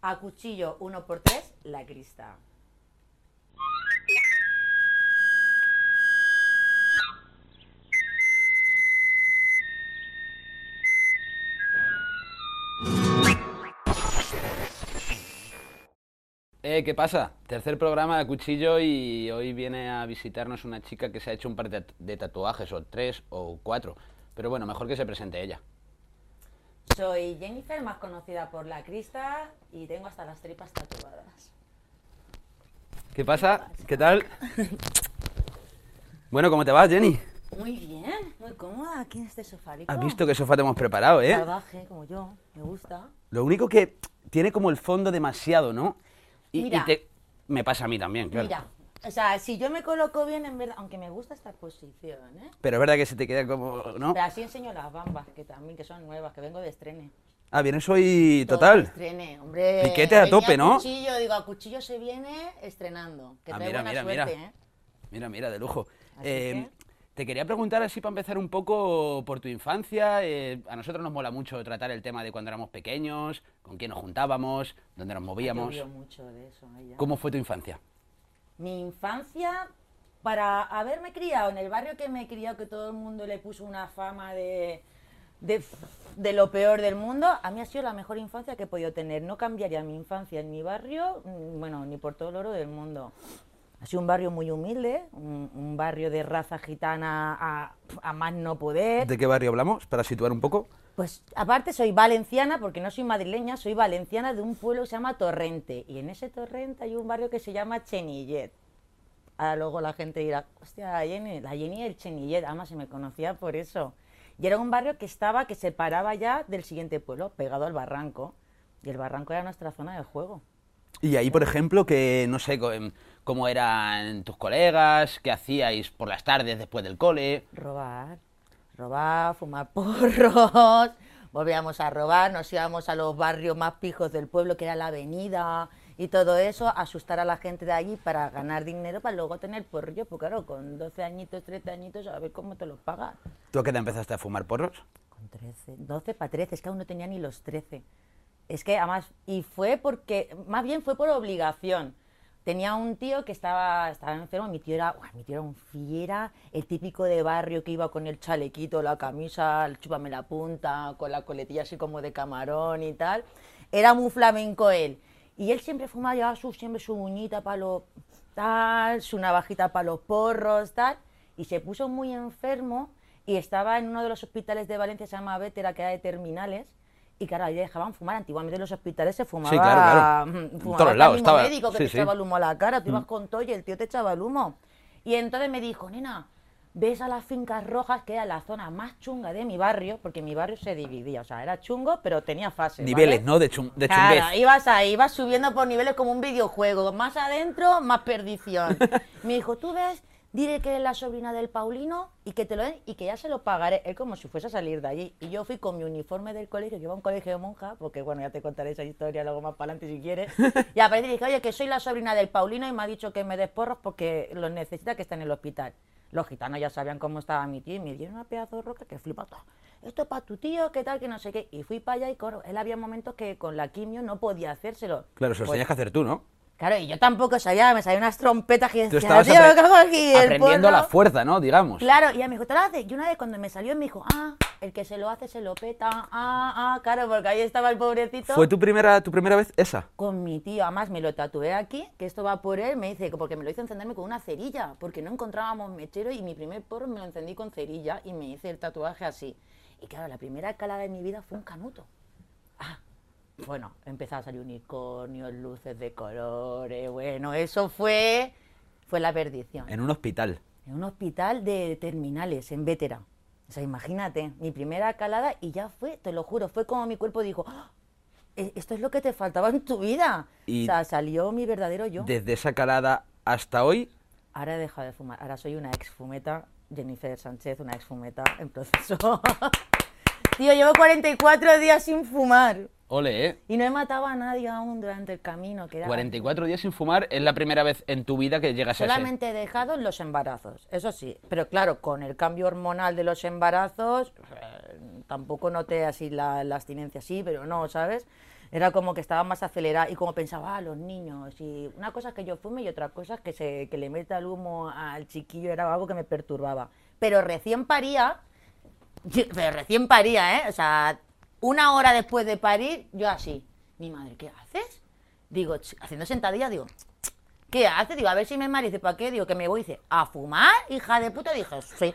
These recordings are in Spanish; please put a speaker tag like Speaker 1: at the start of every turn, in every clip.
Speaker 1: A cuchillo 1x3, la crista.
Speaker 2: Eh, ¿qué pasa? Tercer programa de Cuchillo y hoy viene a visitarnos una chica que se ha hecho un par de, tatuajes, o tres o cuatro. Pero bueno, mejor que se presente ella.
Speaker 1: Soy Jennifer, más conocida por la crista, y tengo hasta las tripas tatuadas.
Speaker 2: ¿Qué pasa? ¿Qué tal? Bueno, ¿cómo te va, Jenny?
Speaker 1: Muy bien, muy cómoda aquí en este sofá.
Speaker 2: ¿Has visto qué sofá te hemos preparado, eh?
Speaker 1: Salvaje, como yo, me gusta.
Speaker 2: Lo único que tiene como el fondo demasiado, ¿no? Y, y
Speaker 1: Mira.
Speaker 2: te... me pasa a mí también, claro.
Speaker 1: Mira, o sea, si yo me coloco bien, en verdad, aunque me gusta esta posición, ¿eh?
Speaker 2: Pero es verdad que se te queda como, ¿no?
Speaker 1: Pero así enseño las bambas, que también, que son nuevas, que vengo de estrene.
Speaker 2: Ah, vienes hoy
Speaker 1: Todo
Speaker 2: total.
Speaker 1: Estrene, hombre.
Speaker 2: Piquete a
Speaker 1: venía
Speaker 2: tope, ¿no?
Speaker 1: Cuchillo, digo, a cuchillo se viene estrenando. Que
Speaker 2: Ah,
Speaker 1: trae
Speaker 2: mira,
Speaker 1: buena
Speaker 2: mira,
Speaker 1: suerte,
Speaker 2: mira.
Speaker 1: ¿eh?
Speaker 2: Mira, mira, de lujo. Eh,
Speaker 1: que-
Speaker 2: Te quería preguntar así para empezar un poco por tu infancia. eh, a nosotros nos mola mucho tratar el tema de cuando éramos pequeños, con quién nos juntábamos, dónde nos movíamos.
Speaker 1: Llovió mucho de eso.
Speaker 2: ¿Cómo fue tu infancia?
Speaker 1: Mi infancia, para haberme criado en el barrio que me he criado, que todo el mundo le puso una fama de, de, de lo peor del mundo, a mí ha sido la mejor infancia que he podido tener. No cambiaría mi infancia en mi barrio, mm, bueno, ni por todo el oro del mundo. Ha sido un barrio muy humilde, un, barrio de raza gitana a, a más no poder.
Speaker 2: ¿De qué barrio hablamos? Para situar un poco.
Speaker 1: Pues aparte soy valenciana, porque no soy madrileña, soy valenciana de un pueblo que se llama Torrente. Y en ese Torrente hay un barrio que se llama Chenillet. Ahora luego la gente dirá, hostia, Jenny, la Jenny del Chenillet, además se me conocía por eso. Y era un barrio que estaba, que separaba ya del siguiente pueblo, pegado al barranco. Y el barranco era nuestra zona de juego.
Speaker 2: Y ahí, por ejemplo, que no sé em, cómo eran tus colegas, qué hacíais por las tardes después del cole.
Speaker 1: Robar, robar, fumar porros, volvíamos a robar, nos íbamos a los barrios más pijos del pueblo, que era la avenida y todo eso, asustar a la gente de allí para ganar dinero para luego tener porrillo, porque claro, con 12 añitos, 13 añitos, a ver cómo te los pagas.
Speaker 2: ¿Tú a qué te empezaste a fumar porros?
Speaker 1: Con 13, 12 para 13, es que aún no tenía ni los 13. Es que además, y fue porque, más bien fue por obligación. Tenía un tío que estaba, estaba enfermo, mi tío era, mi tío era un fiera, el típico de barrio que iba con el chalequito, la camisa, el chúpame la punta, con la coletilla así como de camarón y tal. Era muy flamenco él. Y él siempre fumaba, llevaba su, siempre su uñita para los tal, su navajita para los porros, tal. Y se puso muy enfermo y estaba en uno de los hospitales de Valencia, se llama Vétera, que era de terminales. Y claro, ahí dejaban fumar. Antiguamente en los hospitales se fumaba.
Speaker 2: claro, claro.
Speaker 1: mm,
Speaker 2: En
Speaker 1: fumaba
Speaker 2: todos
Speaker 1: hasta
Speaker 2: lados estaba.
Speaker 1: médico que
Speaker 2: Sí,
Speaker 1: te
Speaker 2: sí.
Speaker 1: echaba el humo a la cara. Tú ibas
Speaker 2: Mm.
Speaker 1: con todo y el tío te echaba el humo. Y entonces me dijo, nena, ves a las fincas rojas, que era la zona más chunga de mi barrio, porque mi barrio se dividía. O sea, era chungo, pero tenía fases. ¿vale?
Speaker 2: Niveles, ¿no? De, chum- de
Speaker 1: Claro, ibas ahí, ibas subiendo por niveles como un videojuego. Más adentro, más perdición. Me dijo, tú ves, dile que es la sobrina del Paulino y que te lo den y que ya se lo pagaré. Él como si fuese a salir de allí. Y yo fui con mi uniforme del colegio, que iba a un colegio de monja, porque bueno, ya te contaré esa historia luego más para adelante si quieres. Y aparecí y dije, oye, que soy la sobrina del Paulino y me ha dicho que me des porros porque los necesita que está en el hospital. Los gitanos ya sabían cómo estaba mi tío y me dieron una pedazo de roca que flipa todo. Esto es para tu tío, qué tal, que no sé qué. Y fui para allá y claro, él había momentos que con la quimio no podía hacérselo.
Speaker 2: Claro, se los
Speaker 1: Pues,
Speaker 2: tenías que hacer tú, ¿no?
Speaker 1: Claro, y yo tampoco sabía, me salían unas trompetas
Speaker 2: Tú
Speaker 1: decía, tío, ¿qué hago aquí?
Speaker 2: Aprendiendo
Speaker 1: porro".
Speaker 2: la fuerza, ¿no? Digamos.
Speaker 1: Claro, y ella me dijo, ¿te lo haces? Y una vez cuando me salió me dijo, ah, el que se lo hace se lo peta, ah, ah, claro, porque ahí estaba el pobrecito.
Speaker 2: ¿Fue tu primera, tu primera vez esa?
Speaker 1: Con mi tío, además me lo tatué aquí, que esto va por él, me dice, porque me lo hizo encenderme con una cerilla, porque no encontrábamos mechero y mi primer porro me lo encendí con cerilla y me hice el tatuaje así. Y claro, la primera calada de mi vida fue un canuto. Ah, bueno, empezaba a salir unicornios, luces de colores, bueno, eso fue, fue la perdición.
Speaker 2: En un hospital.
Speaker 1: En un hospital de terminales, en Vétera. O sea, imagínate, mi primera calada y ya fue, te lo juro, fue como mi cuerpo dijo, "Ah, e- esto es lo que te faltaba en tu vida.
Speaker 2: Y
Speaker 1: o sea, salió mi verdadero yo.
Speaker 2: Desde esa calada hasta hoy,
Speaker 1: Ahora he dejado de fumar, ahora soy una exfumeta, Jennifer Sánchez, una exfumeta en proceso. Tío, llevo 44 días sin fumar
Speaker 2: ole, ¿eh?
Speaker 1: y no he matado a nadie aún durante el camino. Que era-
Speaker 2: 44 días sin fumar es la primera vez en tu vida que llegas a ese.
Speaker 1: Solamente he dejado en los embarazos, eso sí. Pero claro, con el cambio hormonal de los embarazos, eh, tampoco noté así la, la abstinencia, sí, pero no, ¿sabes? Era como que estaba más acelerada y como pensaba, ah, los niños. Y una cosa es que yo fume y otra cosa es que, se, que le meta el humo al chiquillo, era algo que me perturbaba. Pero recién paría, pero recién paría, ¿eh? O sea, una hora después de parir, yo así. Mi madre, ¿qué haces? Digo, haciendo sentadilla, digo, ¿qué haces? Digo, a ver si me mal. Dice, ¿para qué? Digo, que me voy. Dice, ¿a fumar, hija de puta? Dije, sí.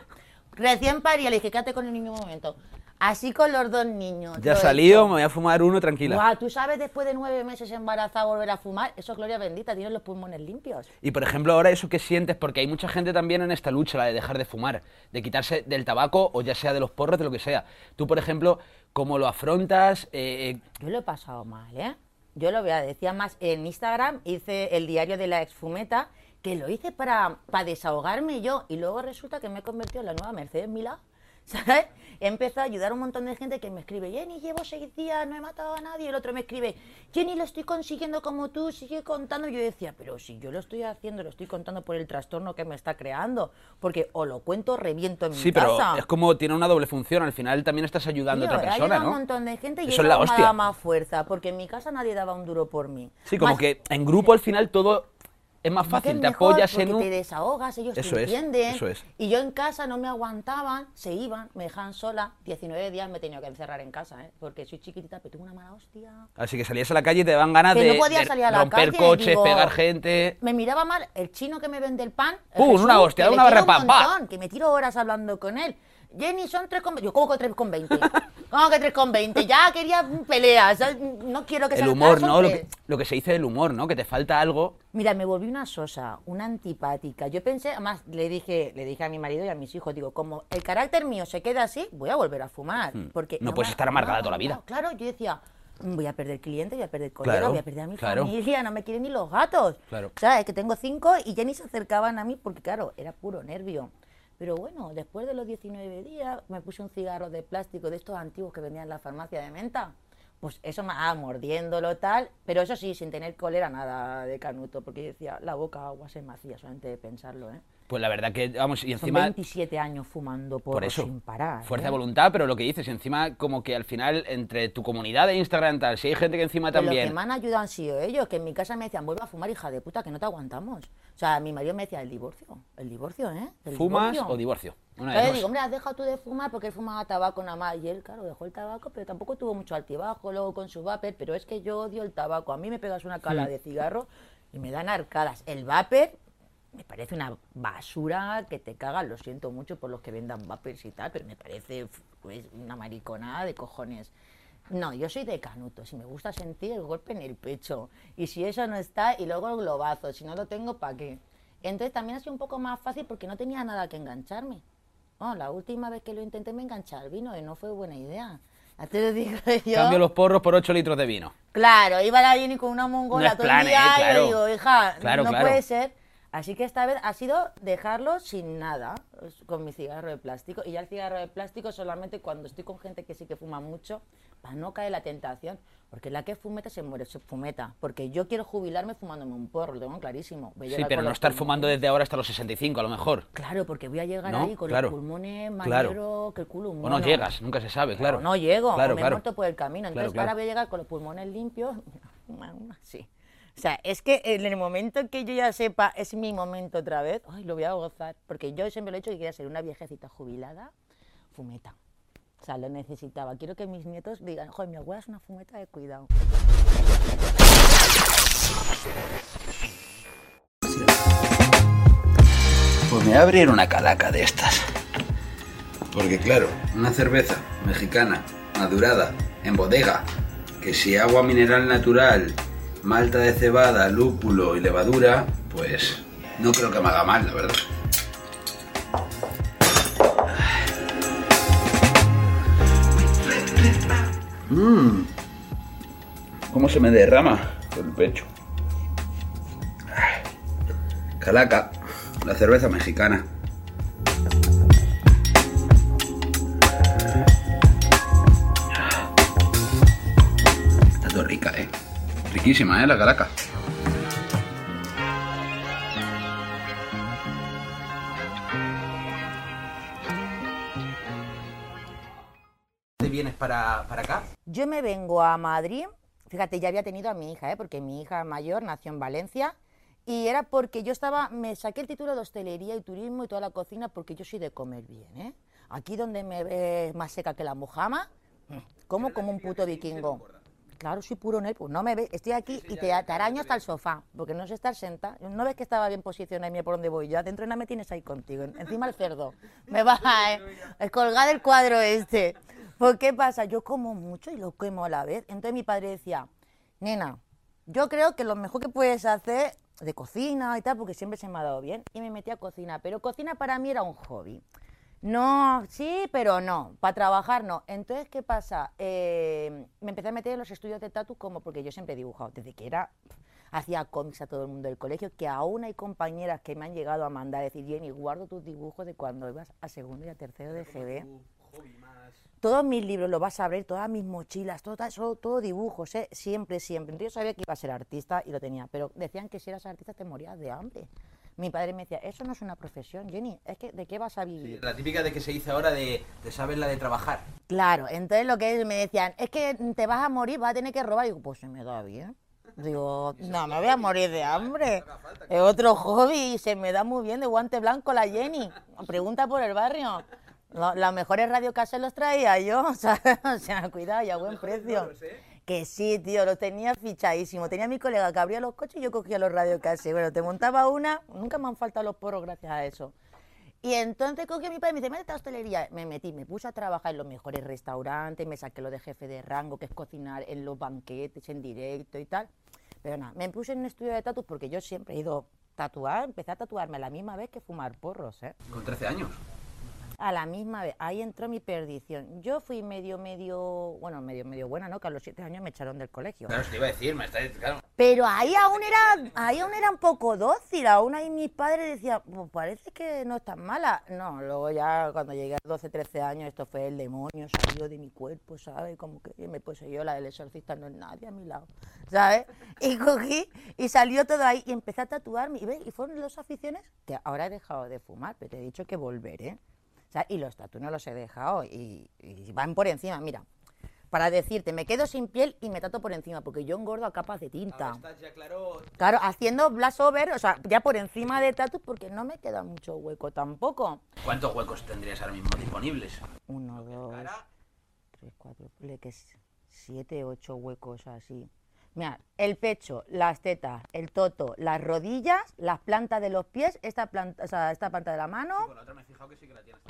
Speaker 1: Recién paría, le dije, quédate con el niño momento. Así con los dos niños.
Speaker 2: Ya ha salido, me voy a fumar uno tranquila.
Speaker 1: Guau, ¿Tú sabes después de nueve meses embarazada volver a fumar? Eso es gloria bendita, tienes los pulmones limpios.
Speaker 2: Y por ejemplo, ahora eso que sientes, porque hay mucha gente también en esta lucha, la de dejar de fumar, de quitarse del tabaco o ya sea de los porros, de lo que sea. Tú, por ejemplo, ¿cómo lo afrontas? Eh, eh,
Speaker 1: Yo lo he pasado mal, ¿eh? Yo lo voy a decir más. En Instagram hice el diario de la exfumeta, que lo hice para, para desahogarme yo. Y luego resulta que me he convertido en la nueva Mercedes Milá. ¿Sabes? He empezado a ayudar a un montón de gente que me escribe, Jenny, llevo seis días, no he matado a nadie. El otro me escribe, Jenny, lo estoy consiguiendo como tú, sigue contando. Yo decía, pero si yo lo estoy haciendo, lo estoy contando por el trastorno que me está creando. Porque o lo cuento, reviento en
Speaker 2: sí,
Speaker 1: mi
Speaker 2: pero
Speaker 1: casa.
Speaker 2: es como tiene una doble función. Al final también estás ayudando a otra persona, ¿no?
Speaker 1: un montón de gente y
Speaker 2: Eso
Speaker 1: eso
Speaker 2: es la
Speaker 1: me dado más fuerza, porque en mi casa nadie daba un duro por mí.
Speaker 2: Sí, como
Speaker 1: Más-
Speaker 2: que en grupo al final todo es más fácil,
Speaker 1: es
Speaker 2: te
Speaker 1: mejor
Speaker 2: apoyas en un...
Speaker 1: te desahogas, ellos
Speaker 2: Eso
Speaker 1: te
Speaker 2: es,
Speaker 1: entienden.
Speaker 2: eso es.
Speaker 1: Y yo en casa no me aguantaban, se iban, me dejaban sola. 19 días me he tenido que encerrar en casa, ¿eh? porque soy chiquitita, pero tengo una mala hostia.
Speaker 2: Así que salías a la calle y te dan ganas
Speaker 1: Que
Speaker 2: de,
Speaker 1: no podía
Speaker 2: de
Speaker 1: salir a la
Speaker 2: romper
Speaker 1: calle,
Speaker 2: coches,
Speaker 1: digo-
Speaker 2: pegar gente...
Speaker 1: Me miraba mal el chino que me vende el pan.
Speaker 2: ¡Pum!
Speaker 1: Jesús,
Speaker 2: una hostia, una barra pan,
Speaker 1: Que me tiro horas hablando con él. Jenny, son 3,20. Yo, ¿cómo que 3,20? ¿Cómo que 3,20? Ya quería peleas. No quiero que
Speaker 2: El humor, ¿no? Lo que, lo que se dice del humor, ¿no? Que te falta algo.
Speaker 1: Mira, me volví una sosa, una antipática. Yo pensé, además le dije, le dije a mi marido y a mis hijos, digo, como el carácter mío se queda así, voy a volver a fumar. Porque
Speaker 2: Hmm. No puedes estar amargada toda la vida.
Speaker 1: Claro, yo decía, "Mm, voy a perder cliente, voy a perder colega,
Speaker 2: Claro,
Speaker 1: voy a perder a mi
Speaker 2: claro.
Speaker 1: familia, no me quieren ni los gatos.
Speaker 2: Claro.
Speaker 1: O sea, es que tengo cinco y ya ni se acercaban a mí porque, claro, era puro nervio. Pero bueno, después de los 19 días me puse un cigarro de plástico de estos antiguos que vendían en la farmacia de menta. Pues eso me ah, mordiéndolo tal, pero eso sí, sin tener cólera nada de canuto, porque yo decía, la boca agua se me hacía solamente de pensarlo, ¿eh?
Speaker 2: Pues la verdad que, vamos, y
Speaker 1: Son
Speaker 2: encima...
Speaker 1: 27 años fumando
Speaker 2: Por eso,
Speaker 1: sin parar.
Speaker 2: fuerza
Speaker 1: ¿eh?
Speaker 2: de voluntad, pero lo que dices, encima como que al final entre tu comunidad de Instagram tal, si hay gente que encima
Speaker 1: Que los
Speaker 2: también...
Speaker 1: que me han ayudado han sido ellos, que en mi casa me decían, vuelve a fumar, hija de puta, que no te aguantamos. O sea, mi marido me decía, el divorcio, el divorcio, ¿eh? El
Speaker 2: ¿Fumas
Speaker 1: divorcio".
Speaker 2: o divorcio? Una dos.
Speaker 1: digo, hombre, has dejado tú de fumar porque él fumaba tabaco nada más. Y él, claro, dejó el tabaco, pero tampoco tuvo mucho altibajo luego con su vapor. Pero es que yo odio el tabaco. A mí me pegas una
Speaker 2: Hmm.
Speaker 1: cala de cigarro y me dan arcadas. El vapor me parece una basura que te caga. Lo siento mucho por los que vendan vapers y tal, pero me parece pues, una mariconada de cojones. No, yo soy de canutos y me gusta sentir el golpe en el pecho. Y si eso no está, y luego el globazo, si no lo tengo, ¿para qué? Entonces también ha sido un poco más fácil porque no tenía nada que engancharme. Oh, la última vez que lo intenté me enganché al vino y no fue buena idea. Te lo digo yo.
Speaker 2: Cambio los porros por 8 litros de vino.
Speaker 1: Claro, iba la Jenny con una mongola
Speaker 2: No
Speaker 1: todo el día
Speaker 2: ¿eh?
Speaker 1: y
Speaker 2: Claro.
Speaker 1: yo digo, hija,
Speaker 2: Claro,
Speaker 1: no
Speaker 2: claro.
Speaker 1: puede ser. Así que esta vez ha sido dejarlo sin nada, con mi cigarro de plástico. Y ya el cigarro de plástico solamente cuando estoy con gente que sí que fuma mucho, para no caer la tentación. Porque la que fumeta se muere, se fumeta. Porque yo quiero jubilarme fumándome un porro, lo tengo clarísimo.
Speaker 2: Sí, pero no estar
Speaker 1: pulmones-
Speaker 2: fumando desde ahora hasta los 65 a lo mejor.
Speaker 1: Claro, porque voy a llegar
Speaker 2: ¿No?
Speaker 1: ahí con
Speaker 2: Claro.
Speaker 1: los pulmones más
Speaker 2: Claro.
Speaker 1: negros que el culo
Speaker 2: O
Speaker 1: humano.
Speaker 2: no llegas, nunca se sabe, claro.
Speaker 1: O no llego,
Speaker 2: Claro,
Speaker 1: o me muerto por el camino. Entonces ahora voy a llegar con los pulmones limpios. Sí. O sea, es que en el momento que yo ya sepa, es mi momento otra vez, ay, lo voy a gozar. Porque yo siempre lo he hecho y quería ser una viejecita jubilada, fumeta. O sea, lo necesitaba. Quiero que mis nietos digan, joder, mi abuela es una fumeta de cuidado.
Speaker 2: Pues me voy a abrir una calaca de estas. Porque claro, una cerveza mexicana, madurada, en bodega, que si agua mineral natural, malta de cebada, lúpulo y levadura, pues no creo que me haga mal, la verdad. Mmm, cómo se me derrama por el pecho. Calaca, la cerveza mexicana. Riquísima, eh, la calaca. ¿Te vienes para, para acá?
Speaker 1: Yo me vengo a Madrid, Fíjate, ya había tenido a mi hija, ¿eh? porque mi hija mayor nació en Valencia y era porque yo estaba, me saqué el título de hostelería y turismo y toda la cocina porque yo soy de comer bien, ¿eh? Aquí donde me ves más seca que la mojama, mm, como como un puto vikingo. Claro, soy puro nel, pues no me ves, estoy aquí y te, te araño hasta el sofá, porque no sé estar sentada. ¿No ves que estaba bien posicionada y mira por dónde voy? Ya dentro de nada me tienes ahí contigo, encima el cerdo. Me va a eh, colgar el cuadro este. Pues ¿qué pasa? Yo como mucho y lo quemo a la vez. Entonces mi padre decía, nena, yo creo que lo mejor que puedes hacer de cocina y tal, porque siempre se me ha dado bien, y me metí a cocina, pero cocina para mí era un hobby. No, sí, pero no, para trabajar no. Entonces, ¿qué pasa? Eh, me empecé a meter en los estudios de tatu como porque yo siempre he dibujado, desde que era, hacía cómics a todo el mundo del colegio, que aún hay compañeras que me han llegado a mandar, a decir, Jenny, guardo tus dibujos de cuando ibas a segundo y a tercero de GB. Todos mis libros los vas a ver, todas mis mochilas, todo, todo, todo dibujos, ¿eh? siempre, siempre. Entonces yo sabía que iba a ser artista y lo tenía, pero decían que si eras artista te morías de hambre. Mi padre me decía, eso no es una profesión, Jenny, es que ¿de qué vas a vivir?
Speaker 2: la típica de que se dice ahora de, de saber la de trabajar.
Speaker 1: Claro, entonces lo que me decían, es que te vas a morir, vas a tener que robar. Y digo, pues se me da bien. Digo, no, me voy a morir de hambre. Es otro hobby y se me da muy bien de guante blanco la Jenny. Pregunta por el barrio. Las mejores radiocases los traía yo, o sea, o sea cuidado y a buen precio. Que sí, tío, lo tenía fichadísimo. Tenía mi colega que abría los coches y yo cogía los radiocases. Bueno, te montaba una, nunca me han faltado los porros gracias a eso. Y entonces cogí a mi padre y me dice, métete a hostelería. Me metí, me puse a trabajar en los mejores restaurantes, me saqué lo de jefe de rango, que es cocinar en los banquetes, en directo y tal. Pero nada, me puse en un estudio de tatuos porque yo siempre he ido a tatuar, empecé a tatuarme a la misma vez que fumar porros, ¿eh?
Speaker 2: Con 13 años
Speaker 1: a la misma vez. Ahí entró mi perdición. Yo fui medio, medio, bueno, medio, medio buena, ¿no? Que a los siete años me echaron del colegio.
Speaker 2: Claro, te iba a decir, me está, claro.
Speaker 1: Pero ahí aún era, ahí aún era un poco dócil. Aún ahí mis padres decían, pues parece que no es tan mala. No, luego ya cuando llegué a 12, 13 años, esto fue el demonio, salió de mi cuerpo, ¿sabes? Como que me puse yo, la del exorcista, no es nadie a mi lado, ¿sabes? Y cogí y salió todo ahí y empecé a tatuarme. Y, ¿ves? y fueron dos aficiones que ahora he dejado de fumar, pero te he dicho que volveré y los tatu no los he dejado y, van por encima. Mira, para decirte, me quedo sin piel y me tato por encima, porque yo engordo a capas de tinta.
Speaker 2: claro...
Speaker 1: claro, haciendo blast over, o sea, ya por encima de tatu, porque no me queda mucho hueco tampoco.
Speaker 2: ¿Cuántos huecos tendrías ahora mismo disponibles?
Speaker 1: Uno, dos, tres, cuatro, que siete, ocho huecos así. Mira, el pecho, las tetas, el toto, las rodillas, las plantas de los pies, esta planta, o sea, esta planta de la mano.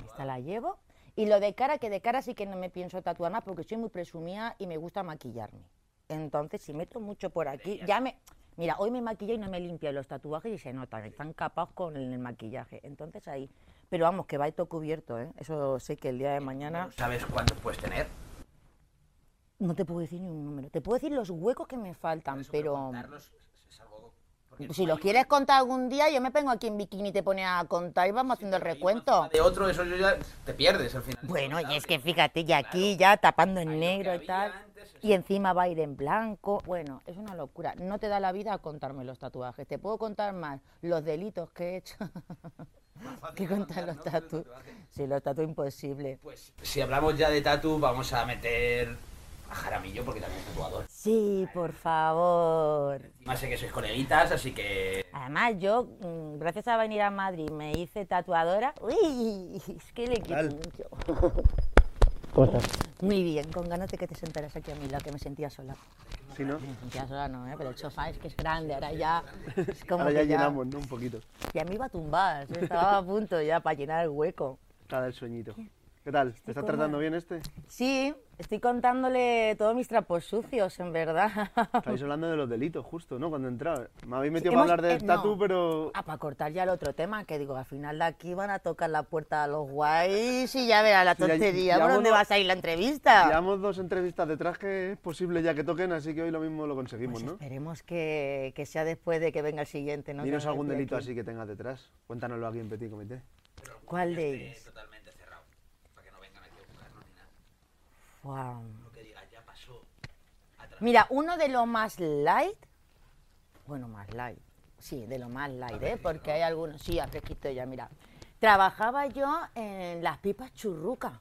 Speaker 1: esta la llevo. Y lo de cara, que de cara sí que no me pienso tatuar más porque soy muy presumida y me gusta maquillarme. Entonces, si meto mucho por aquí, ya me. Mira, hoy me maquillé y no me limpia los tatuajes y se notan, están capados con el maquillaje. Entonces ahí. Pero vamos, que va todo cubierto, ¿eh? Eso sé que el día de mañana.
Speaker 2: ¿Sabes cuántos puedes tener?
Speaker 1: No te puedo decir ni un número. Te puedo decir los huecos que me faltan, pero... Si los quieres contar algún día, yo me pongo aquí en bikini y te pone a contar y vamos haciendo el recuento.
Speaker 2: De otro, eso ya te pierdes al final.
Speaker 1: Bueno, y es que fíjate, y aquí ya tapando en negro y tal. Y encima va a ir en blanco. Bueno, es una locura. No te da la vida a contarme los tatuajes. Te puedo contar más los delitos que he hecho. que contar los tatuajes. Sí, los tatuajes imposible.
Speaker 2: Pues si hablamos ya de tatu, vamos a meter a Jaramillo porque también es tatuador.
Speaker 1: Sí, por favor.
Speaker 2: Más sé que sois coleguitas, así que...
Speaker 1: Además, yo, mm, gracias a venir a Madrid, me hice tatuadora. Uy, es que le quiero mucho.
Speaker 3: ¿Cómo
Speaker 1: Muy bien, con ganas de que te sentaras aquí a mí, la que me sentía sola.
Speaker 3: ¿Sí, no?
Speaker 1: Me sentía sola, no, ¿eh? pero el sofá es que es grande, ahora ya...
Speaker 3: Es como ahora ya llenamos, ¿no? Un poquito.
Speaker 1: Y a mí iba a tumbar, estaba a punto ya para llenar el hueco.
Speaker 3: Cada el sueñito. ¿Qué tal? ¿Te está tratando bien este?
Speaker 1: Sí, estoy contándole todos mis trapos sucios, en verdad.
Speaker 3: Estáis hablando de los delitos, justo, ¿no? Cuando entraba. Me habéis metido para hablar del eh, tatu, pero...
Speaker 1: Ah, para cortar ya el otro tema, que digo, al final de aquí van a tocar la puerta a los guays y ya verá la tontería. ¿Por dónde vas a ir la entrevista?
Speaker 3: Llevamos dos entrevistas detrás que es posible ya que toquen, así que hoy lo mismo lo conseguimos,
Speaker 1: pues
Speaker 3: ¿no?
Speaker 1: Esperemos que, que, sea después de que venga el siguiente, ¿no?
Speaker 3: Dinos algún delito así que tengas detrás. Cuéntanoslo aquí en Petit Comité.
Speaker 1: ¿Cuál de ellos? Mira, uno de los más light, bueno, más light, sí, de lo más light, ¿eh? porque hay algunos, sí, a fresquito ya, mira. Trabajaba yo en las pipas churruca.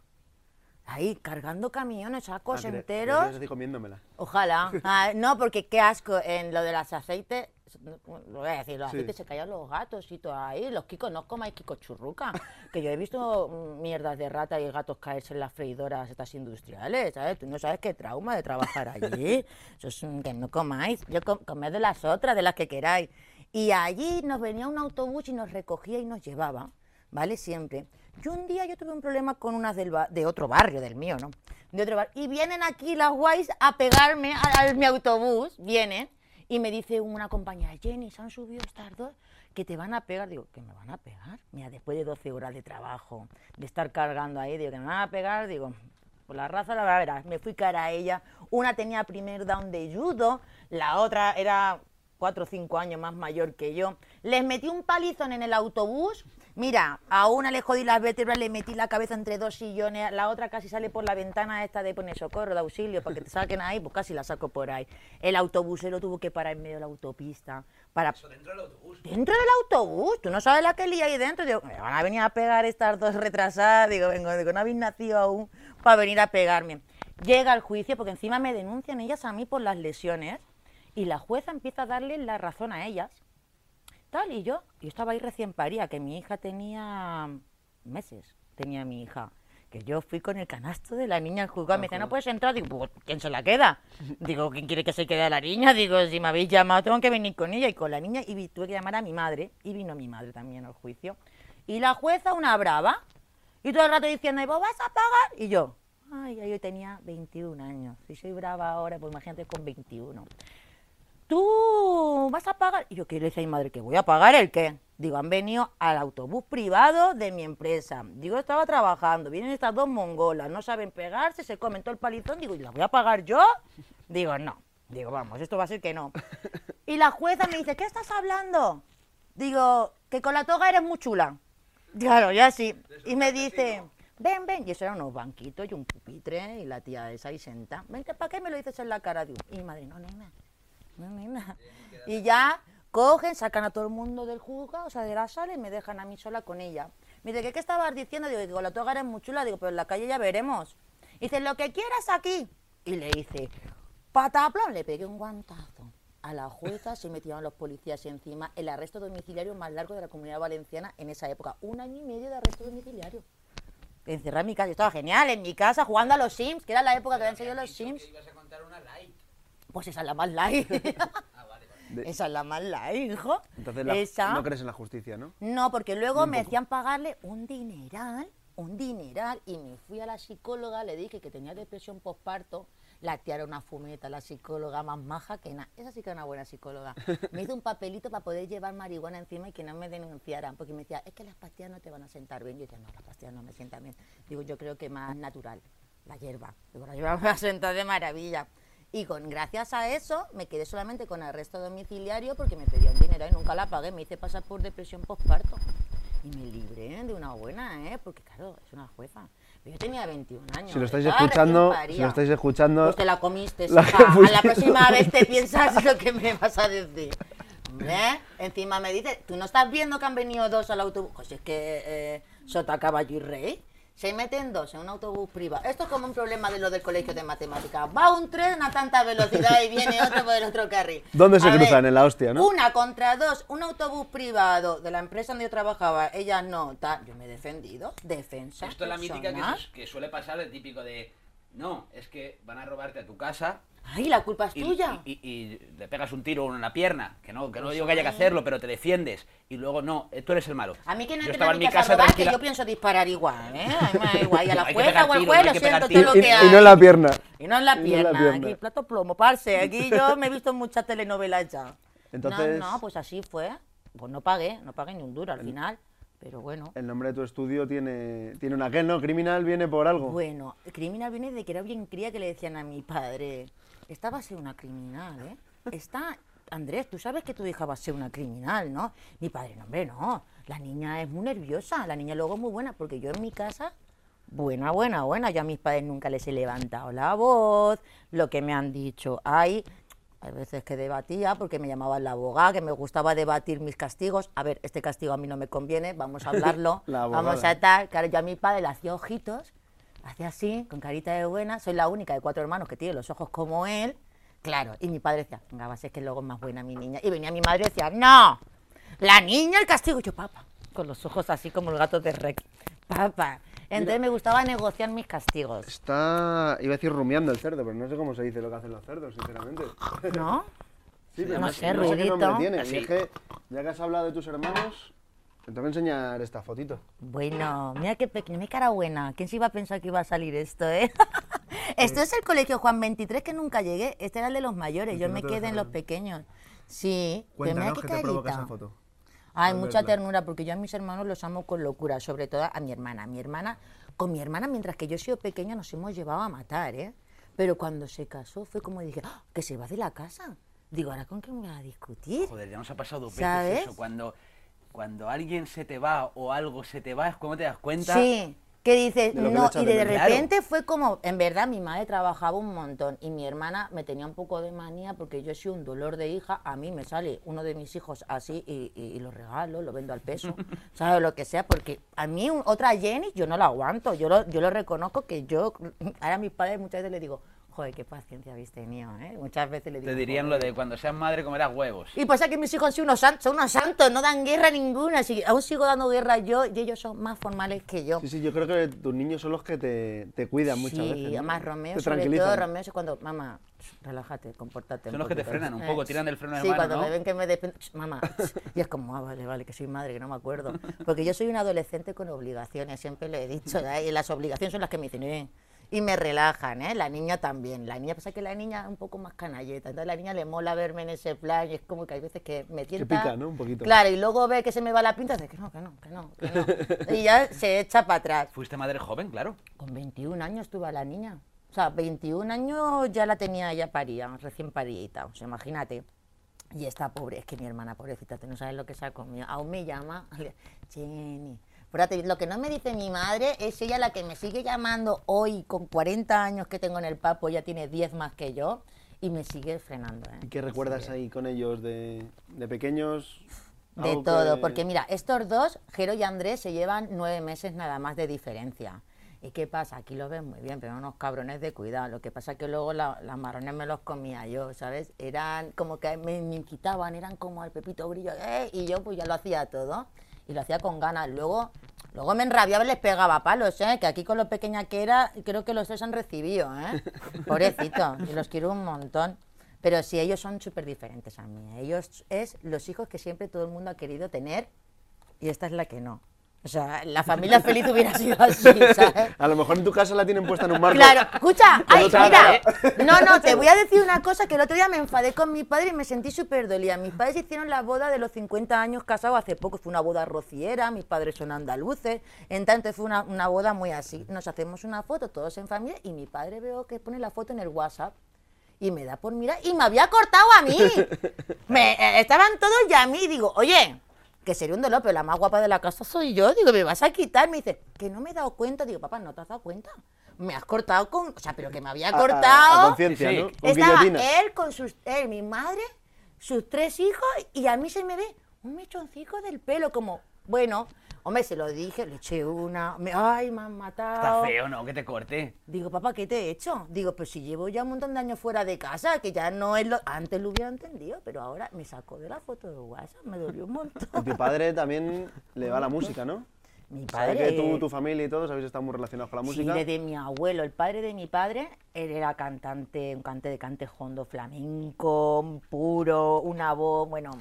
Speaker 1: ahí cargando camiones, sacos
Speaker 3: Ah,
Speaker 1: enteros.
Speaker 3: estoy comiéndomela.
Speaker 1: Ojalá. Ah, no, porque qué asco en lo de los aceites. Lo voy a decir, los
Speaker 3: Sí.
Speaker 1: se caían los gatos y todo ahí. Los kikos, no comáis kiko churruca. Que yo he visto mierdas de rata y gatos caerse en las freidoras estas industriales, ¿sabes? Tú no sabes qué trauma de trabajar allí. Eso es que no comáis. Yo com- comed de las otras, de las que queráis. Y allí nos venía un autobús y nos recogía y nos llevaba, ¿vale? Siempre. Yo un día yo tuve un problema con unas del de otro barrio, del mío, ¿no? De otro barrio. Y vienen aquí las guays a pegarme a, a mi autobús, vienen, y me dice una compañera, Jenny, se han subido estas dos que te van a pegar. Digo, ¿que me van a pegar? Mira, después de 12 horas de trabajo, de estar cargando ahí, digo, ¿que me van a pegar? Digo, por la raza, la verás, me fui cara a ella. Una tenía primer down de judo, la otra era cuatro o cinco años más mayor que yo. Les metí un palizón en el autobús. Mira, a una le jodí las vértebras, le metí la cabeza entre dos sillones, la otra casi sale por la ventana esta de poner socorro, de auxilio, para que te saquen ahí, pues casi la saco por ahí. El autobusero tuvo que parar en medio de la autopista para
Speaker 2: Eso dentro del autobús.
Speaker 1: dentro del autobús, tú no sabes la que lía ahí dentro. Digo, me van a venir a pegar estas dos retrasadas. Digo, vengo, digo, no habéis nacido aún para venir a pegarme. Llega el juicio, porque encima me denuncian ellas a mí por las lesiones, y la jueza empieza a darle la razón a ellas. Tal, y yo, yo estaba ahí recién paría, que mi hija tenía meses, tenía mi hija. Que yo fui con el canasto de la niña al juzgado. Me dice, no puedes entrar. Digo, "Pues, ¿quién se la queda? Digo, ¿quién quiere que se quede a la niña? Digo, si me habéis llamado, tengo que venir con ella y con la niña. Y tuve que llamar a mi madre. Y vino mi madre también al juicio. Y la jueza, una brava. Y todo el rato diciendo, ¿y vos vas a pagar? Y yo, ay, yo tenía 21 años. Si soy brava ahora, pues imagínate con 21 tú vas a pagar. Y yo, ¿qué le dice a mi madre? ¿Que voy a pagar el qué? Digo, han venido al autobús privado de mi empresa. Digo, estaba trabajando, vienen estas dos mongolas, no saben pegarse, se comen todo el palizón. Digo, ¿y la voy a pagar yo? Digo, no. Digo, vamos, esto va a ser que no. Y la jueza me dice, ¿qué estás hablando? Digo, que con la toga eres muy chula. Claro, ya sí. Y me dice, ven, ven. Y eso eran unos banquitos y un pupitre y la tía esa ahí senta. Vente, ¿para qué me lo dices en la cara? Digo, y mi madre, no, nena, no, nena. Y ya cogen, sacan a todo el mundo del juzgado, o sea, de la sala y me dejan a mí sola con ella. Me dice, ¿qué, qué estabas diciendo? Digo, con la toga eres muy chula. Digo, pero en la calle ya veremos. Dice, lo que quieras aquí. Y le dice, pataplón, le pegué un guantazo. A la jueza se metieron los policías encima. El arresto domiciliario más largo de la comunidad valenciana en esa época. Un año y medio de arresto domiciliario. Encerrada en mi casa. Yo estaba genial, en mi casa, jugando a los Sims, que era la época que habían salido los Sims.
Speaker 2: Que ibas a contar una like.
Speaker 1: Pues esa es la más light.
Speaker 2: Ah, vale, vale.
Speaker 3: De-
Speaker 1: esa es la más light, hijo.
Speaker 3: Entonces la-
Speaker 1: esa...
Speaker 3: no crees en la justicia, ¿no?
Speaker 1: No, porque luego me hacían pagarle un dineral, un dineral, y me fui a la psicóloga, le dije que tenía depresión postparto, la tía era una fumeta, la psicóloga más maja que nada, esa sí que era una buena psicóloga. Me hizo un papelito para poder llevar marihuana encima y que no me denunciaran, porque me decía, es que las pastillas no te van a sentar bien. Yo decía, no, las pastillas no me sientan bien. Digo, yo creo que más natural, la hierba. Digo, la hierba me va a sentar de maravilla. Y con, gracias a eso me quedé solamente con arresto domiciliario porque me pedían dinero y nunca la pagué. Me hice pasar por depresión postparto. Y me libré de una buena, ¿eh? Porque claro, es una jueza. Yo tenía 21 años.
Speaker 3: Si lo estáis
Speaker 1: estaba
Speaker 3: escuchando, si lo estáis escuchando,
Speaker 1: Pues te la comiste,
Speaker 3: La
Speaker 1: A la próxima vez te piensas lo que me vas a decir. Hombre, encima me dice, ¿tú no estás viendo que han venido dos al autobús? Pues es que eh, sota, caballo y rey. Se meten dos en un autobús privado. Esto es como un problema de lo del colegio de matemáticas. Va un tren a tanta velocidad y viene otro por el otro carril.
Speaker 3: ¿Dónde se
Speaker 1: A
Speaker 3: cruzan? En la hostia, ¿no?
Speaker 1: Una contra dos, un autobús privado de la empresa donde yo trabajaba, ellas no, tal. Yo me he defendido. Defensa.
Speaker 2: Esto es la mítica que, que suele pasar, el típico de. No, es que van a robarte a tu casa
Speaker 1: Ay, la culpa es
Speaker 2: y,
Speaker 1: tuya.
Speaker 2: y- y- y le pegas un tiro en la pierna. Que no, que no
Speaker 1: Pues
Speaker 2: digo que haya que hacerlo, pero te defiendes. Y luego, no, eh, tú eres el malo.
Speaker 1: A mí que no
Speaker 2: Yo estaba en
Speaker 1: mi casa robar, que yo pienso disparar igual, ¿eh? Igual. Y a la
Speaker 2: Hay que
Speaker 1: jueza
Speaker 2: pegar
Speaker 1: o al
Speaker 2: tiros,
Speaker 1: juez
Speaker 2: hay
Speaker 1: lo
Speaker 2: que pegar
Speaker 1: siento,
Speaker 3: y, no en la pierna.
Speaker 1: Y no en la
Speaker 3: Y no en
Speaker 1: pierna,
Speaker 3: la pierna.
Speaker 1: aquí plato plomo, parce. Aquí yo me he visto muchas telenovelas ya.
Speaker 3: Entonces-
Speaker 1: No, no, pues así fue. Pues no pagué, no pagué ni un duro al final. Pero bueno.
Speaker 3: el nombre de tu estudio tiene, tiene una aquel, ¿no? Criminal viene por algo.
Speaker 1: Bueno, criminal viene de que era bien cría que le decían a mi padre, esta va a ser una criminal, ¿eh? Está, Andrés, tú sabes que tu hija va a ser una criminal, ¿no? Mi padre, no, hombre, no. La niña es muy nerviosa, la niña luego es muy buena, porque yo en mi casa, buena, buena, buena, yo a mis padres nunca les he levantado la voz, lo que me han dicho, hay... Hay veces que debatía porque me llamaban la abogada, que me gustaba debatir mis castigos. A ver, este castigo a mí no me conviene, vamos a hablarlo,
Speaker 3: La
Speaker 1: vamos a tal. Claro, yo a mi padre le hacía ojitos Hacía así, con carita de buena. Soy la única de cuatro hermanos que tiene los ojos como él. Claro, y mi padre decía, venga, va a ser que luego es más buena mi niña. Y venía mi madre y decía, no, la niña el castigo. Y yo, papá, con los ojos así como el gato de Rec. Papá. Entonces me gustaba negociar mis castigos.
Speaker 3: Está, iba a decir rumiando el cerdo, pero no sé cómo se dice lo que hacen los cerdos, sinceramente.
Speaker 1: ¿No?
Speaker 3: Sí, pero
Speaker 1: No
Speaker 3: no,
Speaker 1: sé,
Speaker 3: no sé qué nombre tiene.
Speaker 2: Así.
Speaker 3: Y es que, ya que has hablado de tus hermanos, te tengo que enseñar esta fotito.
Speaker 1: Bueno, mira qué pequeña, mi cara buena. ¿Quién se iba a pensar que iba a salir esto, eh? esto es el colegio Juan 23 que nunca llegué. Este era el de los mayores.
Speaker 3: Y
Speaker 1: Yo me quedé en los pequeños. Sí, pero mira
Speaker 3: Cuéntanos
Speaker 1: qué
Speaker 3: qué te provoca
Speaker 1: carita.
Speaker 3: esa foto.
Speaker 1: Ay,
Speaker 3: Al
Speaker 1: mucha ternura, porque yo a mis hermanos los amo con locura, sobre todo a mi hermana. Mi hermana, con mi hermana, mientras que yo he sido pequeña, nos hemos llevado a matar, ¿eh? Pero cuando se casó fue como dije, "Ah, que se va de la casa. Digo, ¿ahora con quién me va a discutir?
Speaker 2: Joder, ya nos ha pasado dos
Speaker 1: ¿Sabes?
Speaker 2: veces eso. Cuando, cuando alguien se te va o algo se te va, es como te das cuenta.
Speaker 1: Sí, que dices,
Speaker 3: que
Speaker 1: no, y
Speaker 3: de
Speaker 1: repente fue como, en verdad, mi madre trabajaba un montón y mi hermana me tenía un poco de manía porque yo he sido un dolor de hija, a mí me sale uno de mis hijos así y, y- y lo regalo, lo vendo al peso, ¿sabes? Lo que sea, porque a mí un- otra Jenny yo no la aguanto, yo lo, yo lo reconozco que yo, ahora a mis padres muchas veces les digo, joder, qué paciencia habéis tenido, ¿eh? Muchas veces les digo,
Speaker 2: Te dirían lo de cuando seas madre comerás huevos.
Speaker 1: Y pasa que mis hijos han sido unos santos, son unos santos, no dan guerra ninguna. Así que aún sigo dando guerra yo y ellos son más formales que yo.
Speaker 3: Sí, sí, yo creo que tus niños son los que te, te cuidan muchas
Speaker 1: sí,
Speaker 3: veces. ¿no?
Speaker 1: además Romeo,
Speaker 3: te
Speaker 1: sobre todo. Romeo es cuando, mamá, relájate, compórtate.
Speaker 2: Son
Speaker 1: un
Speaker 2: los que te
Speaker 1: poquito".
Speaker 2: frenan un poco, tiran del freno de
Speaker 1: Sí,
Speaker 2: mano,
Speaker 1: cuando
Speaker 2: ¿no?
Speaker 1: me ven que me defiendo, mamá, y es como, ah, vale, vale, que soy madre, que no me acuerdo. Porque yo soy una adolescente con obligaciones, siempre le he dicho, ¿eh? y las obligaciones son las que me dicen, eh, y me relajan, ¿eh? La niña también. La niña pasa que la niña es un poco más canalleta, entonces la niña le mola verme en ese plan y es como que hay veces que me tienta...
Speaker 3: pica, ¿no? Un poquito.
Speaker 1: Claro, y luego ve que se me va la pinta, dice que no, que no, que no, que no. y ya se echa para atrás.
Speaker 2: Fuiste madre joven, claro.
Speaker 1: Con 21 años tuve a la niña. O sea, 21 años ya la tenía ya paría, recién parida. O sea, imagínate. Y esta pobre, es que mi hermana, pobrecita, tú no sabes lo que se ha comido. Aún me llama, Jenny. Lo que no me dice mi madre es ella la que me sigue llamando hoy, con 40 años que tengo en el papo, ya tiene 10 más que yo, y me sigue frenando. ¿eh?
Speaker 3: ¿Y qué recuerdas ahí con ellos de, de pequeños?
Speaker 1: De todo,
Speaker 3: que-
Speaker 1: porque mira, estos dos, Jero y Andrés, se llevan nueve meses nada más de diferencia. ¿Y qué pasa? Aquí lo ven muy bien, pero unos cabrones de cuidado. Lo que pasa es que luego la- las marrones me los comía yo, ¿sabes? Eran como que me, me quitaban, eran como el Pepito Grillo, ¡eh! y yo pues ya lo hacía todo. Y lo hacía con ganas. Luego, luego me enrabiaba y les pegaba palos, ¿eh? Que aquí con lo pequeña que era, creo que los tres han recibido, ¿eh? Pobrecito, y los quiero un montón. Pero sí, ellos son súper diferentes a mí. Ellos es los hijos que siempre todo el mundo ha querido tener y esta es la que no. O sea, la familia feliz hubiera sido así, ¿sabes?
Speaker 3: A lo mejor en tu casa la tienen puesta en un marco.
Speaker 1: Claro, escucha, ay, mira, no, no, te voy a decir una cosa que el otro día me enfadé con mi padre y me sentí súper dolida. Mis padres hicieron la boda de los 50 años casados hace poco, fue una boda rociera, mis padres son andaluces, entonces fue una, una boda muy así. Nos hacemos una foto todos en familia y mi padre veo que pone la foto en el WhatsApp y me da por mirar y me había cortado a mí. Me, eh, estaban todos ya a mí y digo, oye, que sería un dolor, pero la más guapa de la casa soy yo. Digo, ¿me vas a quitar? Me dice, que no me he dado cuenta. Digo, papá, ¿no te has dado cuenta? Me has cortado con... O sea, pero que me había
Speaker 3: A- a- A,
Speaker 1: cortado.
Speaker 3: conciencia,
Speaker 2: Sí, sí.
Speaker 3: ¿no? Con
Speaker 1: Estaba
Speaker 3: guillotina.
Speaker 1: él con sus... Él, mi madre, sus tres hijos y a mí se me ve un mechoncito del pelo como... Bueno, hombre, se lo dije, le eché una... Me, ay, me han
Speaker 2: Está
Speaker 1: matado.
Speaker 2: feo, ¿no? Que te corte.
Speaker 1: Digo, papá, ¿qué te he hecho? Digo, pues si llevo ya un montón de años fuera de casa, que ya no es lo... Antes lo hubiera entendido, pero ahora me sacó de la foto de WhatsApp, me dolió un
Speaker 3: Y
Speaker 1: montón.
Speaker 3: tu padre también le va a la música, ¿no?
Speaker 1: Mi padre...
Speaker 3: que tú, tu familia y todos habéis estado muy relacionados con la
Speaker 1: Sí,
Speaker 3: música.
Speaker 1: desde mi abuelo, el padre de mi padre, él era cantante, un cante de cante hondo flamenco, puro, una voz, bueno,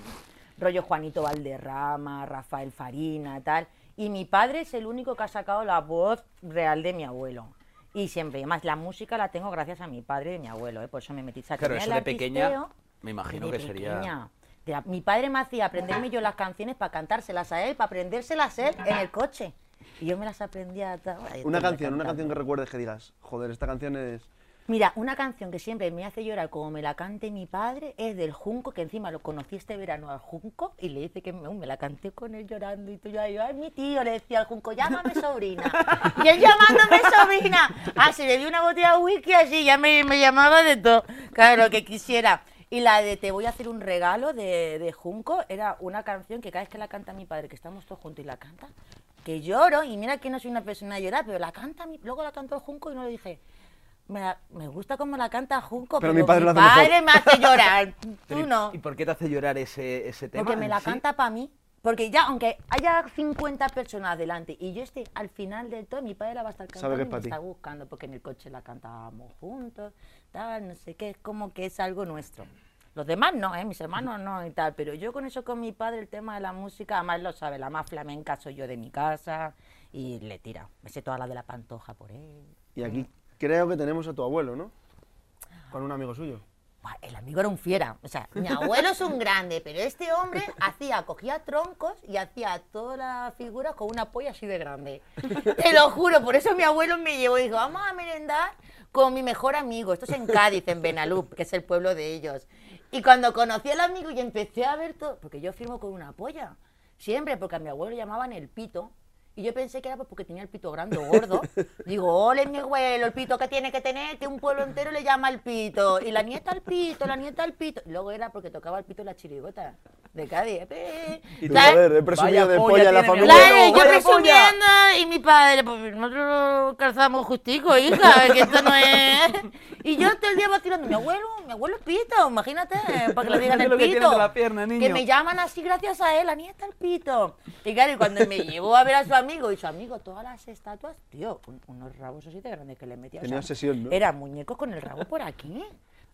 Speaker 1: rollo Juanito Valderrama, Rafael Farina, tal. Y mi padre es el único que ha sacado la voz real de mi abuelo. Y siempre, además, la música la tengo gracias a mi padre y a mi abuelo, ¿eh? por eso me metí. Sea,
Speaker 2: Claro, eso de pequeña, me imagino
Speaker 1: de
Speaker 2: que sería...
Speaker 1: pequeña. De a- mi padre me hacía aprenderme yo las canciones para cantárselas a él, para aprendérselas él en el coche. Y yo me las aprendía. ta- ay,
Speaker 3: Una canción, una canción que recuerdes que digas, joder, esta canción es...
Speaker 1: Mira, una canción que siempre me hace llorar como me la cante mi padre es del Junco, que encima lo conocí este verano al Junco y le dice que me, la canté con él llorando y tú ya, yo, ay, mi tío, le decía al Junco, llámame sobrina. y él llamándome sobrina. Ah, se le dio una botella de whisky así, ya me, me llamaba de todo. Claro, lo que quisiera. Y la de Te voy a hacer un regalo de, de Junco era una canción que cada vez que la canta mi padre, que estamos todos juntos y la canta, que lloro y mira que no soy una persona de llorar, pero la canta, mi- luego la cantó Junco y no le dije, me, la- me gusta como la canta Junco,
Speaker 3: Pero
Speaker 1: pero,
Speaker 3: mi padre lo hace mejor".
Speaker 1: padre me hace llorar, tú
Speaker 2: ¿y-
Speaker 1: no.
Speaker 2: ¿Y por qué te hace llorar ese, ese tema?
Speaker 1: Porque me la
Speaker 2: sí?
Speaker 1: canta para mí. Porque ya, aunque haya 50 personas delante y yo esté al final del todo, mi padre la va a estar cantando
Speaker 3: que
Speaker 1: y
Speaker 3: es
Speaker 1: me
Speaker 3: pa' ti.
Speaker 1: está buscando porque en el coche la cantábamos juntos, tal, no sé qué, es como que es algo nuestro. Los demás no, ¿eh? mis hermanos no y tal, pero yo con eso con mi padre, el tema de la música, además lo sabe, la más flamenca soy yo de mi casa y le tira. Me sé toda la de la pantoja por él.
Speaker 3: Y aquí creo que tenemos a tu abuelo, ¿no? Con un amigo suyo.
Speaker 1: El amigo era un fiera. O sea, mi abuelo es un grande, pero este hombre hacía, cogía troncos y hacía todas las figuras con una polla así de grande. Te lo juro, por eso mi abuelo me llevó y dijo, vamos a merendar con mi mejor amigo. Esto es en Cádiz, en Benalup, que es el pueblo de ellos. Y cuando conocí al amigo y empecé a ver todo, porque yo firmo con una polla, siempre, porque a mi abuelo llamaban el pito. Y yo pensé que era pues porque tenía el pito grande o gordo. Digo, ole mi abuelo, el pito que tiene que tener, que un pueblo entero le llama el pito. Y la nieta al pito, la nieta al pito. Y luego era porque tocaba el pito la chirigota de Cádiz. Eh,
Speaker 3: Y
Speaker 1: ¿sabes?
Speaker 3: joder, he presumido de
Speaker 2: polla
Speaker 3: en la familia.
Speaker 1: Claro, yo presumiendo y mi padre, pues nosotros calzamos justico, hija, que esto no es... Y yo todo el día vacilando, mi abuelo, mi abuelo es pito, imagínate, para que le digan el pito.
Speaker 2: entre la pierna,
Speaker 1: Que me llaman así gracias a él, la nieta el pito. Y claro, y cuando me llevó a ver a su amigo, y su amigo, todas las estatuas, tío, un- unos rabos así de grandes que le metía. o
Speaker 3: Tenía
Speaker 1: sea,
Speaker 3: obsesión, ¿no?
Speaker 1: Eran muñecos con el rabo por aquí.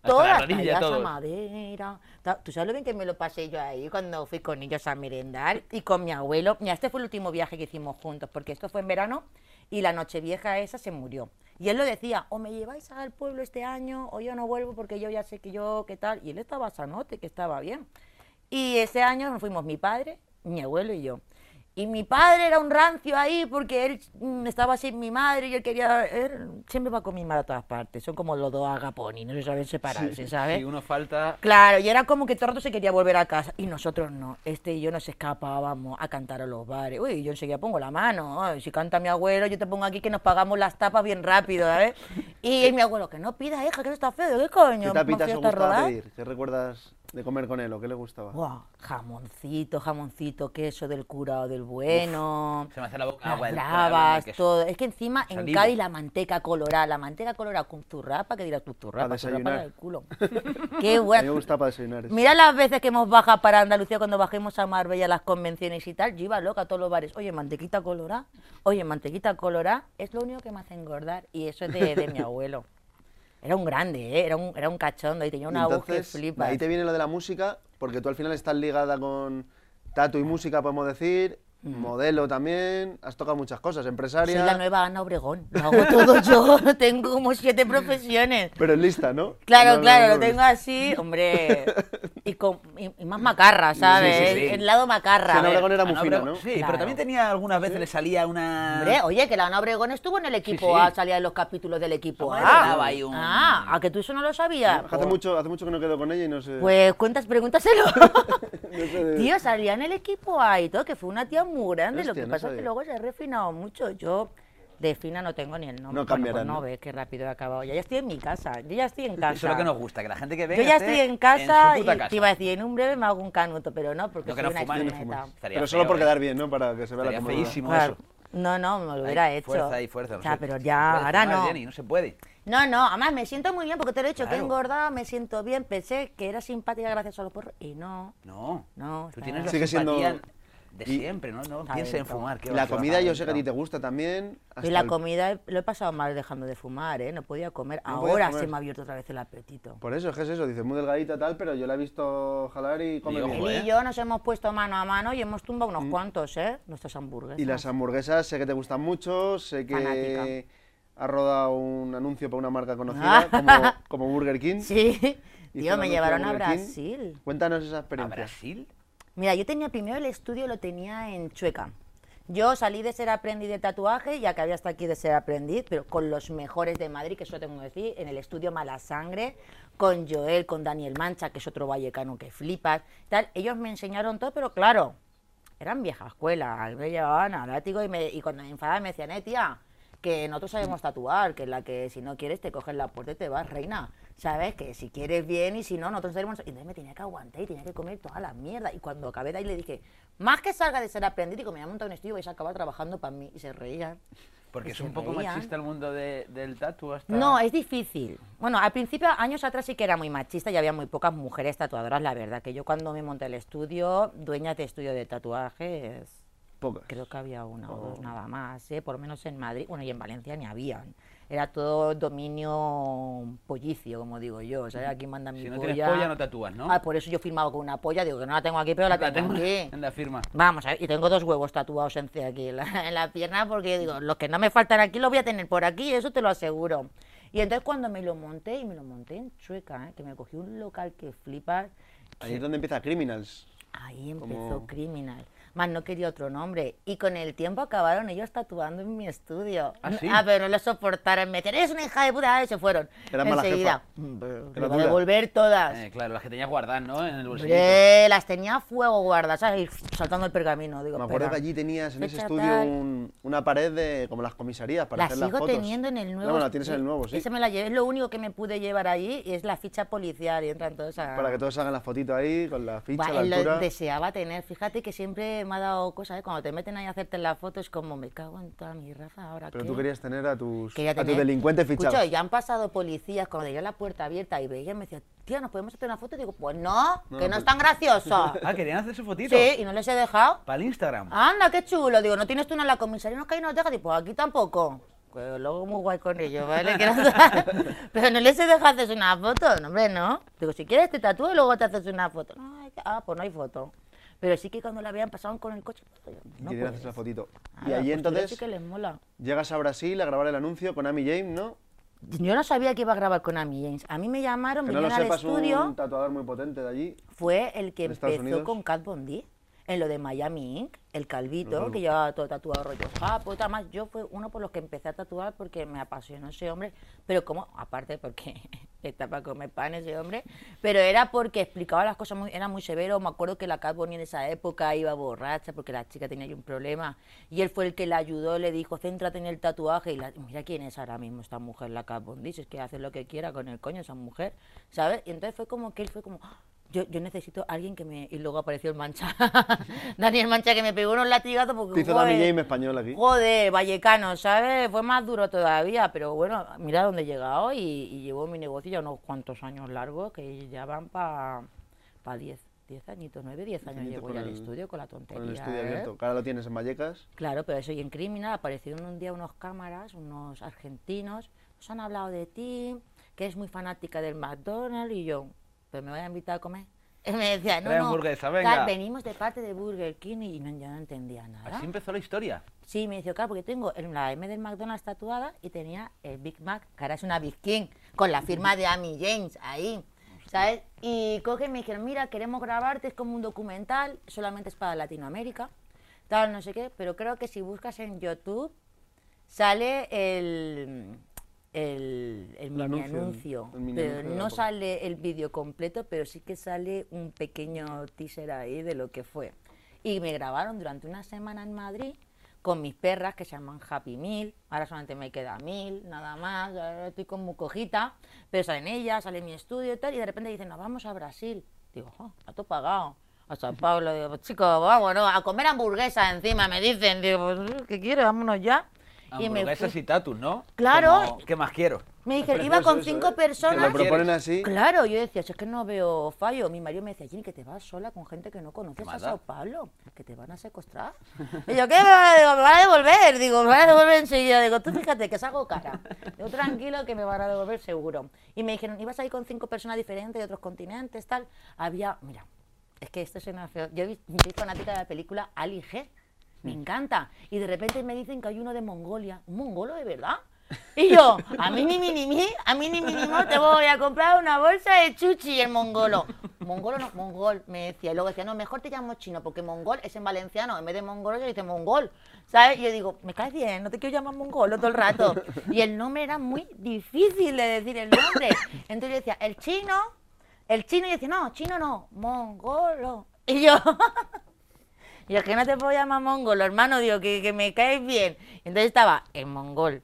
Speaker 2: Hasta la
Speaker 1: Todas
Speaker 2: rodilla, todos.
Speaker 1: madera. ¿Tú sabes lo bien que me lo pasé yo ahí cuando fui con ellos a merendar y con mi abuelo? Mira, este fue el último viaje que hicimos juntos, porque esto fue en verano y la nochevieja esa se murió. Y él lo decía, o me lleváis al pueblo este año o yo no vuelvo porque yo ya sé que yo, qué tal. Y él estaba sanote, que estaba bien. Y ese año nos fuimos mi padre, mi abuelo y yo. Y mi padre era un rancio ahí porque él mm, estaba sin mi madre y él quería... Él siempre va con mi madre a todas partes. Son como los dos agaponi, no se saben separarse, ¿sabes?
Speaker 2: Si uno falta...
Speaker 1: Claro, y era como que todo el rato se quería volver a casa. Y nosotros no. Este y yo nos escapábamos a cantar a los bares. Uy, yo enseguida pongo la mano. Ay, si canta mi abuelo, yo te pongo aquí que nos pagamos las tapas bien rápido, ¿sabes? Y mi abuelo, que no pida, hija, que eso está feo. ¿Qué coño?
Speaker 3: ¿Qué tapitas. ¿Qué recuerdas de comer con él o qué le gustaba?
Speaker 1: Buah, jamoncito, jamoncito, queso del curado del bueno.
Speaker 2: Se me hace la boca agua.
Speaker 1: bravas, todo. Es que encima en
Speaker 2: Saliva.
Speaker 1: Cádiz la manteca colorada, la manteca colorada con zurrapa, que dirás tú zurrapa,
Speaker 3: Para desayunar.
Speaker 1: del culo. Qué
Speaker 3: A mí me
Speaker 1: bueno.
Speaker 3: gustaba para desayunar. eso.
Speaker 1: Mira las veces que hemos bajado para Andalucía cuando bajemos a Marbella a las convenciones y tal. Yo iba loca a todos los bares. Oye, mantequita colorada. Oye, mantequita colorada. Es lo único que me hace engordar. Y eso es de, de mi abuelo. Era un grande, ¿eh? Era un, era un cachondo y tenía una voz que flipa.
Speaker 3: ahí te viene lo de la música, porque tú al final estás ligada con tatu y música, podemos decir, modelo también, has tocado muchas cosas,
Speaker 1: Soy
Speaker 3: empresaria,
Speaker 1: la nueva Ana Obregón. Lo hago todo yo. Tengo como siete profesiones.
Speaker 3: pero en lista, ¿no?
Speaker 1: Claro,
Speaker 3: No,
Speaker 1: claro,
Speaker 3: no,
Speaker 1: lo
Speaker 3: no.
Speaker 1: tengo así, hombre. Y, con, y, y más macarra, ¿sabes?
Speaker 2: sí, sí.
Speaker 1: El lado macarra.
Speaker 3: Sí, Ana. Obregón era muy fina,
Speaker 2: Obregón-
Speaker 3: ¿no?
Speaker 2: Sí,
Speaker 1: Claro.
Speaker 2: pero también tenía algunas veces le salía una...
Speaker 1: Hombre, oye, que la Ana Obregón estuvo en el equipo
Speaker 2: sí.
Speaker 1: A, salía en los capítulos del equipo
Speaker 2: Hombre,
Speaker 1: A.
Speaker 2: un-
Speaker 1: Ah, ¿a que tú eso no lo sabías?
Speaker 3: Hace mucho, hace mucho que no quedo con ella y no sé.
Speaker 1: Pues cuentas, pregúntaselo.
Speaker 3: no sé de-
Speaker 1: Tío, salía en el equipo A y todo, que fue una tía muy grande. lo que
Speaker 3: no
Speaker 1: pasa es que luego se ha refinado mucho. Yo de fina no tengo ni el nombre.
Speaker 3: No cambiarán,
Speaker 1: Bueno,
Speaker 3: ¿no?
Speaker 1: pues no ves qué rápido he acabado. Ya, ya estoy en mi casa. Yo ya estoy en casa.
Speaker 2: Eso es lo que nos gusta, que la gente que venga
Speaker 1: Yo ya
Speaker 2: esté
Speaker 1: estoy en casa y
Speaker 2: casa.
Speaker 1: te iba a decir, en un breve me hago un canuto, pero no, porque
Speaker 2: No, que
Speaker 1: soy
Speaker 2: no
Speaker 1: una
Speaker 2: no. Estaría
Speaker 3: Pero solo
Speaker 2: feo,
Speaker 3: por
Speaker 2: ¿eh?
Speaker 3: quedar bien, ¿no? Para que se vea la comunidad.
Speaker 2: feísimo
Speaker 1: Claro.
Speaker 2: eso.
Speaker 1: No, no, me lo
Speaker 2: Hay
Speaker 1: hubiera hecho.
Speaker 2: Fuerza ahí, fuerza.
Speaker 1: O
Speaker 2: no
Speaker 1: sea,
Speaker 2: se-
Speaker 1: pero ya,
Speaker 2: puede
Speaker 1: ahora no.
Speaker 2: Jenny, no se puede.
Speaker 1: No, no, además me siento muy bien porque te lo he dicho, que he
Speaker 2: Claro.
Speaker 1: engordado, me siento bien, pensé que era simpática gracias a los porros y no.
Speaker 2: No,
Speaker 1: No,
Speaker 2: tú tienes la
Speaker 3: Sigue siendo-
Speaker 2: simpatía de
Speaker 3: y-
Speaker 2: siempre, ¿no? No en fumar. ¿qué
Speaker 3: Y
Speaker 2: va,
Speaker 3: la comida yo sé que a ti te gusta también.
Speaker 1: Y la
Speaker 3: el-
Speaker 1: comida lo he pasado mal dejando de fumar, ¿eh? No podía comer.
Speaker 3: No
Speaker 1: Ahora
Speaker 3: comer.
Speaker 1: se me ha abierto otra vez el apetito.
Speaker 3: Por eso, es que es eso, dices muy delgadita tal, pero yo la he visto jalar y come
Speaker 2: Y ojo,
Speaker 3: bien.
Speaker 1: Él
Speaker 2: ¿eh?
Speaker 1: y yo nos hemos puesto mano a mano y hemos tumbado unos cuantos, ¿eh? Nuestras hamburguesas.
Speaker 3: Y las hamburguesas sé que te gustan mucho, sé que
Speaker 1: Fanática.
Speaker 3: has rodado un anuncio para una marca conocida como, como Burger King.
Speaker 1: Sí.
Speaker 3: Hizo
Speaker 1: Tío, me llevaron a
Speaker 3: King.
Speaker 1: Brasil.
Speaker 3: Cuéntanos esa
Speaker 2: ¿A
Speaker 3: experiencia.
Speaker 2: Brasil?
Speaker 1: Mira, yo tenía primero el estudio, lo tenía en Chueca. Yo salí de ser aprendiz de tatuaje y acabé hasta aquí de ser aprendiz, pero con los mejores de Madrid, que eso tengo que decir, en el estudio Mala Sangre, con Joel, con Daniel Mancha, que es otro vallecano que flipas, tal. Ellos me enseñaron todo, pero claro, eran vieja escuela, me llevaban a látigo y, me, y cuando me enfadaba me decían, eh, tía, que nosotros sabemos tatuar, que es la que si no quieres te coges la puerta y te vas, reina. ¿Sabes? Que si quieres bien y si no, nosotros tenemos... Y entonces me tenía que aguantar y tenía que comer toda la mierda. Y cuando acabé de ahí le dije, más que salga de ser aprendiz, digo, me voy a montar un estudio y vais a acabar trabajando para mí. Y se reían.
Speaker 2: Porque es un poco
Speaker 1: reían.
Speaker 2: machista el mundo de- del tatu hasta...
Speaker 1: No, es difícil. Bueno, al principio, años atrás sí que era muy machista y había muy pocas mujeres tatuadoras, la verdad. Que yo cuando me monté el estudio, dueñas de estudio de tatuajes,
Speaker 3: Pocas.
Speaker 1: creo que había una o
Speaker 2: Oh.
Speaker 1: dos nada más, ¿eh? por lo menos en Madrid. Bueno, y en Valencia ni habían. Era todo dominio pollicio, como digo yo. ¿sabes? Aquí mandan mi
Speaker 2: Si no
Speaker 1: polla.
Speaker 2: tienes polla no tatúas, ¿no?
Speaker 1: Ah, por eso yo he firmado con una polla. Digo que no la tengo aquí, pero la
Speaker 2: La
Speaker 1: tengo
Speaker 2: tengo
Speaker 1: aquí.
Speaker 2: en la firma.
Speaker 1: Vamos a ver, y tengo dos huevos tatuados en C aquí en la, en la pierna porque digo, los que no me faltan aquí los voy a tener por aquí, eso te lo aseguro. Y entonces cuando me lo monté, y me lo monté en Chueca, ¿eh? que me cogí un local que flipas,
Speaker 3: Ahí es donde empieza Criminals.
Speaker 1: ahí empezó
Speaker 3: Como-
Speaker 1: Criminal. Más no quería otro nombre. Y con el tiempo acabaron ellos tatuando en mi estudio.
Speaker 2: ¿Ah, sí?
Speaker 1: pero no lo soportaron. Me eres una hija de puta. Y se fueron.
Speaker 3: Era mala
Speaker 1: Enseguida.
Speaker 3: jefa.
Speaker 1: Mm, a devolver todas.
Speaker 2: Eh, claro, las que tenías guardadas, ¿no? En el bolsillo.
Speaker 1: Hombre, las tenía a fuego guardadas, ¿sabes? Y saltando el pergamino. Digo,
Speaker 3: Me acuerdo
Speaker 1: espera.
Speaker 3: que allí tenías en ese estudio un- una pared de como las comisarías para
Speaker 1: La
Speaker 3: hacer las
Speaker 1: sigo
Speaker 3: fotos.
Speaker 1: teniendo en el nuevo.
Speaker 3: No, bueno, la tienes en el nuevo, sí.
Speaker 1: Ese me la llevé, es lo único que me pude llevar allí y es la ficha policial y entran todos a...
Speaker 3: Para que todos hagan la fotito ahí con la ficha,
Speaker 1: Buah,
Speaker 3: la
Speaker 1: lo
Speaker 3: altura.
Speaker 1: deseaba tener. Fíjate que siempre me ha dado cosas, ¿eh? Cuando te meten ahí a hacerte la foto es como, me cago en toda mi raza ahora.
Speaker 3: Pero
Speaker 1: ¿qué?
Speaker 3: tú querías tener a tus,
Speaker 1: Quería
Speaker 3: a tus delincuentes fichados.
Speaker 1: ya han pasado policías cuando tenía la puerta abierta y veían me decían, tía, ¿nos podemos hacer una foto? Y digo, pues no,
Speaker 3: No,
Speaker 1: que no
Speaker 3: pues-
Speaker 1: es tan gracioso.
Speaker 2: Ah, querían hacer su fotito.
Speaker 1: sí, y no les he dejado.
Speaker 2: Para el Instagram.
Speaker 1: Anda, qué chulo. Digo, ¿no tienes tú una en la comisaría? No, que ahí no deja. Digo, pues aquí tampoco. Pues luego muy guay con ellos, ¿vale? Pero no les he dejado hacerse una foto, no, hombre, no. Digo, si quieres te tatúo y luego te haces una foto. No, hay que- ah, pues no hay foto. Pero sí que cuando la vean pasaban con el coche, pues, no
Speaker 3: Querían
Speaker 1: puedes.
Speaker 3: hacerse la fotito. Y allí
Speaker 1: pues,
Speaker 3: entonces
Speaker 1: sí que les mola.
Speaker 3: llegas a Brasil a grabar el anuncio con Amy James, ¿no?
Speaker 1: Yo no sabía que iba a grabar con Amy James. A mí me llamaron,
Speaker 3: Que no lo
Speaker 1: vinieron al
Speaker 3: sepas,
Speaker 1: estudio.
Speaker 3: un tatuador muy potente de allí.
Speaker 1: fue el que
Speaker 3: ¿En Estados
Speaker 1: empezó
Speaker 3: Unidos?
Speaker 1: con Cat Von D, en lo de Miami Inc., el calvito, que llevaba todo tatuado rollo japo y tal. Más yo fue uno por los que empecé a tatuar porque me apasionó ese hombre, pero como, aparte porque está para comer pan ese hombre, pero era porque explicaba las cosas, muy, era muy severo. Me acuerdo que la Cat D en esa época iba borracha porque la chica tenía ahí un problema y él fue el que la ayudó, le dijo, céntrate en el tatuaje y la- mira quién es ahora mismo esta mujer, la Cat Von D, si es que hace lo que quiera con el coño esa mujer, ¿sabes? Y entonces fue como que él fue como... "Ah, yo, yo necesito a alguien que me... Y luego apareció el Mancha. Daniel Mancha que me pegó unos latigazos porque...
Speaker 3: Te hizo
Speaker 1: joder,
Speaker 3: español aquí.
Speaker 1: Joder, Vallecano, ¿sabes? Fue más duro todavía, pero bueno, mira dónde he llegado y, y llevo mi negocio ya unos cuantos años largos que ya van para pa 10, 10 añitos, 9, 10 años llevo ya al estudio con la tontería.
Speaker 3: Con el estudio
Speaker 1: ¿eh?
Speaker 3: abierto. Ahora lo tienes en Vallecas.
Speaker 1: Claro, pero eso y en Criminal aparecieron un día unos cámaras, unos argentinos, nos han hablado de ti, que es muy fanática del McDonald's y yo, pero me voy a invitar a comer. Y me decía, no, no, venimos de parte de Burger King y no, yo no entendía nada.
Speaker 2: Así empezó la historia.
Speaker 1: Sí, me dice, claro, porque tengo la M del McDonald's tatuada y tenía el Big Mac, que ahora es una Big King, con la firma de Amy James ahí, ¿sabes? Y coge y me dijeron, mira, queremos grabarte, es como un documental, solamente es para Latinoamérica, tal, no sé qué, pero creo que si buscas en YouTube sale el, el, el
Speaker 3: El
Speaker 1: mini
Speaker 3: anuncio,
Speaker 1: anuncio,
Speaker 3: el mini
Speaker 1: pero
Speaker 3: anuncio
Speaker 1: no sale el vídeo completo, pero sí que sale un pequeño teaser ahí de lo que fue. Y me grabaron durante una semana en Madrid con mis perras que se llaman Happy Meal. Ahora solamente me queda Mil, nada más. Ahora estoy como cojita, pero salen ellas, sale mi estudio y tal. Y de repente dicen, nos vamos a Brasil. Digo, oh, a todo pagado. A Sao Paulo, digo, pues chicos, vamos, ¿no? a comer hamburguesa encima, me dicen. Digo, pues, ¿qué quieres? Vámonos ya. Y me
Speaker 2: Hamburguesas
Speaker 1: fui.
Speaker 2: y tatus, ¿no?
Speaker 1: Claro.
Speaker 2: Como, ¿Qué más quiero?
Speaker 1: Me dijeron, iba con
Speaker 3: eso,
Speaker 1: cinco
Speaker 3: ¿eh?
Speaker 1: personas.
Speaker 3: Te lo proponen así.
Speaker 1: Claro, yo decía, si es que no veo fallo. Mi marido me decía, Jenny, que te vas sola con gente que no conoces a. Sao Paulo, que te van a secuestrar. Y yo, ¿qué? me van a- me a devolver. Digo, me van a devolver enseguida. Digo, tú fíjate que salgo cara. Digo, tranquilo que me van a devolver seguro. Y me dijeron, ibas ahí con cinco personas diferentes de otros continentes, tal. Había, mira, es que esto suena feo. Yo vi- soy fanática de la película Ali G. Me encanta. Y de repente me dicen que hay uno de Mongolia. ¿Un mongolo de verdad? Y yo, a mí ni mi ni mi, a mí ni mi ni mo, te voy a comprar una bolsa de chuchi el mongolo. Mongolo no, mongol, me decía. Y luego decía, no, mejor te llamo chino, porque mongol es en valenciano, en vez de mongolo se dice mongol. ¿Sabes? Y yo digo, me caes bien, no te quiero llamar mongolo todo el rato. Y el nombre era muy difícil de decir el nombre. Entonces yo decía, el chino, el chino, y decía, no, chino no, mongolo. Y yo, y es que no te puedo llamar mongolo, hermano, digo, que, que me caes bien. Entonces estaba el mongol,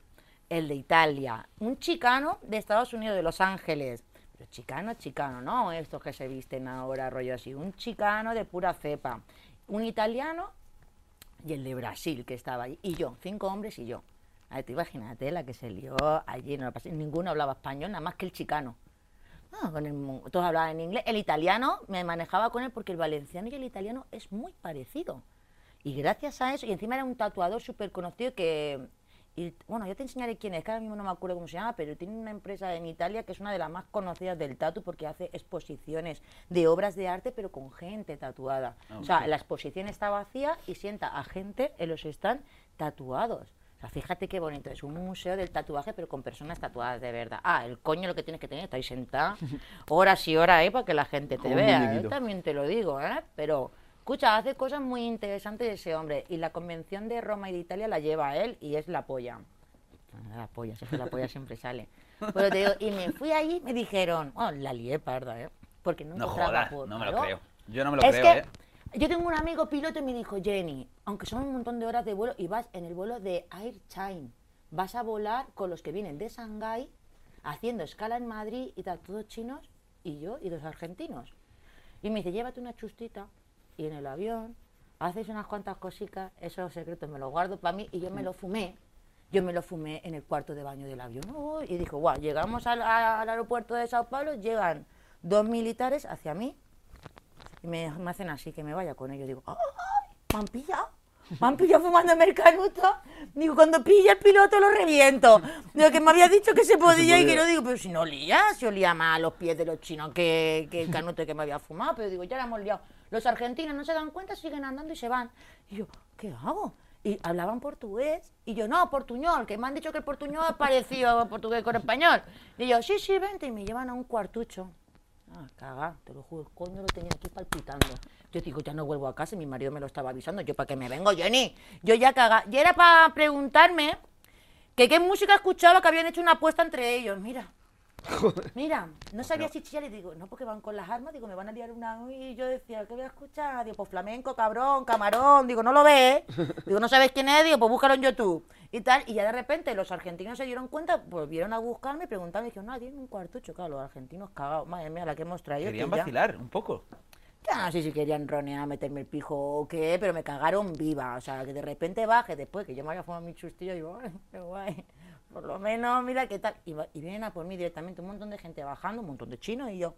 Speaker 1: el de Italia, un chicano de Estados Unidos, de Los Ángeles. Pero chicano, chicano, no estos que se visten ahora, rollo así. Un chicano de pura cepa. Un italiano y el de Brasil que estaba ahí. Y yo, cinco hombres y yo. A ver, tú imagínate la que se lió allí, no la pasé- ninguno hablaba español, nada más que el chicano. Ah, con el todos hablaban en inglés. El italiano me manejaba con él porque el valenciano y el italiano es muy parecido. Y gracias a eso, y encima era un tatuador súper conocido que, y, bueno, yo te enseñaré quién es, que ahora mismo no me acuerdo cómo se llama, pero tiene una empresa en Italia que es una de las más conocidas del tatu porque hace exposiciones de obras de arte, pero con gente tatuada. O sea, la exposición está vacía y sienta a gente en los stands tatuados. Fíjate qué bonito, es un museo del tatuaje, pero con personas tatuadas de verdad. Ah, el coño lo que tienes que tener, está ahí sentada horas y horas ahí para que la gente te vea. ¿eh?
Speaker 3: muñequito.
Speaker 1: También te lo digo, ¿eh? Pero, escucha, hace cosas muy interesantes ese hombre. Y la convención de Roma y de Italia la lleva él y es la polla. La polla, si es que la polla siempre sale. Pero te digo, y me fui allí, me dijeron, bueno, la lié parda, ¿eh? Porque no
Speaker 2: No
Speaker 1: encontraba
Speaker 2: jodas,
Speaker 1: por-
Speaker 2: no me lo creo. Yo no me lo
Speaker 1: es
Speaker 2: creo,
Speaker 1: que
Speaker 2: ¿eh?
Speaker 1: yo tengo un amigo piloto y me dijo, Jenny, aunque son un montón de horas de vuelo y vas en el vuelo de Air China, vas a volar con los que vienen de Shanghái, haciendo escala en Madrid y tal, todos chinos, y yo y dos argentinos. Y me dice, llévate una chustita y en el avión haces unas cuantas cositas, esos secretos me los guardo para mí y yo me lo fumé. Yo me lo fumé en el cuarto de baño del avión. Y dijo, guau, llegamos al, aeropuerto de Sao Paulo, llegan dos militares hacia mí y me, me hacen así, que me vaya con ellos. Digo, ¡ay! ¿Me han pillado? ¿Me han pillado fumándome el canuto? Digo, cuando pilla el piloto lo reviento. Digo, que me había dicho que se podía y que no. Digo, pero si no olía, si olía más a los pies de los chinos que, que el canuto que me había fumado. Pero digo, ya la hemos liado. Los argentinos no se dan cuenta, siguen andando y se van. Y yo, ¿qué hago? Y hablaban portugués. Y yo, no, portuñol, que me han dicho que el portuñol es parecido a portugués con español. Y yo, sí, sí, vente. Y me llevan a un cuartucho. Ah, caga, te lo juro, el coño lo tenía aquí palpitando. Yo digo, ya no vuelvo a casa, y mi marido me lo estaba avisando. Yo, ¿para qué me vengo, Jenny? Yo ya caga. Y era para preguntarme que qué música escuchaba que habían hecho una apuesta entre ellos. Mira. Mira, no sabía si chillar y digo, no, porque van con las armas, digo, me van a liar una. Y yo decía, ¿qué voy a escuchar? Digo, pues flamenco, cabrón, camarón, digo, no lo ves. Digo, no sabes quién es, digo, pues búscalo en YouTube. Y tal, y ya de repente los argentinos se dieron cuenta, volvieron a buscarme, preguntaron, y dijeron, no, tienen un cuartucho, claro, los argentinos cagados, madre mía, la que hemos traído.
Speaker 2: Querían
Speaker 1: que ya-
Speaker 2: vacilar un poco.
Speaker 1: No sé si querían ronear, meterme el pijo o qué, pero me cagaron viva. O sea, que de repente baje después que yo me había fumado mi chustillo y digo, ay, qué guay. Por lo menos, mira qué tal. Y vienen a por mí directamente un montón de gente bajando, un montón de chinos y yo.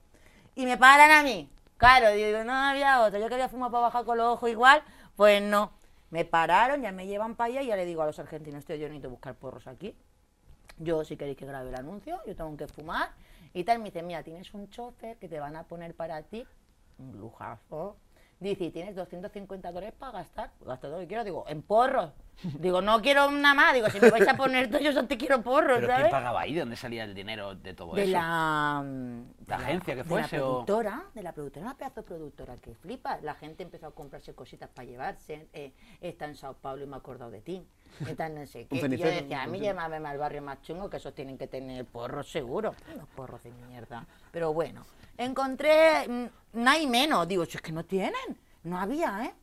Speaker 1: Y me paran a mí. Claro, digo, no había otro. Yo que había fumado para bajar con los ojos igual, pues no. Me pararon, ya me llevan para allá y ya le digo a los argentinos, tío, yo necesito buscar porros aquí. Yo, si queréis que grabe el anuncio, yo tengo que fumar. Y tal, me dice, mira, tienes un chofer que te van a poner para ti un lujazo. Dice, "¿Y tienes 250 dólares para gastar. Gasto todo lo que quiero. Digo, en porros. Digo, no quiero nada más. Digo, si me vais a poner todo, yo solo te quiero porros,
Speaker 2: ¿Pero quién
Speaker 1: ¿sabes?
Speaker 2: pagaba ahí? ¿De dónde salía el dinero de todo
Speaker 1: De
Speaker 2: eso?
Speaker 1: la, de
Speaker 2: ¿La agencia que
Speaker 1: de
Speaker 2: fuese
Speaker 1: la
Speaker 2: o-
Speaker 1: productora, de la productora, una pedazo de productora que flipa. La gente empezó a comprarse cositas para llevarse. eh, está en Sao Paulo y me he acordado de ti. Está en no sé qué. Y yo decía, a mí llévame al barrio más chungo, que esos tienen que tener porros seguro. Unos porros de mierda. Pero bueno, encontré, mm, no hay menos. Digo, si es que no tienen. No había, ¿eh?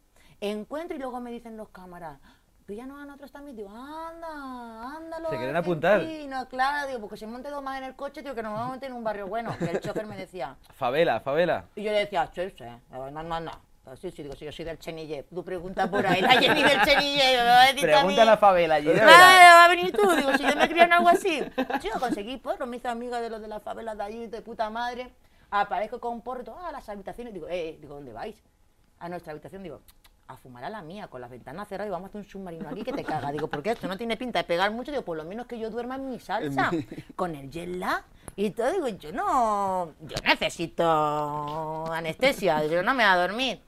Speaker 1: Encuentro y luego me dicen los cámaras. Píllanos a nosotros también, digo, anda, los
Speaker 2: Se quieren apuntar.
Speaker 1: argentinos, claro, digo, porque se monte dos más en el coche, digo, que nos vamos a meter en un barrio bueno. Y el chofer me decía,
Speaker 2: Favela, favela.
Speaker 1: y yo le decía, sí, sí, no, no, no. Sí, sí, digo, si yo soy del Chenille. Tú pregunta por ahí, la Jenny del Chenille, me va a decir
Speaker 2: Pregunta a la favela allí.
Speaker 1: Claro, va a venir tú. Digo, si yo me crié en algo así. Yo conseguí porro, me hice amiga de los de las favelas de allí, de puta madre. Aparezco con porro, y todo, ah, las habitaciones. Digo, eh, digo, ¿dónde vais? A nuestra habitación, digo, a fumar a la mía, con las ventanas cerradas y vamos a hacer un submarino aquí que te caga. Digo, porque esto no tiene pinta de pegar mucho, digo, por lo menos que yo duerma en mi salsa, con el jet lag y todo. Digo, yo no, yo necesito anestesia, yo no me voy a dormir.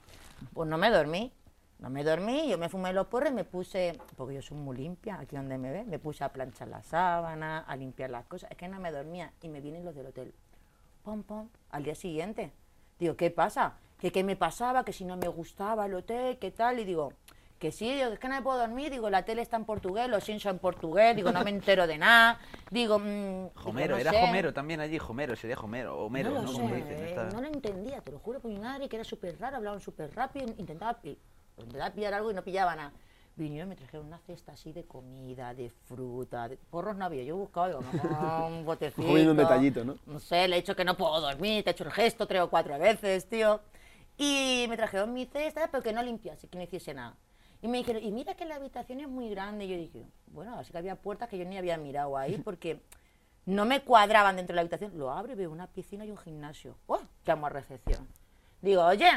Speaker 1: Pues no me dormí. No me dormí, yo me fumé los porros me puse, porque yo soy muy limpia, aquí donde me ves, me puse a planchar la sábana, a limpiar las cosas. Es que no me dormía y me vienen los del hotel. Pom, pom, al día siguiente. Digo, ¿qué pasa? Que qué me pasaba, que si no me gustaba el hotel, qué tal. Y digo, que sí, digo, es que no me puedo dormir. Digo, la tele está en portugués, los Simpsons en portugués. Digo, no me entero de nada. Digo, mm, digo,
Speaker 2: Homero,
Speaker 1: no
Speaker 2: era
Speaker 1: sé.
Speaker 2: Homero también allí, Homero, sería Homero, Homero,
Speaker 1: no
Speaker 2: ¿no?
Speaker 1: lo
Speaker 2: Como
Speaker 1: sé, eh,
Speaker 2: está-
Speaker 1: no lo entendía, te lo juro por mi madre, que era súper raro, hablaban súper rápido, intentaba, intentaba pillar algo y no pillaba nada. vinieron y me trajeron una cesta así de comida, de fruta, de porros no había, yo buscaba digo, no, un botecito.
Speaker 3: Un detallito, ¿no?
Speaker 1: No sé, le he dicho que no puedo dormir, te he hecho el gesto tres o cuatro veces, tío. Y me trajeron mi cesta, pero que no limpiase, que no hiciese nada. Y me dijeron, y mira que la habitación es muy grande. Y yo dije, bueno, así que había puertas que yo ni había mirado ahí porque no me cuadraban dentro de la habitación. Lo abro y veo una piscina y un gimnasio. ¡Oh! Llamo a recepción. Digo, oye,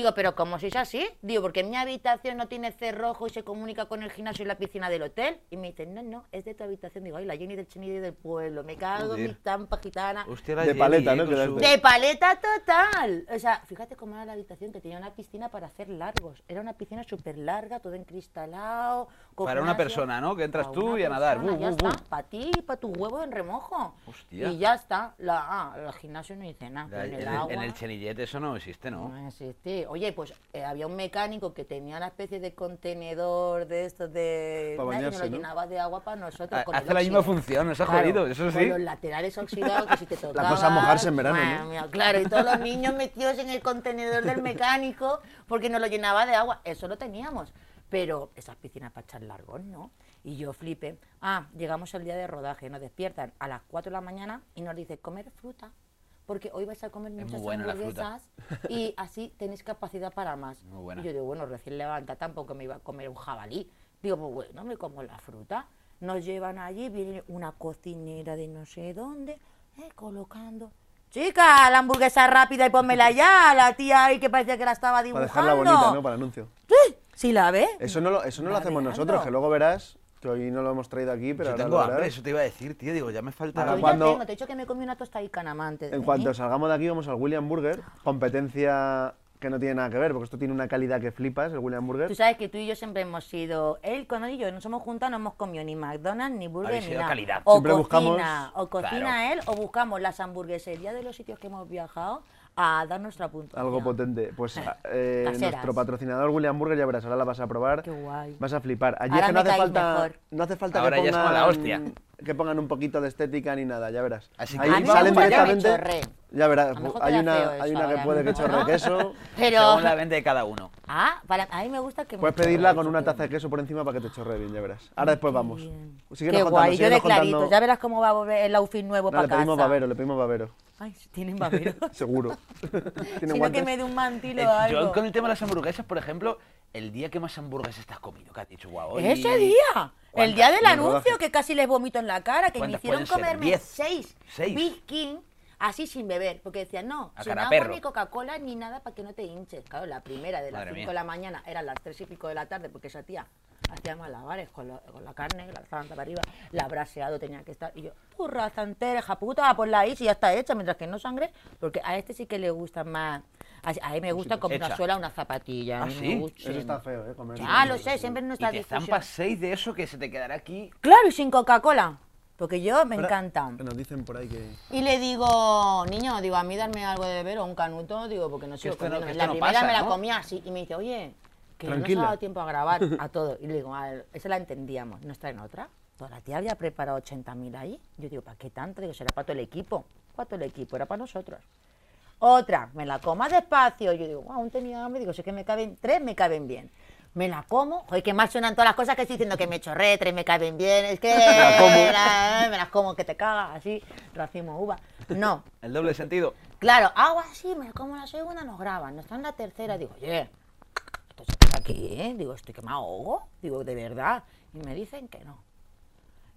Speaker 1: digo, pero ¿cómo si es así? Digo, porque mi habitación no tiene cerrojo y se comunica con el gimnasio y la piscina del hotel. Y me dicen, no, no, es de tu habitación. Digo, ay, la Jenny del Chenillo del pueblo, me cago en mi estampa gitana.
Speaker 2: Hostia, la
Speaker 3: De
Speaker 2: Jenny,
Speaker 3: paleta,
Speaker 2: eh,
Speaker 3: ¿no?
Speaker 2: su-
Speaker 3: das-
Speaker 1: De paleta total. O sea, fíjate cómo era la habitación, que tenía una piscina para hacer largos. Era una piscina súper larga, todo encristalado. Con
Speaker 2: Para una persona, ¿no? Que entras
Speaker 1: Para
Speaker 2: tú y a nadar.
Speaker 1: persona, ya está, para ti y para tu huevo en remojo.
Speaker 2: Hostia.
Speaker 1: Y ya está. La, ah, el gimnasio no dice nada.
Speaker 2: La- en,
Speaker 1: el agua,
Speaker 2: en el chenillete eso no existe, ¿no?
Speaker 1: no existe. Oye, pues eh, había un mecánico que tenía una especie de contenedor de estos de...
Speaker 3: Pa'
Speaker 1: nada, y nos
Speaker 3: bañarse,
Speaker 1: lo
Speaker 3: ¿no?
Speaker 1: llenaba de agua para nosotros.
Speaker 2: Ha-
Speaker 1: con el
Speaker 2: Hace la misma función, nos ha
Speaker 1: Claro,
Speaker 2: jodido, eso
Speaker 1: Con
Speaker 2: sí.
Speaker 1: los laterales oxidados que si te tocaba...
Speaker 3: cosa es mojarse en verano, ¿no?
Speaker 1: mía, claro, y todos los niños metidos en el contenedor del mecánico porque nos lo llenaba de agua. Eso lo teníamos. Pero esas piscinas para echar largos, ¿no? Y yo flipé. Ah, llegamos el día de rodaje, nos despiertan a las 4 de la mañana y nos dice comer fruta. Porque hoy vais a comer muchas hamburguesas y así tenéis capacidad para más.
Speaker 2: Muy buena.
Speaker 1: Y yo digo, bueno, recién levanta tampoco me iba a comer un jabalí. Digo, pues bueno, me como la fruta. Nos llevan allí, viene una cocinera de no sé dónde, eh, colocando. Chica, la hamburguesa rápida y pónmela ya. La tía ahí que parecía que la estaba
Speaker 3: Para
Speaker 1: dibujando.
Speaker 3: dejarla bonita, ¿no? Para anuncio.
Speaker 1: Sí, ¿Sí la ves?
Speaker 3: Eso no lo, eso no lo hacemos
Speaker 1: Babeando.
Speaker 3: nosotros, que luego verás, que hoy no lo hemos traído aquí, pero
Speaker 2: Yo
Speaker 3: ahora
Speaker 2: tengo
Speaker 3: lo
Speaker 2: hambre,
Speaker 3: verás.
Speaker 2: eso te iba a decir, tío. Digo, ya me falta.
Speaker 3: Ahora
Speaker 1: Yo
Speaker 3: cuando-
Speaker 1: ya tengo, te he dicho que me comí una tostadica en amante.
Speaker 3: En cuanto salgamos de aquí, vamos al William Burger, competencia que no tiene nada que ver, porque esto tiene una calidad que flipas, el William Burger.
Speaker 1: Tú sabes que tú y yo siempre hemos sido, él con él y yo nos hemos juntado, no hemos comido ni McDonald's, ni Burger,
Speaker 2: Habéis
Speaker 1: ni
Speaker 2: sido
Speaker 1: nada.
Speaker 2: calidad.
Speaker 1: O
Speaker 3: Siempre
Speaker 1: cocina,
Speaker 3: buscamos-
Speaker 1: o cocina
Speaker 2: Claro.
Speaker 1: él, o buscamos las hamburgueserías de los sitios que hemos viajado a dar nuestra puntuación.
Speaker 3: Algo potente. Pues eh, nuestro patrocinador William Burger, ya verás, ahora la vas a probar.
Speaker 1: Qué guay.
Speaker 3: Vas a flipar. Allí
Speaker 1: Ahora
Speaker 3: es que no hace falta,
Speaker 1: mejor.
Speaker 3: no hace falta
Speaker 2: Ahora
Speaker 3: que
Speaker 2: ya es la hostia.
Speaker 3: Que pongan un poquito de estética ni nada, ya verás.
Speaker 2: Así que-
Speaker 3: Ahí salen directamente. Ya verás, hay una, hay una que puede que chorre
Speaker 1: ¿no?
Speaker 3: queso.
Speaker 1: Pero,
Speaker 2: Según la vende de cada uno.
Speaker 1: ah, para, a mí me gusta que me
Speaker 3: Puedes pedirla con una taza de queso por encima para que te chorre bien, ya verás. Ahora después vamos.
Speaker 1: Qué
Speaker 3: contando,
Speaker 1: guay, yo de
Speaker 3: contando.
Speaker 1: ya verás cómo va a volver el outfit nuevo
Speaker 3: No,
Speaker 1: para
Speaker 3: le
Speaker 1: casa.
Speaker 3: pedimos babero, le pedimos babero.
Speaker 1: Ay, tienen babero.
Speaker 3: Seguro. ¿Tiene
Speaker 1: Sino que me dé un mantil o
Speaker 2: Eh,
Speaker 1: algo.
Speaker 2: yo con el tema de las hamburguesas, por ejemplo, el día que más hamburguesas te has comido, que has dicho, guau, hoy-
Speaker 1: Ese día, el día del anuncio,
Speaker 3: Rodaje.
Speaker 1: que casi les vomito en la cara, que me
Speaker 2: ¿Cuántas
Speaker 1: hicieron comerme
Speaker 2: ¿Diez?
Speaker 1: seis,
Speaker 2: ¿Seis?
Speaker 1: Big King, así sin beber, porque decían, no,
Speaker 2: A
Speaker 1: sin agua ni Coca-Cola ni nada para que no te hinches. Claro, la primera de las
Speaker 2: Madre
Speaker 1: 5
Speaker 2: mía.
Speaker 1: de la mañana eran las 3 y pico de la tarde, porque esa tía hacía malabares con, lo- con la carne, la estaban para arriba, la braseado tenía que estar, y yo, entera, hija puta, ponla ahí si ya está hecha, mientras que no sangre, porque a este sí que le gusta más, a, a mí me gusta como una suela, una zapatilla. a
Speaker 2: ¿Ah, sí?
Speaker 1: me gusta-
Speaker 3: Eso está feo, ¿eh? Comer.
Speaker 1: Ya lo sé, siempre en
Speaker 2: Y
Speaker 1: nuestra
Speaker 2: te zampas seis de eso que se te quedará aquí.
Speaker 1: Claro, y sin Coca-Cola. Porque yo me encanta.
Speaker 3: Nos dicen por ahí que...
Speaker 1: Y le digo, niño, digo, a mí darme algo de beber o un canuto, digo, porque no sigo
Speaker 2: no- esto
Speaker 1: la
Speaker 2: no
Speaker 1: primera
Speaker 2: pasa,
Speaker 1: me la
Speaker 2: ¿no?
Speaker 1: comía así y me dice, oye, que no
Speaker 3: Tranquila.
Speaker 1: nos ha dado tiempo a grabar a todo. Y le digo, a ver, esa la entendíamos, ¿no está en otra? Toda la tía había preparado 80.000 ahí. Yo digo, ¿para qué tanto? Digo, será para todo el equipo. Para todo el equipo, era para nosotros. Otra, me la coma despacio. Yo digo, wow, aún tenía hambre. Digo, sé que me caben, tres me caben bien. Me la como. Joder, que mal suenan todas las cosas que estoy diciendo que me chorré, tres me caben bien. Es que
Speaker 3: la como.
Speaker 1: la- me las como, que te cagas, así, racimo uva. No,
Speaker 2: El doble sentido.
Speaker 1: claro, hago así, me la como la segunda, nos graban. No está en la tercera. Digo, oye, esto se queda aquí, ¿eh? Digo, estoy que me ahogo. Digo, de verdad. Y me dicen que no.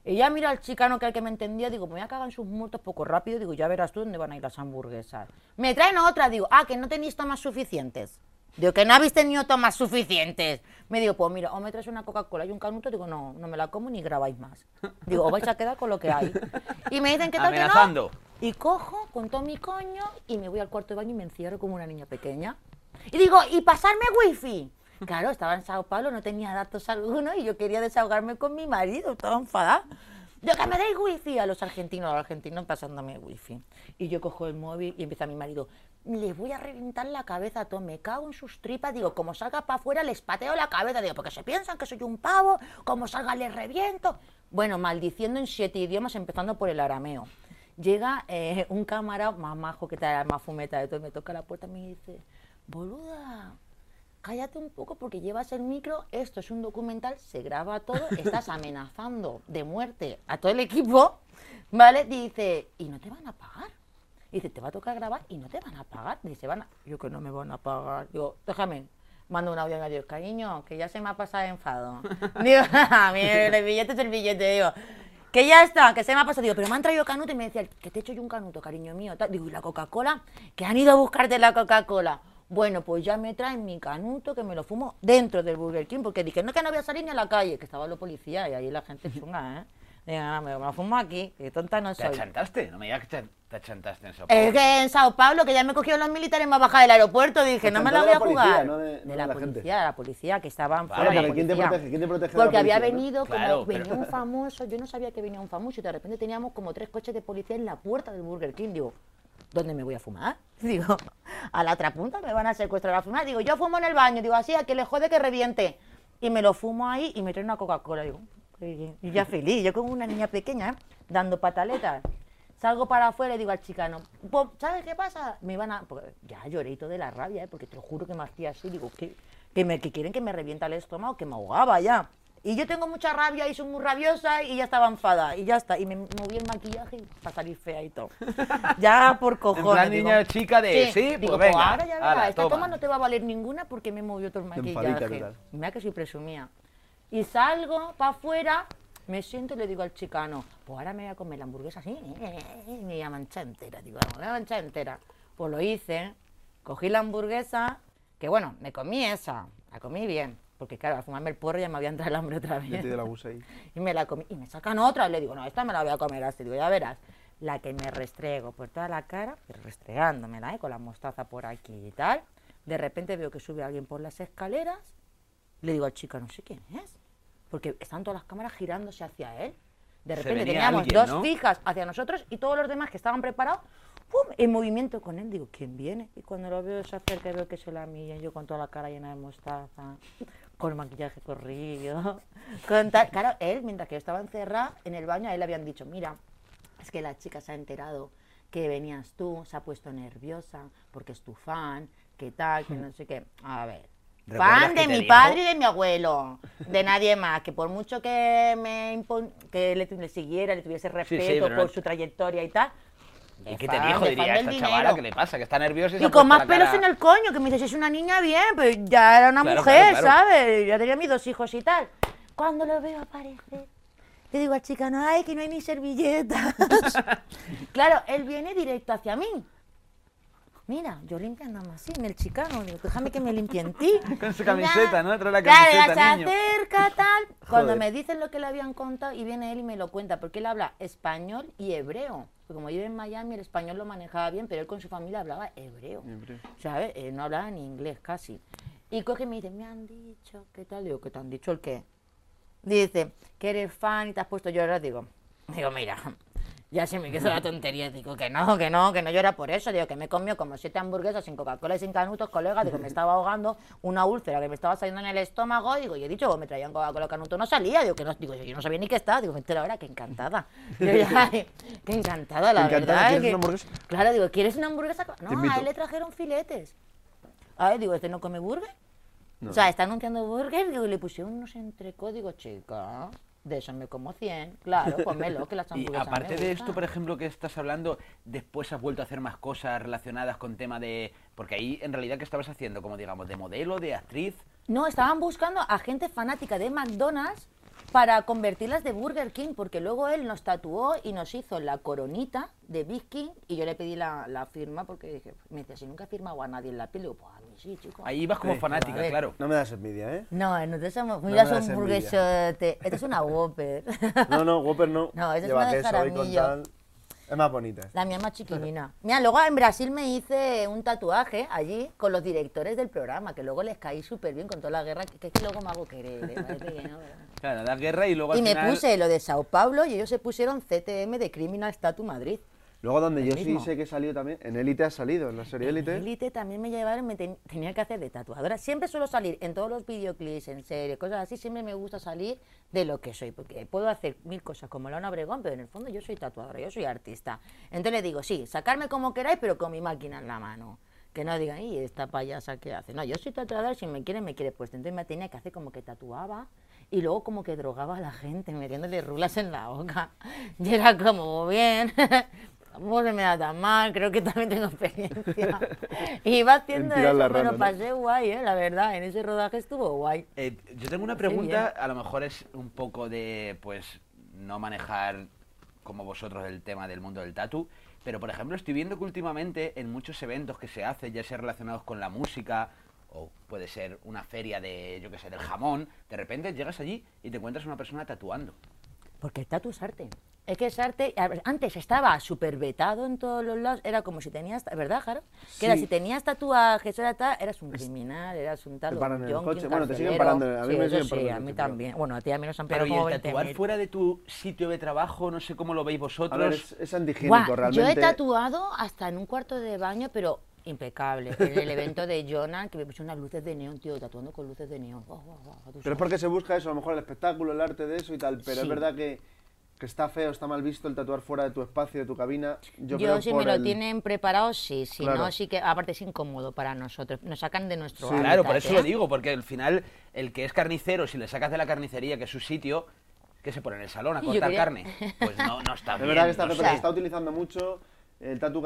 Speaker 1: Y ya miro al chicano que el que me entendía, digo, me voy a cagar en sus muertos poco rápido, digo, ya verás tú dónde van a ir las hamburguesas. Me traen otra, digo, ah, que no tenéis tomas suficientes. Digo, que no habéis tenido tomas suficientes. Me digo, pues mira, o me traes una Coca-Cola y un canuto, digo, no, no me la como ni grabáis más. Digo, os vais a quedar con lo que hay. Y me dicen que tal que no.
Speaker 2: Amenazando.
Speaker 1: Y cojo con todo mi coño y me voy al cuarto de baño y me encierro como una niña pequeña. Y digo, ¿y pasarme wifi? Claro, estaba en Sao Paulo, no tenía datos alguno y yo quería desahogarme con mi marido, estaba enfadada. Yo que me deis wifi a los argentinos, a los argentinos pasándome wifi. Y yo cojo el móvil y empieza mi marido, les voy a reventar la cabeza a todos, me cago en sus tripas, digo, como salga para afuera les pateo la cabeza, digo, porque se piensan que soy un pavo, como salga les reviento. Bueno, maldiciendo en siete idiomas, empezando por el arameo. Llega eh, un cámara más majo que tal, más fumeta de todo, me toca la puerta y me dice, boluda, cállate un poco porque llevas el micro, esto es un documental, se graba todo, estás amenazando de muerte a todo el equipo, ¿vale? Dice, y no te van a pagar. Dice, te va a tocar grabar y no te van a pagar. Dice, van a... Yo que no me van a pagar. Digo, déjame, mando un audio a Dios, cariño, que ya se me ha pasado el enfado. digo, mira, el billete es el billete, digo. Que ya está, que se me ha pasado. Digo, pero me han traído canuto y me decía, que te echo yo un canuto, cariño mío. Digo, ¿y la Coca-Cola? Que han ido a buscarte la Coca-Cola. Bueno, pues ya me traen mi canuto, que me lo fumo dentro del Burger King, porque dije, no, que no voy a salir ni a la calle, que estaban los policías y ahí la gente chunga, ¿eh? Digo, "Ah, me lo fumo aquí, que tonta no
Speaker 2: ¿Te
Speaker 1: soy.
Speaker 2: achantaste? No me digas que te- te achantaste en Sao
Speaker 1: Es
Speaker 2: Paulo.
Speaker 1: que en Sao Paulo, que ya me cogieron los militares más baja del aeropuerto, dije, no me la voy a jugar.
Speaker 3: policía, no de- no
Speaker 1: de
Speaker 3: de
Speaker 1: la,
Speaker 3: gente.
Speaker 1: policía, de la policía, que estaban
Speaker 2: Vale,
Speaker 1: fuera
Speaker 3: pero ¿quién te protege? ¿Quién te protege de la
Speaker 1: Porque había
Speaker 3: no?
Speaker 1: venido, como
Speaker 2: Claro,
Speaker 1: venía
Speaker 2: pero-
Speaker 1: un famoso, yo no sabía que venía un famoso y de repente teníamos como tres coches de policía en la puerta del Burger King. Digo, ¿dónde me voy a fumar? Digo, a la otra punta me van a secuestrar a fumar. Digo, yo fumo en el baño, digo, así, a que le jode que reviente. Y me lo fumo ahí y me trae una Coca-Cola. Digo, qué y ya feliz, yo como una niña pequeña, ¿eh? dando pataletas. Salgo para afuera y digo al chicano, "Po, ¿sabes qué pasa? Me van a... ya lloré todo de la rabia, ¿eh? porque te lo juro que me hacía así. Digo, que, que, me, que quieren que me revienta el estómago, que me ahogaba ya. Y yo tengo mucha rabia y soy muy rabiosa y ya estaba enfadada. Y ya está. Y me moví el maquillaje para salir fea y todo. ya por cojones. digo.
Speaker 2: niña chica de, sí, pues
Speaker 1: digo,
Speaker 2: venga,
Speaker 1: ahora ya verás,
Speaker 2: ala,
Speaker 1: esta
Speaker 2: toma.
Speaker 1: toma no te va a valer ninguna porque me movió todo el maquillaje. Mira que soy presumía. Y salgo para afuera, me siento y le digo al chicano, pues ahora me voy a comer la hamburguesa así, y me la mancha entera. Digo, "Vamos, la mancha entera. Pues lo hice, cogí la hamburguesa, que bueno, me comí esa, la comí bien. Porque claro, al fumarme el porro ya me había entrado el hambre otra vez.
Speaker 3: te dio la busa ahí.
Speaker 1: Y me la comí. Y me sacan otra. Y le digo, no, esta me la voy a comer así. Digo, ya verás. La que me restrego por toda la cara, pero restregándomela, ¿eh? con la mostaza por aquí y tal. De repente veo que sube alguien por las escaleras. Le digo al chico, no sé quién es. Porque están todas las cámaras girándose hacia él. De
Speaker 2: Se
Speaker 1: repente teníamos
Speaker 2: alguien,
Speaker 1: dos
Speaker 2: ¿no?
Speaker 1: fijas hacia nosotros y todos los demás que estaban preparados, ¡pum! en movimiento con él. Digo, ¿quién viene? Y cuando lo veo se acerca veo que es la mía, yo con toda la cara llena de mostaza, con el maquillaje corrido, con tal... Claro, él, mientras que yo estaba encerrada en el baño, a él le habían dicho, mira, es que la chica se ha enterado que venías tú, se ha puesto nerviosa porque es tu fan, que tal, que no sé qué. A ver,
Speaker 2: ¿Recuerdas
Speaker 1: fan de mi
Speaker 2: dijo?
Speaker 1: padre y de mi abuelo, de nadie más, que por mucho que me impon- que le, le siguiera, le tuviese respeto por
Speaker 2: no-
Speaker 1: su trayectoria y tal.
Speaker 2: ¿Y qué te dijo? Diría, esta
Speaker 1: dinero.
Speaker 2: chavala, ¿qué le pasa? Que está nerviosa y,
Speaker 1: con más pelos
Speaker 2: cara-
Speaker 1: en el coño, que me dices, es una niña bien, pero ya era una
Speaker 2: Claro,
Speaker 1: mujer,
Speaker 2: claro, claro.
Speaker 1: ¿sabes? Ya tenía mis dos hijos y tal. Cuando lo veo aparecer, le digo al chicano, ay, que no hay ni servilletas. claro, él viene directo hacia mí. Mira, yo limpiándome así en el chicano, digo, déjame que me limpie en ti.
Speaker 2: Con su camiseta, ¿no? Trae la camiseta,
Speaker 1: se
Speaker 2: niño.
Speaker 1: acerca, tal. Cuando
Speaker 3: Joder.
Speaker 1: me dicen lo que le habían contado y viene él y me lo cuenta, porque él habla español y hebreo. Porque como vive en Miami, el español lo manejaba bien, pero él con su familia hablaba hebreo.
Speaker 3: Hebreo.
Speaker 1: ¿Sabes? Eh, no hablaba ni inglés casi. Y coge y me dice, me han dicho, ¿qué tal? Digo, ¿qué te han dicho el qué? Dice, que eres fan y te has puesto a llorar. Digo, digo, mira, ya se me quedó la tontería. Digo, que no, que no, que no llora por eso. Digo, que me comió como siete hamburguesas sin Coca-Cola y sin canutos, colega. Digo, me estaba ahogando una úlcera que me estaba saliendo en el estómago. Digo, y he dicho, me traían Coca-Cola canuto, no salía. Digo, que no, digo, yo no sabía ni qué estaba. Digo, me entero ahora, que encantada. Digo, ya, que encantada, la
Speaker 3: Encantada,
Speaker 1: verdad.
Speaker 3: ¿quieres
Speaker 1: que-
Speaker 3: una hamburguesa?
Speaker 1: Claro, digo, ¿quieres una hamburguesa? No, a él le trajeron filetes. A ver, digo, ¿este no come burger?
Speaker 3: No.
Speaker 1: O sea, está anunciando burger, digo, le pusieron unos entrecódigos, chica. De eso me como 100. Claro, pónmelo, que las
Speaker 2: Y
Speaker 1: hamburguesas
Speaker 2: aparte
Speaker 1: me
Speaker 2: de esto, por ejemplo, que estás hablando, después has vuelto a hacer más cosas relacionadas con tema de... Porque ahí, en realidad, ¿qué estabas haciendo? Como, digamos, de modelo, de actriz...
Speaker 1: No, estaban buscando a gente fanática de McDonald's para convertirlas de Burger King, porque luego él nos tatuó y nos hizo la coronita de Big King y yo le pedí la, la firma porque dije, me decía, si nunca he firmado a nadie en la piel, digo, pues sí, chico.
Speaker 2: Ahí ibas como
Speaker 3: Sí,
Speaker 2: fanática, claro.
Speaker 3: No me das envidia, ¿eh?
Speaker 1: No, nosotros somos,
Speaker 3: me
Speaker 1: mira, un
Speaker 3: envidia.
Speaker 1: burguesote. Esto es una Whopper.
Speaker 3: No, no, Whopper no.
Speaker 1: No, esa es
Speaker 3: Lleva
Speaker 1: una de
Speaker 3: queso y con
Speaker 1: jaramillo.
Speaker 3: tal. Es más bonita.
Speaker 1: La mía es más chiquilina. Mira, luego en Brasil me hice un tatuaje allí con los directores del programa, que luego les caí súper bien con toda la guerra, que, es que luego me hago querer. ¿eh? Que no.
Speaker 2: Claro, la guerra y luego al
Speaker 1: Y me
Speaker 2: final-
Speaker 1: puse lo de Sao Paulo y ellos se pusieron CTM de Criminal Statu Madrid.
Speaker 3: Luego, donde yo sí sé que he salido también, en Élite has salido, en la serie
Speaker 1: En
Speaker 3: Élite.
Speaker 1: Élite también me llevaron, me ten- tenía que hacer de tatuadora. Siempre suelo salir en todos los videoclips, en series, cosas así. Siempre me gusta salir de lo que soy, porque puedo hacer mil cosas como Laura Obregón, pero en el fondo yo soy tatuadora, yo soy artista. Entonces le digo, sí, sacarme como queráis, pero con mi máquina en la mano. Que no digan, y esta payasa que hace. No, yo soy tatuadora, si me quiere, me quiere puesto. Entonces me tenía que hacer como que tatuaba y luego como que drogaba a la gente, metiéndole rulas en la boca. Y era como, bien, tampoco se me da tan mal, creo que también tengo experiencia. Y iba haciendo eso,
Speaker 3: la
Speaker 1: pero
Speaker 3: rana, ¿no?
Speaker 1: pasé guay, ¿eh? la verdad, en ese rodaje estuvo guay.
Speaker 2: Eh, yo tengo una pregunta, a lo mejor es un poco de, pues, no manejar como vosotros el tema del mundo del tatu, pero por ejemplo estoy viendo que últimamente en muchos eventos que se hacen, ya sea relacionados con la música, o puede ser una feria de, yo qué sé, del jamón, de repente llegas allí y te encuentras una persona tatuando.
Speaker 1: Porque el tatu es arte. Es que es arte. Antes estaba súper vetado en todos los lados. Era como si tenías. ¿Verdad, Jaro? Que era si tenías tatuajes, era tal, eras un criminal, eras un tal.
Speaker 3: Te paran en el coche. Bueno, te siguen parando, a mí
Speaker 1: Sí,
Speaker 3: me
Speaker 1: eso
Speaker 3: siguen
Speaker 1: sí,
Speaker 3: parando
Speaker 1: a mí
Speaker 3: pero-
Speaker 1: también. Bueno, a ti a mí nos han
Speaker 2: Pero
Speaker 1: parado
Speaker 2: y el tatuar
Speaker 1: 20.000.
Speaker 2: fuera de tu sitio de trabajo, no sé cómo lo veis vosotros.
Speaker 3: A ver, es, es antihigiénico
Speaker 1: Buah,
Speaker 3: realmente.
Speaker 1: Yo he tatuado hasta en un cuarto de baño, pero impecable. En el evento de Jonah, que me puso unas luces de neón, tío, tatuando con luces de neón. Guau, guau, guau,
Speaker 3: Pero es porque se busca eso, a lo mejor el espectáculo, el arte de eso y tal. Pero
Speaker 1: Sí.
Speaker 3: es verdad que, que está feo, está mal visto el tatuar fuera de tu espacio, de tu cabina. Yo,
Speaker 1: Yo,
Speaker 3: creo
Speaker 1: si
Speaker 3: por
Speaker 1: me lo
Speaker 3: el-
Speaker 1: tienen preparado, sí, si
Speaker 3: Claro.
Speaker 1: no, sí que, aparte es incómodo para nosotros, nos sacan de nuestro
Speaker 3: Sí.
Speaker 2: Claro, por eso
Speaker 1: ¿eh?
Speaker 2: lo digo, porque al final el que es carnicero, si le sacas de la carnicería, que es su sitio, que se pone en el salón a cortar
Speaker 1: quería-
Speaker 2: carne, pues no, no está
Speaker 3: Es
Speaker 2: bien.
Speaker 3: verdad que está,
Speaker 2: no
Speaker 3: se está utilizando mucho. El tatu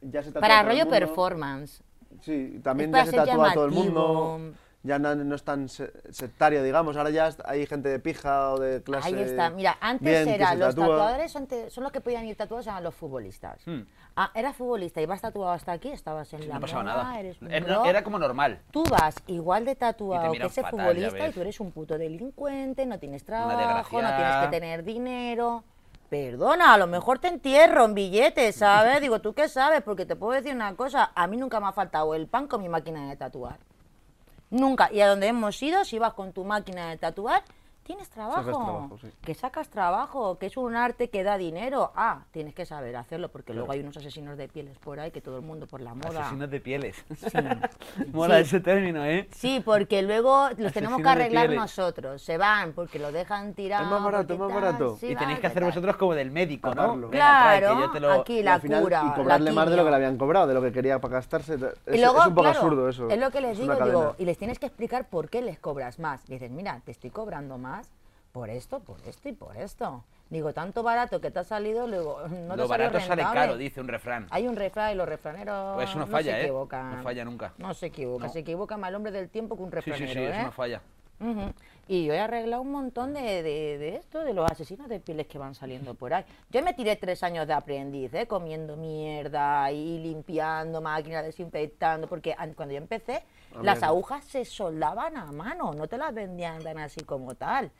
Speaker 3: ya se tatúa
Speaker 1: Para rollo
Speaker 3: mundo.
Speaker 1: performance.
Speaker 3: Sí, también ya se tatúa todo el mundo. Ya no, no es tan se- sectario, digamos. Ahora ya hay gente de pija o de clase.
Speaker 1: Ahí está. Mira, antes
Speaker 3: bien,
Speaker 1: era los
Speaker 3: tatúa.
Speaker 1: tatuadores, antes, son los que podían ir tatuados, eran los futbolistas.
Speaker 2: Hmm.
Speaker 1: Ah, eras futbolista y vas tatuado hasta aquí, estabas en la
Speaker 2: No pasaba
Speaker 1: moda,
Speaker 2: nada.
Speaker 1: eres un
Speaker 2: Era, era como normal.
Speaker 1: Tú vas igual de tatuado que ese
Speaker 2: fatal,
Speaker 1: futbolista y tú eres un puto delincuente, no tienes trabajo, no tienes que tener dinero. Perdona, a lo mejor te entierro en billetes, ¿sabes? Digo, ¿tú qué sabes? Porque te puedo decir una cosa, a mí nunca me ha faltado el pan con mi máquina de tatuar. Nunca. Y a donde hemos ido, si vas con tu máquina de tatuar, tienes trabajo.
Speaker 3: trabajo, sí.
Speaker 1: Que sacas trabajo, que es un arte que da dinero. Ah, tienes que saber hacerlo, porque luego hay unos asesinos de pieles por ahí que todo el mundo por la moda.
Speaker 2: Asesinos de pieles.
Speaker 1: Sí.
Speaker 2: Mola
Speaker 1: Sí.
Speaker 2: ese término, ¿eh?
Speaker 1: Sí, porque luego los tenemos que arreglar nosotros. Se van porque lo dejan tirado.
Speaker 3: Es más barato, es más barato.
Speaker 1: sí,
Speaker 2: y tenéis que hacer
Speaker 1: tal.
Speaker 2: vosotros como del médico, ¿no?
Speaker 3: Taparlo.
Speaker 2: Venga, trae, que
Speaker 1: Claro,
Speaker 2: yo te lo-
Speaker 1: aquí
Speaker 3: Y
Speaker 1: la
Speaker 3: final,
Speaker 1: cura.
Speaker 3: y cobrarle más de lo que le habían cobrado, de lo que quería para gastarse. Es,
Speaker 1: Y luego,
Speaker 3: es un poco
Speaker 1: claro,
Speaker 3: absurdo eso.
Speaker 1: Es lo que les
Speaker 3: Es
Speaker 1: digo, digo, y les tienes que explicar por qué les cobras más. Dices, mira, te estoy cobrando más por esto, por esto y por esto. Digo, tanto barato que te ha salido, luego no te
Speaker 2: lo
Speaker 1: salió
Speaker 2: barato sale caro, dice un refrán.
Speaker 1: Hay un refrán y los refraneros
Speaker 2: Pues eso no
Speaker 1: no
Speaker 2: falla,
Speaker 1: se
Speaker 2: ¿eh?
Speaker 1: equivocan.
Speaker 2: No falla nunca.
Speaker 1: No se equivoca,
Speaker 2: No.
Speaker 1: se equivoca más el hombre del tiempo que un
Speaker 2: Sí,
Speaker 1: refranero,
Speaker 2: sí, sí, eso
Speaker 1: ¿eh?
Speaker 2: no falla.
Speaker 1: Y yo he arreglado un montón de, de, de esto, de los asesinos de pieles que van saliendo por ahí. Yo me tiré tres años de aprendiz, ¿eh? comiendo mierda y limpiando máquinas, desinfectando, porque an- cuando yo empecé, las agujas se soldaban a mano, no te las vendían tan así como tal.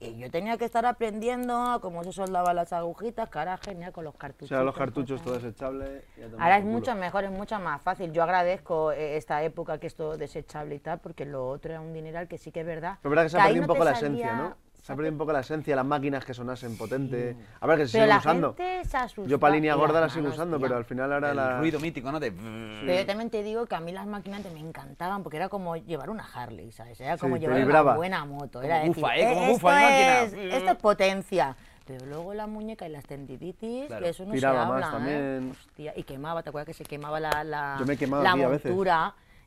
Speaker 1: Y yo tenía que estar aprendiendo cómo se soldaban las agujitas, que ahora genial con los
Speaker 3: O
Speaker 1: cartuchos.
Speaker 3: sea, los cartuchos todo desechable. y a tomar
Speaker 1: Ahora es mucho mejor, es mucho más fácil. Yo agradezco eh, esta época que es todo desechable y tal, porque lo otro era un dineral que sí que es verdad.
Speaker 3: Pero es verdad que se ha perdido un poco la esencia, ¿no? Se ha perdido un poco la esencia, las máquinas que sonasen potente. A ver, que se
Speaker 1: Pero
Speaker 3: siguen
Speaker 1: la
Speaker 3: usando.
Speaker 1: gente se asusta.
Speaker 3: Yo para línea gorda la
Speaker 1: las
Speaker 3: sigo usando, pero al final ahora
Speaker 2: El
Speaker 3: la...
Speaker 2: ruido mítico, ¿no? De...
Speaker 1: Pero yo también te digo que a mí las máquinas me encantaban porque era como llevar una Harley, ¿sabes? Era como
Speaker 3: te
Speaker 1: llevar
Speaker 3: vibraba.
Speaker 1: una buena moto.
Speaker 2: Como
Speaker 1: Era
Speaker 2: bufa,
Speaker 1: decir,
Speaker 2: ¿eh? Como
Speaker 1: "Eh,
Speaker 2: bufa
Speaker 1: esto, es,
Speaker 2: máquina".
Speaker 1: esto es potencia. Pero luego la muñeca y las tendinitis,
Speaker 2: Claro.
Speaker 1: que eso no
Speaker 3: Tiraba
Speaker 1: se
Speaker 3: más
Speaker 1: habla, ¿eh?
Speaker 3: también.
Speaker 1: Hostia, y quemaba, ¿te acuerdas que se quemaba la, la,
Speaker 3: Yo me he quemado
Speaker 1: la
Speaker 3: aquí a veces.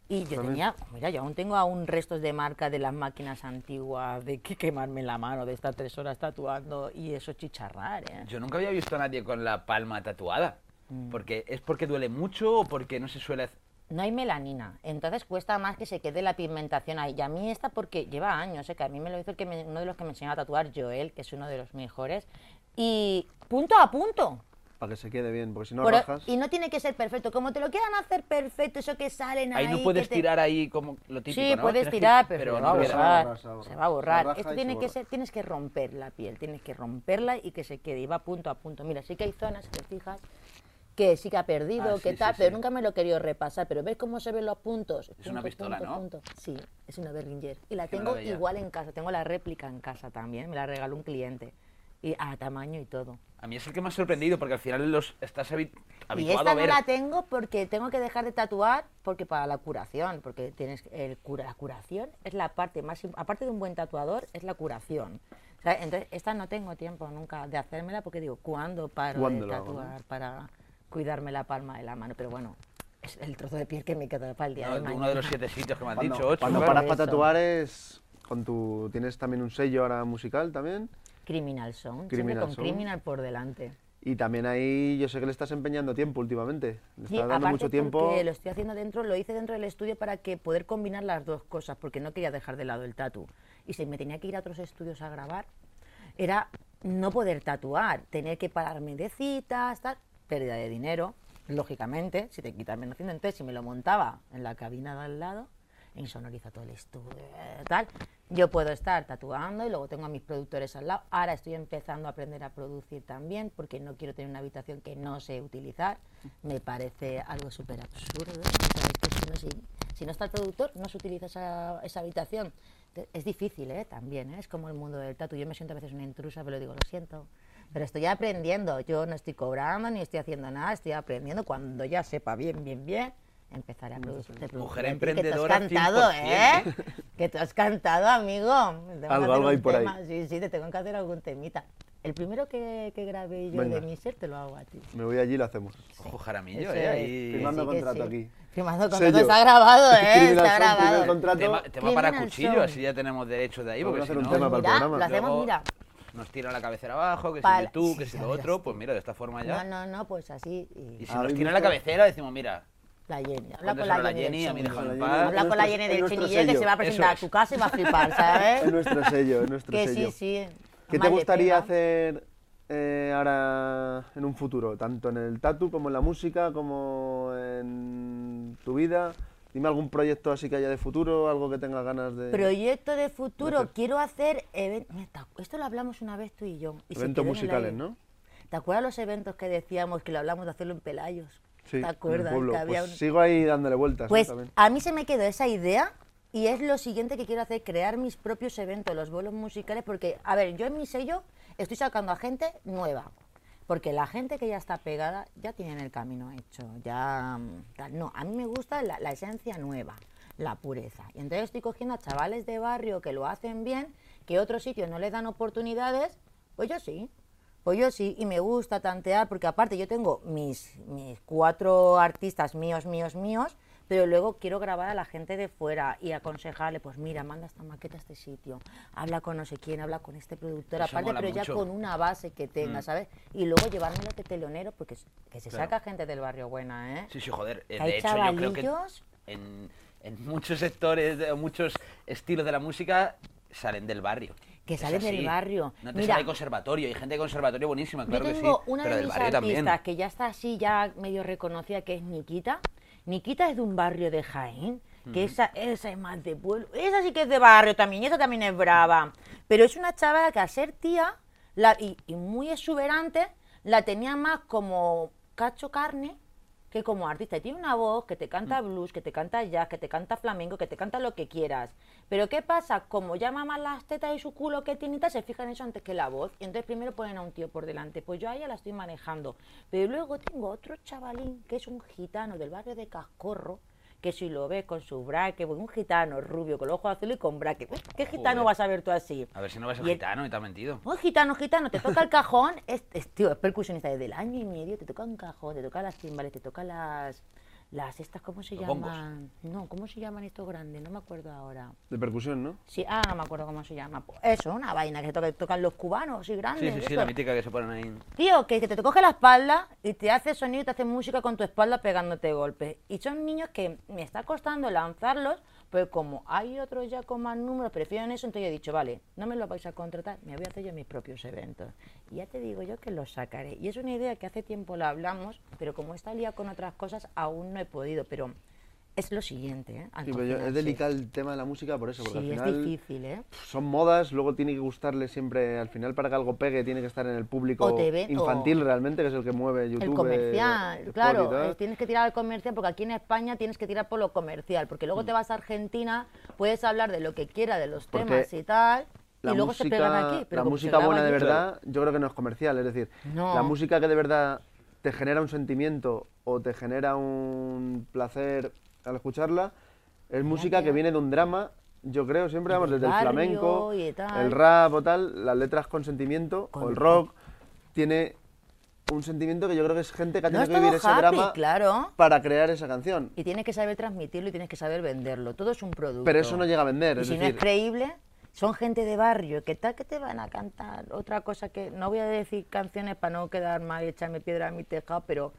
Speaker 1: Y yo
Speaker 3: También.
Speaker 1: tenía, mira, yo aún tengo aún restos de marca de las máquinas antiguas, de que quemarme la mano, de estar tres horas tatuando y eso chicharrar, ¿eh?
Speaker 2: Yo nunca había visto a nadie con la palma tatuada.
Speaker 1: Mm.
Speaker 2: Porque ¿Es porque duele mucho o porque no se suele hacer?
Speaker 1: No hay melanina, entonces cuesta más que se quede la pigmentación ahí. Y a mí esta porque lleva años, ¿eh? que a mí me lo hizo el que me- uno de los que me enseñó a tatuar, Joel, que es uno de los mejores. Y punto a punto.
Speaker 3: Para que se quede bien, porque si no rajas...
Speaker 1: y no tiene que ser perfecto. Como te lo quieran hacer perfecto, eso que salen ahí.
Speaker 2: Ahí no puedes
Speaker 1: que te-
Speaker 2: tirar ahí como lo típico,
Speaker 1: Sí,
Speaker 2: ¿no?
Speaker 1: puedes
Speaker 2: Tienes que-
Speaker 1: tirar, pero, se va a
Speaker 2: no
Speaker 3: va a borrar, se va a
Speaker 1: Se
Speaker 3: borrar.
Speaker 1: va a borrar. Esto tiene
Speaker 3: se
Speaker 1: que
Speaker 3: borra.
Speaker 1: ser, tienes que romper la piel, tienes que romperla y que se quede. Y va punto a punto. Mira, sí que hay zonas, si te fijas, que sí que ha perdido,
Speaker 2: Ah,
Speaker 1: que
Speaker 2: sí,
Speaker 1: tal,
Speaker 2: sí,
Speaker 1: pero
Speaker 2: sí.
Speaker 1: nunca me lo he querido repasar. Pero ¿ves cómo se ven los puntos?
Speaker 2: Es una pistola,
Speaker 1: punto,
Speaker 2: ¿no?
Speaker 1: punto. Sí, es una Berlinger. Y la
Speaker 2: Que
Speaker 1: tengo igual en casa. Tengo la réplica en casa también. Me la regaló un cliente. Y a tamaño y todo.
Speaker 2: A mí es el que me ha sorprendido porque al final los estás habi-
Speaker 1: Y
Speaker 2: habituado
Speaker 1: esta
Speaker 2: a
Speaker 1: no la tengo porque tengo que dejar de tatuar porque para la curación, porque tienes el cura, la curación es la parte más aparte de un buen tatuador es la curación. ¿sabes? Entonces esta no tengo tiempo nunca de hacérmela porque digo, ¿cuándo paro
Speaker 3: ¿Cuándo
Speaker 1: de
Speaker 3: lo hago, no?
Speaker 1: tatuar para cuidarme la palma de la mano? Pero bueno, Es el trozo de piel que me queda para el día
Speaker 2: No,
Speaker 1: de mañana.
Speaker 2: uno de los siete sitios que me han
Speaker 3: Cuando,
Speaker 2: dicho, ocho.
Speaker 3: cuando paras para tatuar es con tu... Tienes también un sello ahora musical también.
Speaker 1: Criminal Sound,
Speaker 3: Criminal
Speaker 1: siempre con
Speaker 3: Sound.
Speaker 1: Criminal por delante.
Speaker 3: Y también ahí yo sé que le estás empeñando tiempo últimamente. Le
Speaker 1: Sí,
Speaker 3: estás dando mucho tiempo.
Speaker 1: lo estoy haciendo dentro, lo hice dentro del estudio para que poder combinar las dos cosas, porque no quería dejar de lado el tatu. Y si me tenía que ir a otros estudios a grabar, era no poder tatuar, tener que pararme de citas, tal, pérdida de dinero, lógicamente, si te quitas menos haciendo. Entonces, si me lo montaba en la cabina de al lado, insonoriza todo el estudio, eh, tal, yo puedo estar tatuando y luego tengo a mis productores al lado. Ahora estoy empezando a aprender a producir también, porque no quiero tener una habitación que no sé utilizar. Me parece algo súper absurdo. si, si- no está el productor, no se utiliza esa, esa habitación. Es difícil, ¿eh? También, ¿eh? Es como el mundo del tatu. Yo me siento a veces una intrusa, pero digo, lo siento. Pero estoy aprendiendo. Yo no estoy cobrando ni estoy haciendo nada. Estoy aprendiendo. Cuando ya sepa bien, bien, bien, empezaré a producir.
Speaker 2: Mujer emprendedora
Speaker 1: Que te has cantado,
Speaker 2: 100%,
Speaker 1: ¿eh? Que te has cantado, amigo.
Speaker 3: Algo, algo hay por ahí.
Speaker 1: tema. Sí, sí, te tengo que hacer algún temita. El primero que, que grabé yo
Speaker 3: Venga.
Speaker 1: de mi ser te lo hago a ti.
Speaker 3: Me voy allí y lo hacemos.
Speaker 2: Ojo, Jaramillo,
Speaker 1: Eso
Speaker 2: ¿eh? Ahí...
Speaker 3: Firmando
Speaker 1: Sí
Speaker 3: contrato
Speaker 1: sí.
Speaker 3: aquí.
Speaker 1: Firmando contrato. Está grabado, ¿eh? Está grabado.
Speaker 3: contrato.
Speaker 2: Tema, tema para cuchillo, así ya tenemos derechos de ahí,
Speaker 3: Vamos
Speaker 2: porque
Speaker 3: a hacer
Speaker 2: si
Speaker 3: un
Speaker 2: no,
Speaker 3: tema para el programa.
Speaker 1: lo hacemos,
Speaker 2: Luego
Speaker 1: mira.
Speaker 2: nos tiran la cabecera abajo, que si
Speaker 1: sí,
Speaker 2: que si lo otro,
Speaker 1: tú.
Speaker 2: pues mira, de esta forma ya.
Speaker 1: No, no, no, pues así. y-
Speaker 2: Y si
Speaker 3: Ah,
Speaker 2: nos
Speaker 3: ¿habéis
Speaker 2: tiran la cabecera, decimos, mira,
Speaker 1: La Jenny. Habla con la
Speaker 2: la
Speaker 1: Jenny.
Speaker 2: Jenny,
Speaker 1: del. Habla con la Jenny del Chinillé que se va a presentar a tu casa y va a flipar, ¿sabes?
Speaker 3: Es nuestro sello, es nuestro
Speaker 1: que
Speaker 3: sello.
Speaker 1: sí, sí.
Speaker 3: ¿Qué te gustaría hacer eh, ahora en un futuro? Tanto en el tatu como en la música, como en tu vida. Dime algún proyecto así que haya de futuro, algo que tengas ganas de...
Speaker 1: Proyecto de futuro,
Speaker 3: hacer.
Speaker 1: quiero hacer eventos. Esto lo hablamos una vez tú y yo. y se
Speaker 3: Eventos musicales. ¿no?
Speaker 1: ¿Te acuerdas los eventos que decíamos que lo hablamos de hacerlo en Pelayos?
Speaker 3: Sí,
Speaker 1: ¿Te acuerdas?
Speaker 3: pueblo.
Speaker 1: Que había
Speaker 3: Pues
Speaker 1: un-
Speaker 3: sigo ahí dándole vueltas. ¿eh?
Speaker 1: Pues a mí se me quedó esa idea y es lo siguiente que quiero hacer, crear mis propios eventos, los vuelos musicales, porque, a ver, yo en mi sello estoy sacando a gente nueva, porque la gente que ya está pegada ya tienen el camino hecho, ya... mm. No, a mí me gusta la, la esencia nueva, la pureza. Y entonces estoy cogiendo a chavales de barrio que lo hacen bien, que otros sitios no les dan oportunidades, pues yo sí. Pues yo sí, y me gusta tantear, porque aparte yo tengo mis, mis cuatro artistas míos, míos, míos, pero luego quiero grabar a la gente de fuera y aconsejarle, pues mira, manda esta maqueta a este sitio, habla con no sé quién, habla con este productor,
Speaker 2: Eso
Speaker 1: aparte, pero ya con una base que tenga,
Speaker 2: Mm.
Speaker 1: ¿sabes? Y luego llevármelo de telonero, porque que se
Speaker 2: Claro.
Speaker 1: saca gente del barrio buena, ¿eh?
Speaker 2: Sí, sí, joder. eh,
Speaker 1: Hay
Speaker 2: De hecho, yo creo que en, en muchos sectores, de- muchos estilos de la música salen del barrio.
Speaker 1: Que
Speaker 2: Es
Speaker 1: salen del
Speaker 2: así.
Speaker 1: barrio.
Speaker 2: No te
Speaker 1: Mira,
Speaker 2: sale conservatorio, hay gente de conservatorio buenísima, claro
Speaker 1: Yo
Speaker 2: que sí.
Speaker 1: tengo una
Speaker 2: pero
Speaker 1: de
Speaker 2: del
Speaker 1: mis artistas
Speaker 2: también.
Speaker 1: que ya está así, ya medio reconocida, que es Nikita. Nikita es de un barrio de Jaén, que esa, esa es más de pueblo. Esa sí que es de barrio también, esa también es brava. Pero es una chavala que al ser tía la, y, y muy exuberante, la tenía más como cacho carne que como artista. Y tiene una voz que te canta blues, que te canta jazz, que te canta flamenco, que te canta lo que quieras. Pero ¿qué pasa? Como llama más las tetas y su culo que tiene se fijan en eso antes que la voz. Y entonces primero ponen a un tío por delante. Pues yo a ella la estoy manejando. Pero luego tengo otro chavalín que es un gitano del barrio de Cascorro, que si lo ves con su braque, un gitano rubio con los ojos azules y con braque. ¿Qué gitano
Speaker 2: Joder.
Speaker 1: vas a ver tú así?
Speaker 2: A ver si no vas a gitano y te ha mentido.
Speaker 1: un gitano, gitano, te toca el cajón, es, es, tío, es percusionista desde el año y medio, te toca un cajón, te toca las timbales, te toca las, las estas, ¿cómo se
Speaker 2: Los bombos.
Speaker 1: llaman? No, ¿cómo se llaman estos grandes? No me acuerdo ahora.
Speaker 3: De percusión, ¿no?
Speaker 1: Sí, ah, no me acuerdo cómo se llama. Pues eso, una vaina que toca- tocan los cubanos, y grandes.
Speaker 2: Sí, sí, sí, la mítica que se ponen ahí.
Speaker 1: Tío, que, que te coge la espalda y te hace sonido y te hace música con tu espalda pegándote golpes. Y son niños que me está costando lanzarlos, pero como hay otros ya con más números, prefieren eso, entonces he dicho, vale, no me lo vais a contratar, me voy a hacer yo mis propios eventos. Y ya te digo yo que los sacaré. Y es una idea que hace tiempo la hablamos, pero como está liado con otras cosas, aún no he podido. Pero es lo siguiente, ¿eh? al
Speaker 3: Sí, pero yo- es delicado el tema de la música por eso, porque
Speaker 1: Sí,
Speaker 3: al
Speaker 1: es difícil, ¿eh?
Speaker 3: son modas, luego tiene que gustarle siempre, al final para que algo pegue tiene que estar en el público
Speaker 1: ven-
Speaker 3: infantil realmente, que es el que mueve YouTube.
Speaker 1: El comercial, claro, eh, tienes que tirar al comercial porque aquí en España tienes que tirar por lo comercial, porque
Speaker 3: Mm.
Speaker 1: luego te vas a Argentina, puedes hablar de lo que quieras, de los
Speaker 3: Porque
Speaker 1: temas y tal,
Speaker 3: La
Speaker 1: y luego se pegan aquí. Pero
Speaker 3: la música buena de verdad, yo creo que no es comercial, es decir,
Speaker 1: No.
Speaker 3: la música que de verdad te genera un sentimiento o te genera un placer al escucharla, es música que viene de un drama, yo creo siempre, vamos, desde el flamenco, el rap o tal, las letras con sentimiento, o
Speaker 1: Con-
Speaker 3: el rock, tiene un sentimiento que yo creo que es gente que ha
Speaker 1: No
Speaker 3: tenido que vivir ese drama
Speaker 1: claro.
Speaker 3: para crear esa canción.
Speaker 1: Y tienes que saber transmitirlo y tienes que saber venderlo. Todo es un producto.
Speaker 3: Pero eso no llega a vender,
Speaker 1: Y
Speaker 3: es
Speaker 1: si no es creíble, son gente de barrio. ¿Qué tal que te van a cantar? Otra cosa que no voy a decir canciones para no quedar mal y echarme piedra a mi tejado, pero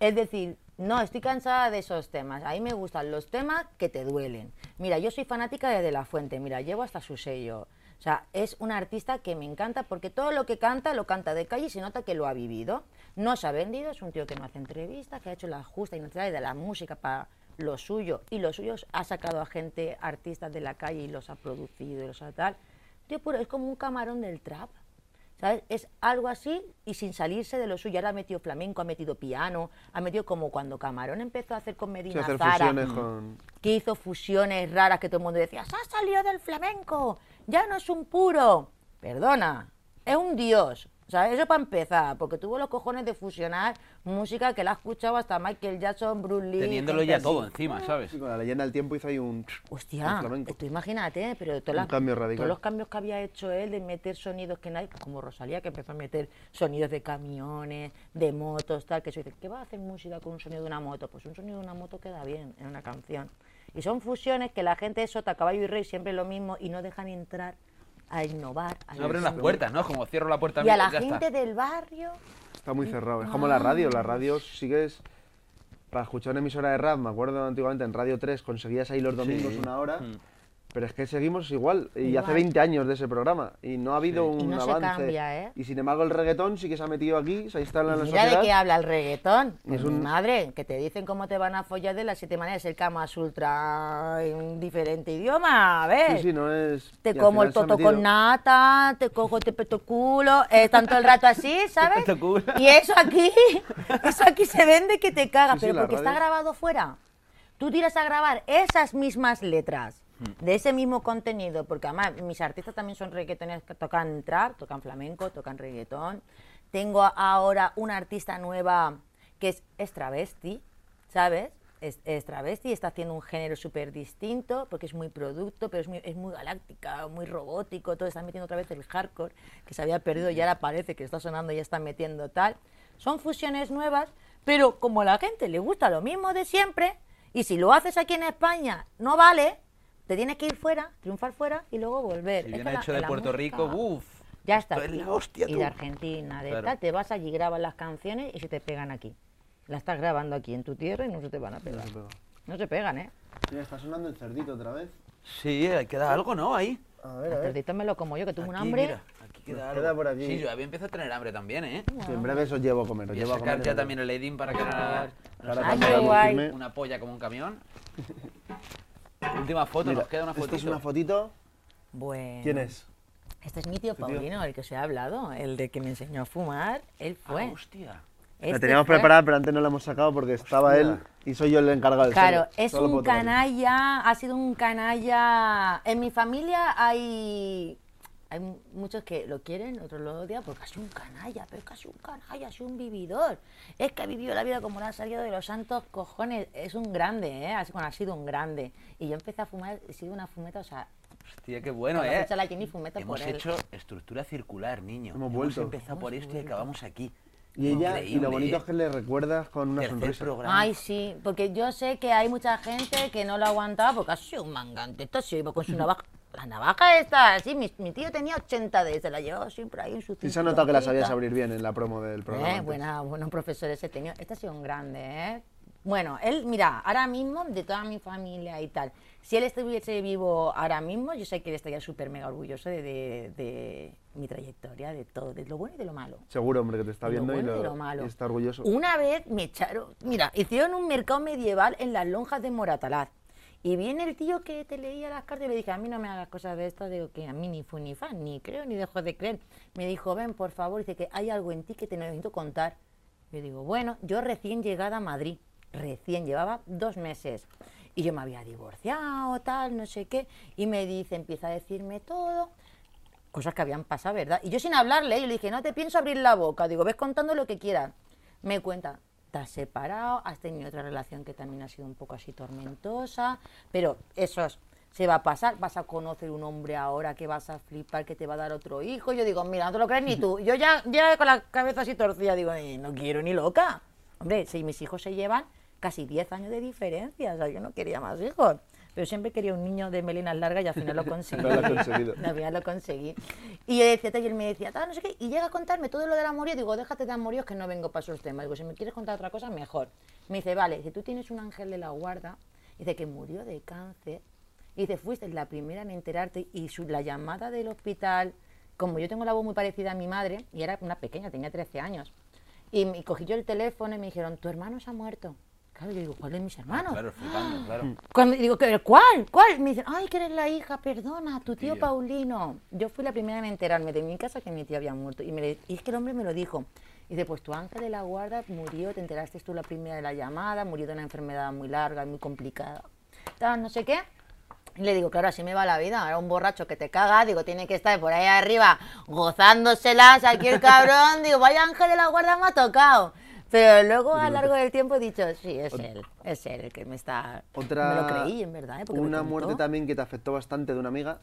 Speaker 1: es decir, no, estoy cansada de esos temas. A mí me gustan los temas que te duelen. Mira, yo soy fanática de De La Fuente. Mira, llevo hasta su sello. O sea, es un artista que me encanta porque todo lo que canta lo canta de calle y se nota que lo ha vivido. No se ha vendido, es un tío que no hace entrevistas, que ha hecho la justa y necesaria de la música para lo suyo. Y lo suyo ha sacado a gente, artistas de la calle y los ha producido y los ha tal. Tío puro, es como un camarón del trap. ¿Sabes? Es algo así y sin salirse de lo suyo. Ahora ha metido flamenco, ha metido piano, ha metido como cuando Camarón empezó a hacer con Medina
Speaker 3: hacer
Speaker 1: Zara
Speaker 3: con...
Speaker 1: que hizo fusiones raras que todo el mundo decía, se ha salido del flamenco, ya no es un puro. Perdona, es un dios. O sea, eso para empezar, porque tuvo los cojones de fusionar música que la ha escuchado hasta Michael Jackson, Bruce Lee.
Speaker 2: Teniéndolo ya
Speaker 1: así.
Speaker 2: todo encima, ¿sabes?
Speaker 3: Sí, con la leyenda del tiempo hizo ahí un...
Speaker 1: Hostia,
Speaker 3: un
Speaker 1: tú imagínate, pero todas
Speaker 3: Un
Speaker 1: las-
Speaker 3: cambio radical.
Speaker 1: todos los cambios que había hecho él de meter sonidos que nadie, como Rosalía, que empezó a meter sonidos de camiones, de motos, tal, que se dice, ¿qué va a hacer música con un sonido de una moto? Pues un sonido de una moto queda bien en una canción. Y son fusiones que la gente de Sota, Caballo y Rey siempre es lo mismo y no dejan entrar a innovar. a
Speaker 2: No abren las puertas, ¿no? Como cierro la puerta
Speaker 1: Y a la
Speaker 2: ya
Speaker 1: gente
Speaker 2: está.
Speaker 1: del barrio,
Speaker 3: Está muy cerrado. Es como la radio. La radio sigues... Para escuchar una emisora de rap, me acuerdo antiguamente en Radio 3 conseguías ahí los domingos
Speaker 2: Sí.
Speaker 3: una hora.
Speaker 2: Mm.
Speaker 3: Pero es que seguimos igual. Y
Speaker 1: Igual.
Speaker 3: hace 20 años de ese programa. Y no ha habido
Speaker 1: Y
Speaker 3: un
Speaker 1: no se
Speaker 3: avance.
Speaker 1: cambia, ¿eh?
Speaker 3: Y sin embargo el reggaetón sí que se ha metido aquí, se ha instalado en la
Speaker 1: Mira de qué habla el reggaetón.
Speaker 3: Y es
Speaker 1: Pues
Speaker 3: un-
Speaker 1: madre, que te dicen cómo te van a follar de las siete maneras. El Kama Sutra en diferente idioma. A ver.
Speaker 3: Sí, sí, no es...
Speaker 1: Te
Speaker 3: y
Speaker 1: como el
Speaker 3: se
Speaker 1: toto con nata, te cojo, te peto culo, eh, tanto el rato así, ¿sabes? Y eso aquí, eso aquí se vende que te caga,
Speaker 3: Sí, sí,
Speaker 1: pero porque está
Speaker 3: radio-
Speaker 1: grabado fuera. Tú tiras a grabar esas mismas letras. De ese mismo contenido, porque además mis artistas también son reggaetoneros que tocan trap, tocan flamenco, tocan reggaetón. Tengo ahora una artista nueva que es, es travesti, ¿sabes? Es, es travesti está haciendo un género súper distinto porque es muy producto, pero es muy, es muy galáctica, muy robótico, todo está metiendo otra vez el hardcore que se había perdido y ahora parece que está sonando y ya está metiendo tal. Son fusiones nuevas, pero como a la gente le gusta lo mismo de siempre, y si lo haces aquí en España no vale, te tienes que ir fuera, triunfar fuera y luego volver.
Speaker 2: Si
Speaker 1: Es que
Speaker 2: viene
Speaker 1: la-
Speaker 2: hecho de
Speaker 1: la
Speaker 2: Puerto
Speaker 1: música-
Speaker 2: Rico, uff.
Speaker 1: ya está.
Speaker 2: Es la hostia,
Speaker 1: y
Speaker 2: tú.
Speaker 1: de Argentina, de
Speaker 2: Claro.
Speaker 1: tal, te vas allí, grabas las canciones y se te pegan aquí. Las estás grabando aquí en tu tierra y no se te van a pegar.
Speaker 3: se pega.
Speaker 1: No se pegan, ¿eh?
Speaker 3: Mira, está sonando el cerdito otra vez.
Speaker 2: Sí, ahí queda algo, ¿no? Ahí.
Speaker 3: A ver, a
Speaker 1: El cerdito me lo como yo, que tuve un hambre.
Speaker 2: mira, aquí queda
Speaker 3: Nos
Speaker 2: algo.
Speaker 3: queda por aquí.
Speaker 2: Sí, yo empiezo a tener hambre también, ¿eh?
Speaker 3: Sí, en breve os llevo a comer.
Speaker 2: Voy
Speaker 3: llevo a
Speaker 2: sacar
Speaker 3: comer.
Speaker 2: ya también el Edin para
Speaker 3: filme-
Speaker 2: una polla como un camión. Última foto,
Speaker 3: Mira,
Speaker 2: nos queda una
Speaker 3: Esta
Speaker 2: fotito.
Speaker 3: es una fotito.
Speaker 1: Bueno.
Speaker 3: ¿Quién es?
Speaker 1: Este es mi tío? Paulino, el que os he hablado, el de que me enseñó a fumar. Él
Speaker 2: Ah,
Speaker 1: fue.
Speaker 2: hostia.
Speaker 3: La
Speaker 1: Este
Speaker 3: teníamos
Speaker 1: fue.
Speaker 3: preparada, pero antes no la hemos sacado porque estaba
Speaker 2: Hostia.
Speaker 3: él y soy yo el encargado del
Speaker 1: Claro, es
Speaker 3: Solo
Speaker 1: un canalla, ha sido un canalla. En mi familia hay, hay mu- muchos que lo quieren, otros lo odian, porque ha sido un canalla, pero es que ha sido un canalla, ha sido un vividor. Es que ha vivido la vida como la ha salido de los santos cojones. Es un grande, ¿eh? Bueno, ha sido un grande. Y yo empecé a fumar, he sido una fumeta, o sea,
Speaker 2: Hostia, qué bueno,
Speaker 1: Hemos
Speaker 2: ¿eh?
Speaker 1: hecho la Jenny Fumeta
Speaker 2: Hemos
Speaker 1: por él.
Speaker 2: hecho estructura circular, niño.
Speaker 3: Hemos vuelto.
Speaker 2: empezado por esto y acabamos aquí.
Speaker 3: Y ella, y
Speaker 2: Increíble,
Speaker 3: lo bonito
Speaker 2: ¿eh?
Speaker 3: es que le recuerdas con una
Speaker 2: Tercer
Speaker 3: sonrisa.
Speaker 2: programa.
Speaker 1: Ay, sí, porque yo sé que hay mucha gente que no lo aguantaba porque ha sido un mangante. Esto sí, iba con su navaja. La navaja esta, así, mi, mi tío tenía 80 de se la llevaba siempre ahí en su
Speaker 3: Sí se ha notado que la sabías abrir bien en la promo del programa.
Speaker 1: Eh, buena, buenos profesores he tenido. Este ha sido un grande, ¿eh? Bueno, él, mira, ahora mismo, de toda mi familia y tal, si él estuviese vivo ahora mismo, yo sé que él estaría súper mega orgulloso de, de- de mi trayectoria, de todo, de lo bueno y de lo malo.
Speaker 3: Seguro, hombre, que te está
Speaker 1: de
Speaker 3: viendo y,
Speaker 1: bueno y
Speaker 3: lo-
Speaker 1: malo.
Speaker 3: y está orgulloso.
Speaker 1: Una vez me echaron, mira, hicieron un mercado medieval en las lonjas de Moratalaz. Y viene el tío que te leía las cartas y le dije, a mí no me hagas cosas de estas, digo que a mí ni fu ni fan, ni creo ni dejo de creer. Me dijo, ven, por favor, dice que hay algo en ti que te necesito contar. Yo digo, bueno, yo recién llegada a Madrid, recién, llevaba dos meses. Y yo me había divorciado, tal, no sé qué. Y me dice, empieza a decirme todo cosas que habían pasado, ¿verdad? Y yo sin hablarle, yo le dije, no te pienso abrir la boca, digo, ves contando lo que quieras. Me cuenta, separado, has tenido otra relación que también ha sido un poco así tormentosa, pero esos, se va a pasar, vas a conocer un hombre ahora que vas a flipar, que te va a dar otro hijo. Yo digo, mira, no te lo crees ni tú. Yo ya, ya con la cabeza así torcida digo, "Eh, no quiero ni loca. Hombre, si mis hijos se llevan casi 10 años de diferencia, o sea, yo no quería más hijos. Pero siempre quería un niño de melenas largas y al final lo conseguí.
Speaker 3: Pero lo conseguido.
Speaker 1: Al final lo conseguí. Y yo decía, y él me decía, tal, no sé qué, y llega a contarme todo lo del amorío. Digo, déjate de amoríos que no vengo para esos temas. Digo, si me quieres contar otra cosa, mejor. Me dice, vale, si tú tienes un ángel de la guarda, dice que murió de cáncer, y dice, fuiste la primera en enterarte, y su- la llamada del hospital, como yo tengo la voz muy parecida a mi madre, y era una pequeña, tenía 13 años, y, y cogí yo el teléfono y me dijeron, tu hermano se ha muerto. Claro, yo digo, ¿cuál de mis hermanos?
Speaker 2: Claro, flipando, claro.
Speaker 1: Cuando digo, "¿Pero ¿cuál? ¿Cuál? Me dicen, ay, que eres la hija, perdona, tu tío
Speaker 2: Tío.
Speaker 1: Paulino. Yo fui la primera en enterarme de mi casa que mi tío había muerto. Y, me le- y es que el hombre me lo dijo. Y dice, pues tu ángel de la guarda murió, te enteraste tú la primera de la llamada, murió de una enfermedad muy larga y muy complicada. Tal, no sé qué. Y le digo, claro, así me va la vida. Ahora un borracho que te caga, digo, tiene que estar por ahí arriba gozándoselas aquí el cabrón. Digo, vaya ángel de la guarda me ha tocado. Pero luego a lo largo del tiempo he dicho, sí, es él, es él el que me está...
Speaker 3: Otra.
Speaker 1: Me lo creí, en verdad. ¿eh?
Speaker 3: Una muerte también que te afectó bastante de una amiga.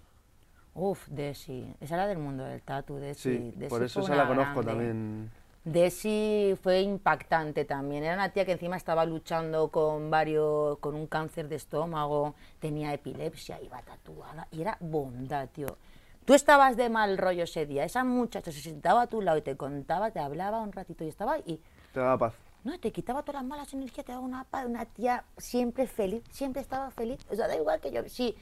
Speaker 1: Uf, Desi. Esa era del mundo del tatu, Desi.
Speaker 3: Sí,
Speaker 1: Desi
Speaker 3: por eso esa la conozco
Speaker 1: grande.
Speaker 3: también.
Speaker 1: Desi fue impactante también. Era una tía que encima estaba luchando con varios, con un cáncer de estómago, tenía epilepsia, iba tatuada y era bondad, tío. Tú estabas de mal rollo ese día, esa muchacha se sentaba a tu lado y te contaba, te hablaba un ratito y estaba y
Speaker 3: Te daba paz.
Speaker 1: no, te quitaba todas las malas energías, te daba una paz, una tía siempre feliz, siempre estaba feliz. O sea, da igual que yo. Si,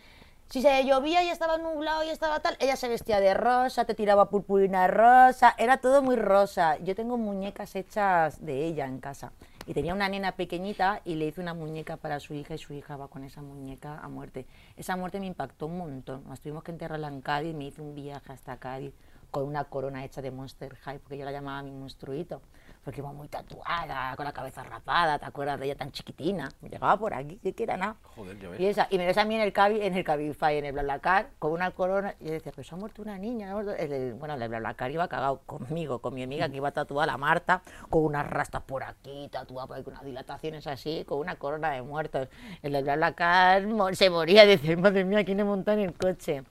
Speaker 1: si se llovía y estaba nublado y estaba tal, ella se vestía de rosa, te tiraba purpurina rosa, era todo muy rosa. Yo tengo muñecas hechas de ella en casa. Y tenía una nena pequeñita y le hice una muñeca para su hija y su hija va con esa muñeca a muerte. Esa muerte me impactó un montón. Nos tuvimos que enterrarla en Cádiz, me hice un viaje hasta Cádiz con una corona hecha de Monster High, porque yo la llamaba mi monstruito, porque iba muy tatuada, con la cabeza rapada, ¿te acuerdas de ella tan chiquitina? Me llegaba por aquí, que era nada.
Speaker 2: Joder, ya
Speaker 1: Y,
Speaker 2: ves.
Speaker 1: esa, y me ves a mí en el Cabi, en el Cabify, en el BlaBlaCar, con una corona, y yo decía, se ha muerto una niña. ha muerto-". El- el- bueno, el BlaBlaCar iba cagado conmigo, con mi amiga que iba tatuada, la Marta, con unas rastas por aquí, tatuada por ahí, con unas dilataciones así, con una corona de muertos. El BlaBlaCar se moría, decía, madre mía, ¿quién he montado en el coche?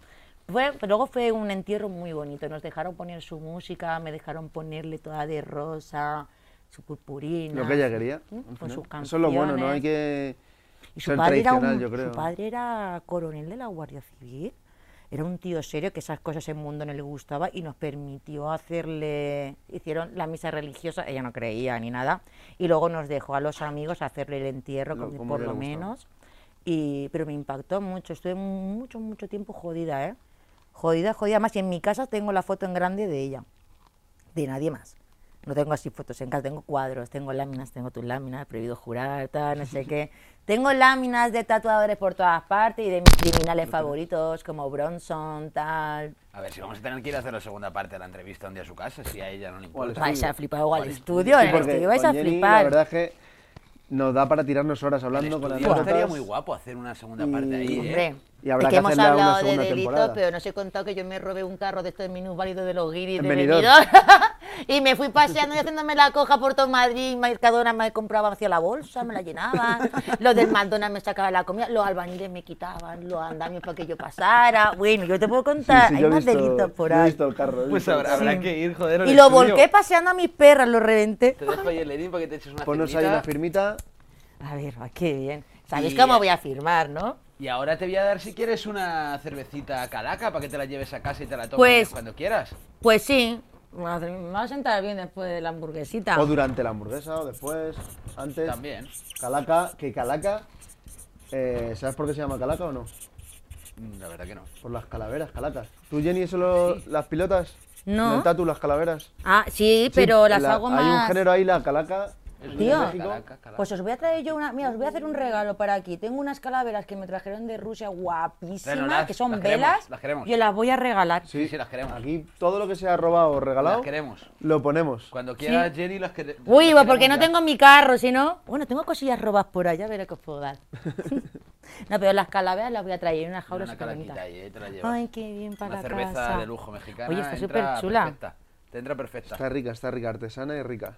Speaker 1: Fue, pero luego fue un entierro muy bonito, nos dejaron poner su música, me dejaron ponerle toda de rosa, su purpurina.
Speaker 3: Lo que ella quería.
Speaker 1: ¿Mm?
Speaker 3: al
Speaker 1: Con sus
Speaker 3: Eso es lo bueno, no
Speaker 1: canciones.
Speaker 3: hay que
Speaker 1: Y su
Speaker 3: ser
Speaker 1: padre, era un-
Speaker 3: yo creo.
Speaker 1: su padre era coronel de la Guardia Civil. Era un tío serio que esas cosas en mundo no le gustaba y nos permitió hacerle. Hicieron la misa religiosa, ella no creía ni nada, y luego nos dejó a los amigos hacerle el entierro,
Speaker 3: Lo-
Speaker 1: por lo menos. Y, pero me impactó mucho, estuve mucho, mucho tiempo jodida, ¿eh? Jodida, jodida. Más, y en mi casa tengo la foto en grande de ella, de nadie más. No tengo así fotos en casa, tengo cuadros, tengo láminas, tengo tus láminas, prohibido jurar, tal, no sé qué. Tengo láminas de tatuadores por todas partes y de mis criminales favoritos como Bronson, tal.
Speaker 2: A ver, si vamos a tener que ir a hacer la segunda parte de la entrevista un día a su casa, si a ella no le importa.
Speaker 1: Vais a flipar o al estudio,
Speaker 3: Sí,
Speaker 1: en el
Speaker 3: porque
Speaker 1: estudio vais a
Speaker 3: Jenny,
Speaker 1: flipar.
Speaker 3: La verdad es que nos da para tirarnos horas
Speaker 2: El
Speaker 3: hablando con
Speaker 2: estudio estaría muy guapo hacer una segunda
Speaker 3: Y-
Speaker 2: parte ahí, ¿eh?
Speaker 3: Y habrá
Speaker 1: es
Speaker 3: que
Speaker 1: que hemos
Speaker 3: hacerla una
Speaker 1: hablado de delitos,
Speaker 3: temporada.
Speaker 1: pero no os he contado que yo me robé un carro de estos minusválidos de los guiris de
Speaker 3: Benidorm.
Speaker 1: Benidorm. y me fui paseando y haciéndome la coja por todo Madrid. Mercadona me compraba hacia la bolsa, me la llenaban. Los del McDonald's me sacaban la comida. Los albaniles me quitaban los andamios para que yo pasara. Bueno, yo te puedo
Speaker 3: Sí,
Speaker 1: contar.
Speaker 3: sí,
Speaker 1: Hay
Speaker 3: yo he
Speaker 1: más
Speaker 3: visto-
Speaker 1: delitos por
Speaker 3: he
Speaker 1: ahí.
Speaker 3: visto el carro.
Speaker 2: Pues
Speaker 3: visto
Speaker 2: habrá, habrá que ir, joder.
Speaker 1: Y lo
Speaker 2: estudio.
Speaker 1: volqué paseando a mis perras, lo reventé.
Speaker 2: Te dejo ahí el Lenin para que te eches una
Speaker 3: Ponnos ahí
Speaker 2: firmita.
Speaker 3: una firmita.
Speaker 1: A ver, va, qué bien. ¿Sabéis
Speaker 2: Y-
Speaker 1: cómo voy a firmar, no?
Speaker 2: Y ahora te voy a dar, si quieres, una cervecita calaca para que te la lleves a casa y te la tomes
Speaker 1: Pues-
Speaker 2: cuando quieras.
Speaker 1: Pues sí. Me va a me va a sentar bien después de la hamburguesita.
Speaker 3: O durante la hamburguesa, o después, antes.
Speaker 2: También.
Speaker 3: Calaca, que Calaca. eh, ¿Sabes por qué se llama Calaca o no?
Speaker 2: Mm, La verdad que no.
Speaker 3: Por las calaveras, Calacas. ¿Tú, Jenny, eso lo- las pilotas?
Speaker 1: No.
Speaker 3: ¿En el tatu, las calaveras?
Speaker 1: Ah, sí,
Speaker 3: Sí,
Speaker 1: pero las
Speaker 3: la-
Speaker 1: hago
Speaker 3: Hay
Speaker 1: más.
Speaker 3: un género ahí, la Calaca.
Speaker 2: Es
Speaker 1: Tío. Pues os voy a traer yo una. Mira, os voy a hacer un regalo para aquí. Tengo unas calaveras que me trajeron de Rusia guapísimas, que son
Speaker 2: las queremos,
Speaker 1: velas.
Speaker 2: las queremos.
Speaker 1: Yo las voy a regalar.
Speaker 2: Sí, sí, las queremos.
Speaker 3: Aquí todo lo que sea robado o regalado,
Speaker 2: Las queremos.
Speaker 3: lo ponemos.
Speaker 2: Cuando quieras, Jenny, las queremos.
Speaker 1: Uy, pues porque no tengo mi carro, si no. Bueno, tengo cosillas robas por allá, veré que os puedo dar. no, pero las calaveras las voy a traer en una jaula
Speaker 2: Una calaquita ahí, eh, te la llevas.
Speaker 1: Ay, qué bien para
Speaker 2: Una
Speaker 1: la
Speaker 2: cerveza
Speaker 1: casa.
Speaker 2: de lujo mexicana.
Speaker 1: Oye, está súper chula.
Speaker 2: Perfecta. Te entra perfecta.
Speaker 3: Está rica, está rica, artesana y rica.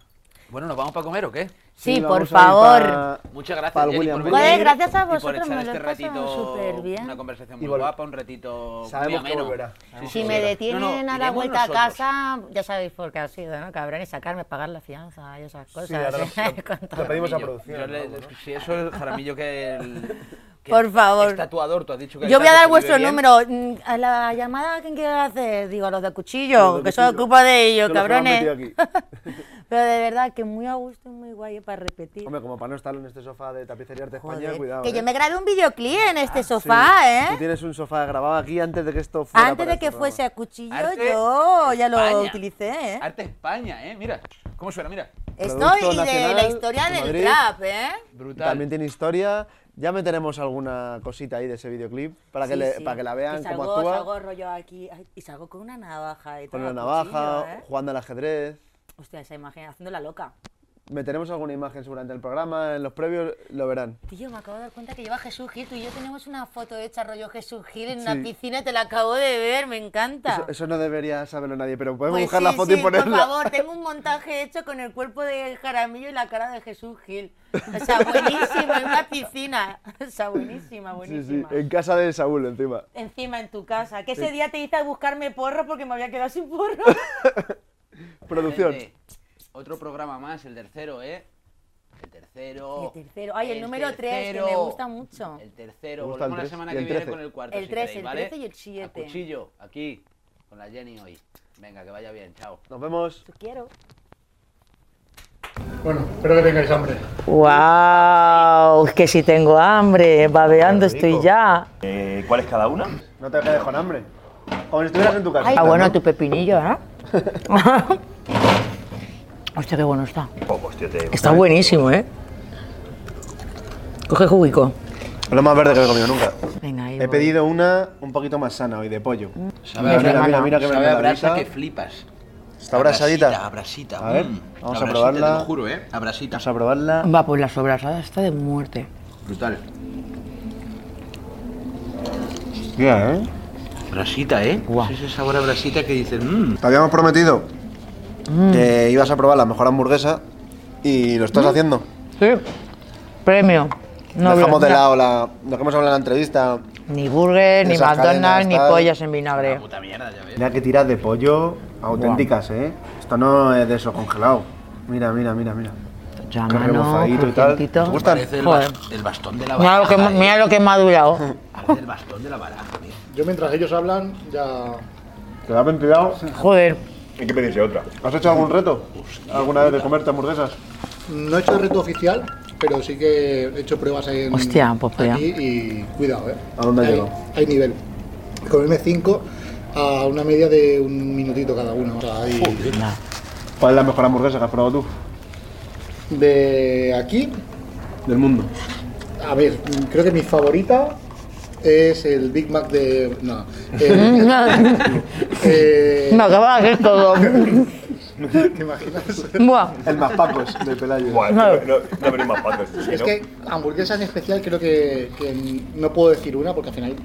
Speaker 2: Bueno, ¿nos vamos para comer o qué?
Speaker 1: Sí, por
Speaker 3: a ir
Speaker 1: favor.
Speaker 3: pa-
Speaker 2: Muchas gracias, Jenny, por venir
Speaker 1: Joder, gracias a
Speaker 2: y por
Speaker 1: vosotros,
Speaker 2: echar
Speaker 1: me lo
Speaker 2: este ratito,
Speaker 1: superbién.
Speaker 2: una conversación muy guapa, un ratito
Speaker 3: Sabemos
Speaker 2: muy
Speaker 3: que
Speaker 2: ameno. Sí,
Speaker 1: Si
Speaker 2: sí,
Speaker 1: me
Speaker 2: sí.
Speaker 1: detienen
Speaker 2: No, no,
Speaker 1: a la vuelta
Speaker 2: nosotros.
Speaker 1: a casa, ya sabéis por qué ha sido, ¿no? Cabrón, y sacarme, pagar la fianza y esas cosas.
Speaker 3: Sí, ahora lo-
Speaker 1: Con
Speaker 3: lo
Speaker 1: todo.
Speaker 3: pedimos a producción.
Speaker 2: Yo le-
Speaker 3: ¿no?
Speaker 2: Si eso es Jaramillo que el... que
Speaker 1: Por favor.
Speaker 2: Es tatuador, tú has dicho que
Speaker 1: Yo voy a dar
Speaker 2: se
Speaker 1: vuestro
Speaker 2: bien.
Speaker 1: número. Mm, A la llamada, ¿quién quiere hacer? Digo, a los de
Speaker 3: Los
Speaker 1: cuchillo,
Speaker 3: de
Speaker 1: que se
Speaker 3: cuchillo.
Speaker 1: ocupa de ellos,
Speaker 3: los que
Speaker 1: cabrones. Pero de verdad que muy a gusto y muy guay para repetir.
Speaker 3: Hombre, como para no estar en este sofá de tapicería Arte España, cuidado.
Speaker 1: que
Speaker 3: ¿eh?
Speaker 1: yo me grabé un videoclip en este
Speaker 3: Ah,
Speaker 1: sofá,
Speaker 3: sí. Tú
Speaker 1: ¿eh?
Speaker 3: tienes un sofá grabado aquí antes de que esto fuera
Speaker 1: Antes de
Speaker 3: este
Speaker 1: que
Speaker 3: programa.
Speaker 1: fuese a cuchillo,
Speaker 2: Arte
Speaker 1: yo ya lo
Speaker 2: España.
Speaker 1: utilicé, ¿eh?
Speaker 2: Arte España, ¿eh? Mira, ¿cómo suena? Mira.
Speaker 1: Esto
Speaker 3: Producto
Speaker 1: y de la historia
Speaker 3: de
Speaker 1: del trap, ¿eh?
Speaker 2: Brutal.
Speaker 3: También tiene historia. Ya meteremos alguna cosita ahí de ese videoclip para, que,
Speaker 1: Sí,
Speaker 3: le-
Speaker 1: sí.
Speaker 3: para que la vean
Speaker 1: Y
Speaker 3: cómo
Speaker 1: salgo,
Speaker 3: actúa.
Speaker 1: salgo rollo aquí y salgo con una navaja y
Speaker 3: Con
Speaker 1: todo,
Speaker 3: una
Speaker 1: a
Speaker 3: navaja,
Speaker 1: cuchillo, ¿eh?
Speaker 3: jugando al ajedrez.
Speaker 1: Hostia, esa imagen, haciendo la loca.
Speaker 3: Meteremos alguna imagen seguramente en el programa, en los previos lo verán.
Speaker 1: Tío, me acabo de dar cuenta que lleva Jesús Gil. Tú y yo tenemos una foto hecha rollo Jesús Gil en una
Speaker 3: Sí.
Speaker 1: piscina te la acabo de ver, me encanta.
Speaker 3: Eso, eso no debería saberlo nadie, pero podemos
Speaker 1: Pues
Speaker 3: buscar la
Speaker 1: sí,
Speaker 3: foto
Speaker 1: sí,
Speaker 3: y ponerla.
Speaker 1: Por favor, tengo un montaje hecho con el cuerpo de Jaramillo y la cara de Jesús Gil. O sea, buenísimo, en una piscina. O sea, buenísima,
Speaker 3: Sí, sí,
Speaker 1: buenísima.
Speaker 3: en casa de Saúl encima.
Speaker 1: Encima en tu casa. Que ese día te hice a buscarme porro porque me había quedado sin porro.
Speaker 3: Producción.
Speaker 2: Gente, otro programa más, el tercero, ¿eh? El tercero.
Speaker 1: El tercero. Ay, el número tres, que me gusta mucho.
Speaker 2: El tercero. Volvemos la semana que viene
Speaker 3: trece.
Speaker 2: con el cuarto.
Speaker 1: El
Speaker 2: si
Speaker 1: tres,
Speaker 2: queréis,
Speaker 1: el
Speaker 2: ¿vale?
Speaker 1: trece y el siete.
Speaker 2: A cuchillo, aquí, con la Jenny hoy. Venga, que vaya bien, chao.
Speaker 3: Nos vemos.
Speaker 1: Tú quiero.
Speaker 4: Bueno, espero que tengáis hambre.
Speaker 1: ¡Wow! Que si tengo hambre, babeando estoy ya.
Speaker 5: Eh, ¿Cuál es cada una?
Speaker 3: No te quedes con hambre. Como si estuvieras en tu casa.
Speaker 1: Ah, bueno, tu pepinillo, ¿eh? Hostia, qué bueno está.
Speaker 5: Te...
Speaker 1: Está buenísimo, ¿eh? Coge juguico.
Speaker 3: Es lo más verde que he comido nunca.
Speaker 1: Venga, ahí
Speaker 3: He
Speaker 1: voy.
Speaker 3: pedido una un poquito más sana hoy, de pollo.
Speaker 2: Sabe
Speaker 3: Mira,
Speaker 2: a
Speaker 3: mira, mira, mira que
Speaker 2: sabe a brasa que flipas.
Speaker 3: ¿Está abrasadita?
Speaker 2: A brasita.
Speaker 3: A ver,
Speaker 2: mm.
Speaker 3: vamos a
Speaker 2: brasita,
Speaker 3: probarla.
Speaker 2: Te lo juro, ¿eh? A brasita.
Speaker 3: Vamos a probarla.
Speaker 1: Va, pues la sobrasada está de muerte.
Speaker 2: Brutal.
Speaker 3: Hostia, ¿eh?
Speaker 2: Brasita, ¿eh? Es ese sabor a brasita que dices, mmm.
Speaker 3: Te habíamos prometido que ibas a probar la mejor hamburguesa y lo estás haciendo.
Speaker 1: Sí. Premio. No
Speaker 3: Dejamos de lado la, hemos hablado en la entrevista.
Speaker 1: Ni burger, ni McDonald's,
Speaker 3: cadenas,
Speaker 1: ni
Speaker 3: tal.
Speaker 1: pollas en vinagre.
Speaker 2: Puta mierda, ya ves.
Speaker 3: Mira que tiras de pollo auténticas, ¿eh? Esto no es de eso congelado. Mira, mira, mira, mira.
Speaker 1: Ya,
Speaker 3: Qué
Speaker 1: mano,
Speaker 3: rebozadito y tal.
Speaker 1: crujientito.
Speaker 3: ¿Te
Speaker 2: el, bas- el bastón de la
Speaker 1: Mira
Speaker 2: baraja.
Speaker 1: lo, que,
Speaker 2: ¿eh?
Speaker 1: mira lo que me ha durado.
Speaker 2: Parece el bastón de la baraja, mira.
Speaker 4: Yo mientras ellos hablan, ya...
Speaker 3: ¿Te da ventilado?
Speaker 1: Joder.
Speaker 5: Hay que pedirse otra.
Speaker 3: ¿Has hecho algún reto? ¿Alguna vez de comerte hamburguesas?
Speaker 4: No he hecho el reto oficial, pero sí que he hecho pruebas en,
Speaker 1: Hostia, pues cuidado.
Speaker 4: aquí y cuidado, ¿eh?
Speaker 3: ¿A dónde has
Speaker 4: hay,
Speaker 3: llegado?
Speaker 4: hay nivel. Comerme 5 a una media de un minutito cada uno. O sea, hay-
Speaker 3: ¿Cuál es la mejor hamburguesa que has probado tú?
Speaker 4: De aquí,
Speaker 3: Del mundo.
Speaker 4: a ver, creo que mi favorita es el Big Mac de... No. el- eh,
Speaker 1: Me acaba de hacer todo.
Speaker 4: ¿Te imaginas?
Speaker 1: Buah.
Speaker 3: El más pacos de Pelayo.
Speaker 5: Buah, es que no, no, no más patos.
Speaker 4: Es
Speaker 5: ¿no?
Speaker 4: que hamburguesa en especial creo que, que no puedo decir una porque al final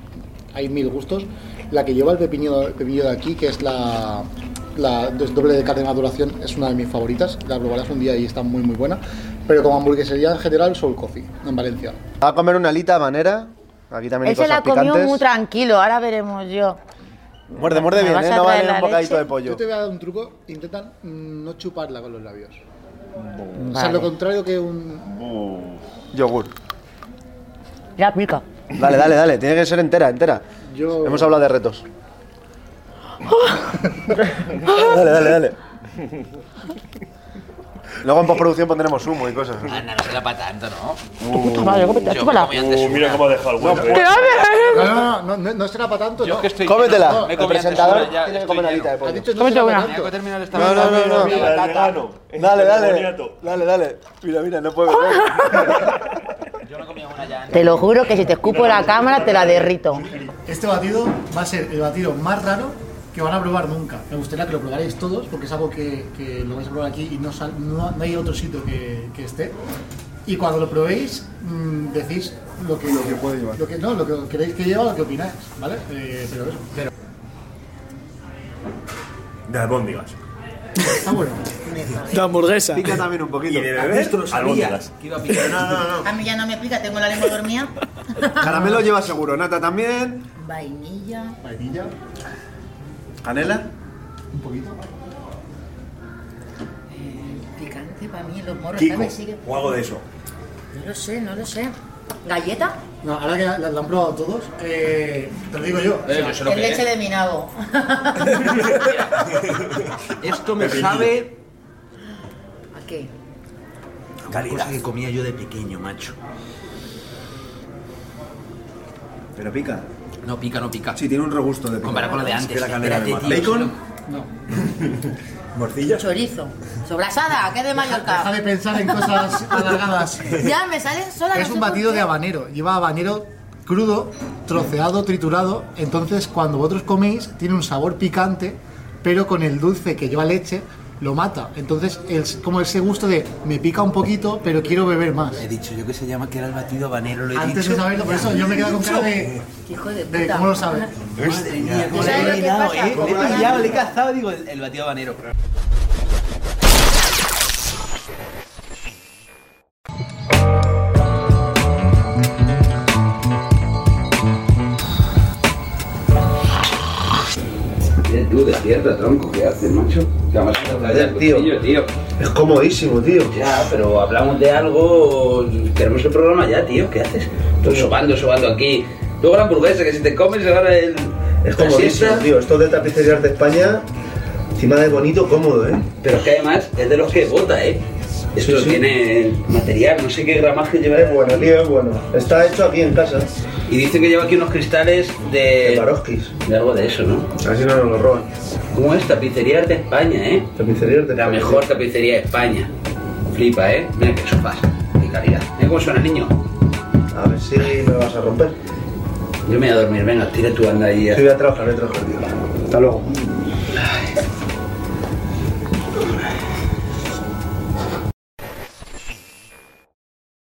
Speaker 4: hay mil gustos. La que lleva el pepinillo, el pepinillo de aquí, que es la, la doble de carne de maduración, es una de mis favoritas. La probarás un día y está muy muy buena. Pero como hamburguesería en general, Soul Coffee, en Valencia.
Speaker 3: Va a comer una alita habanera. Aquí también hay
Speaker 1: Él se la comió
Speaker 3: picantes.
Speaker 1: muy tranquilo, ahora veremos yo.
Speaker 3: Muerde, muerde
Speaker 1: ¿Me
Speaker 3: bien, ¿eh?
Speaker 1: a
Speaker 3: No vale un bocadito
Speaker 1: leche?
Speaker 3: de pollo.
Speaker 4: Yo te voy a dar un truco, intentan mm, no chuparla con los labios. O sea,
Speaker 1: Vale.
Speaker 4: lo contrario que un...
Speaker 3: Yogur.
Speaker 1: Ya pica.
Speaker 3: Dale, dale, dale. Tiene que ser entera, entera.
Speaker 4: Yo...
Speaker 3: Hemos hablado de retos. Dale, dale, dale. Luego en postproducción pondremos humo y cosas.
Speaker 2: Anda, no será para tanto, ¿no?
Speaker 1: Tu puta madre, cómete,
Speaker 2: Yo
Speaker 1: chúpala.
Speaker 2: me comí antes
Speaker 5: uh, mira
Speaker 2: una.
Speaker 5: cómo ha dejado el huevo. eh.
Speaker 4: No, no, no, no, no, no será para tanto,
Speaker 2: Yo
Speaker 4: ¿no?
Speaker 2: que estoy
Speaker 3: Cómetela.
Speaker 2: Me
Speaker 3: El
Speaker 2: comí antes
Speaker 3: presentador
Speaker 2: una, ya
Speaker 3: tiene que
Speaker 2: estoy
Speaker 3: comer una
Speaker 2: lleno.
Speaker 3: alita de pollo.
Speaker 4: dicho no
Speaker 1: Cómete
Speaker 4: será
Speaker 1: una.
Speaker 4: para
Speaker 2: Tenía que
Speaker 4: tanto.
Speaker 2: terminar esta
Speaker 3: No, no, no, no.
Speaker 5: Vegano. Este
Speaker 3: Dale, dale.
Speaker 5: boniato.
Speaker 3: Dale, dale. Mira, mira, no puedo.
Speaker 2: Yo me comí una ya antes.
Speaker 1: Te lo juro que si te escupo la cámara te la derrito.
Speaker 4: Este batido va a ser el batido más raro que van a probar nunca. Me gustaría que lo probarais todos porque es algo que, que lo vais a probar aquí y no, sal- no, no hay otro sitio que, que esté. Y cuando lo probéis, mm, decís lo que,
Speaker 3: Lo que puede llevar.
Speaker 4: Lo que, no, lo que queréis que lleva, lo que opináis, ¿vale? Eh, pero eso. Pero
Speaker 5: De albóndigas.
Speaker 4: Está bueno.
Speaker 6: De hamburguesa.
Speaker 7: Pica también un poquito.
Speaker 5: Y de beber, albóndigas.
Speaker 8: Que iba a picar.
Speaker 7: No, no, no.
Speaker 1: A mí ya no me pica, tengo la lengua dormida.
Speaker 7: Caramelo lleva seguro. Nata también.
Speaker 1: Vainilla.
Speaker 4: Vainilla,
Speaker 7: Canela.
Speaker 4: un poquito.
Speaker 1: Picante para mí, los morros.
Speaker 5: Kiko,
Speaker 1: ¿sabes? Sigue-
Speaker 5: o algo de eso.
Speaker 1: No lo sé, no lo sé. ¿Galleta?
Speaker 4: No, ahora que la, la han probado todos, eh, te lo digo yo. o sea,
Speaker 8: yo sé lo
Speaker 1: Es leche
Speaker 8: es.
Speaker 1: de mi nabo.
Speaker 8: Esto me sabe
Speaker 1: ¿A qué?
Speaker 8: calidad que comía yo de pequeño, macho.
Speaker 7: Pero pica.
Speaker 8: No pica, no pica.
Speaker 7: Sí, tiene un regusto de pica.
Speaker 8: Comparado con lo de
Speaker 7: Es
Speaker 8: antes.
Speaker 7: que la canela me
Speaker 8: Espérate,
Speaker 7: mata.
Speaker 8: tío,
Speaker 7: ¿Bacon?
Speaker 4: no.
Speaker 5: ¿Morcilla?
Speaker 1: Chorizo. Sobrasada, que es de
Speaker 4: Deja de
Speaker 1: Mallorca.
Speaker 4: pensar en cosas alargadas.
Speaker 1: Ya me salen solas.
Speaker 4: Es
Speaker 1: no
Speaker 4: un
Speaker 1: por
Speaker 4: batido
Speaker 1: qué.
Speaker 4: de habanero. Lleva habanero crudo, troceado, triturado. Entonces, cuando vosotros coméis, tiene un sabor picante, pero con el dulce que lleva leche, lo mata. Entonces, es como ese gusto de me pica un poquito, pero quiero beber más.
Speaker 8: He dicho yo que se llama que era el batido habanero, lo he
Speaker 4: Antes
Speaker 8: dicho.
Speaker 4: de saberlo, por eso yo me quedo con cara de,
Speaker 1: Hijo de puta.
Speaker 4: de ¿cómo lo sabes?
Speaker 8: Madre mía, cómo eh. Le he pillado, le he cazado, digo, el, el batido habanero.
Speaker 2: Tú, despierta, tronco, ¿qué haces, macho? ¿Qué vamos a
Speaker 7: Joder, tío.
Speaker 2: tío?
Speaker 7: Es comodísimo, tío.
Speaker 2: Ya, pero hablamos de algo. Tenemos el programa ya, tío. ¿Qué haces? Estoy sobando, sobando aquí. Luego la hamburguesa, que si te comes se va el.
Speaker 3: Es comodísimo, tío. Esto de tapicerías de España, encima de bonito, cómodo, ¿eh?
Speaker 2: Pero es que además es de los que bota, ¿eh? Esto
Speaker 3: Sí, sí.
Speaker 2: tiene material, no sé qué gramaje lleva.
Speaker 3: Es bueno, tío, es bueno. Está hecho aquí en casa.
Speaker 2: Y dice que lleva aquí unos cristales de.
Speaker 3: De Paroskis.
Speaker 2: de algo de eso, ¿no?
Speaker 3: Así no nos lo roban.
Speaker 2: ¿Cómo es? Tapicerías de España, ¿eh?
Speaker 3: Tapicerías de
Speaker 2: La
Speaker 3: España.
Speaker 2: mejor tapicería de España. Flipa, ¿eh? Mira qué sofás. Qué calidad. Mira cómo suena niño.
Speaker 3: A ver si me vas a romper.
Speaker 2: Yo me voy a dormir. Venga, tira tu anda ahí.
Speaker 3: Sí, voy a trabajar, voy a trabajar, tío. Hasta luego.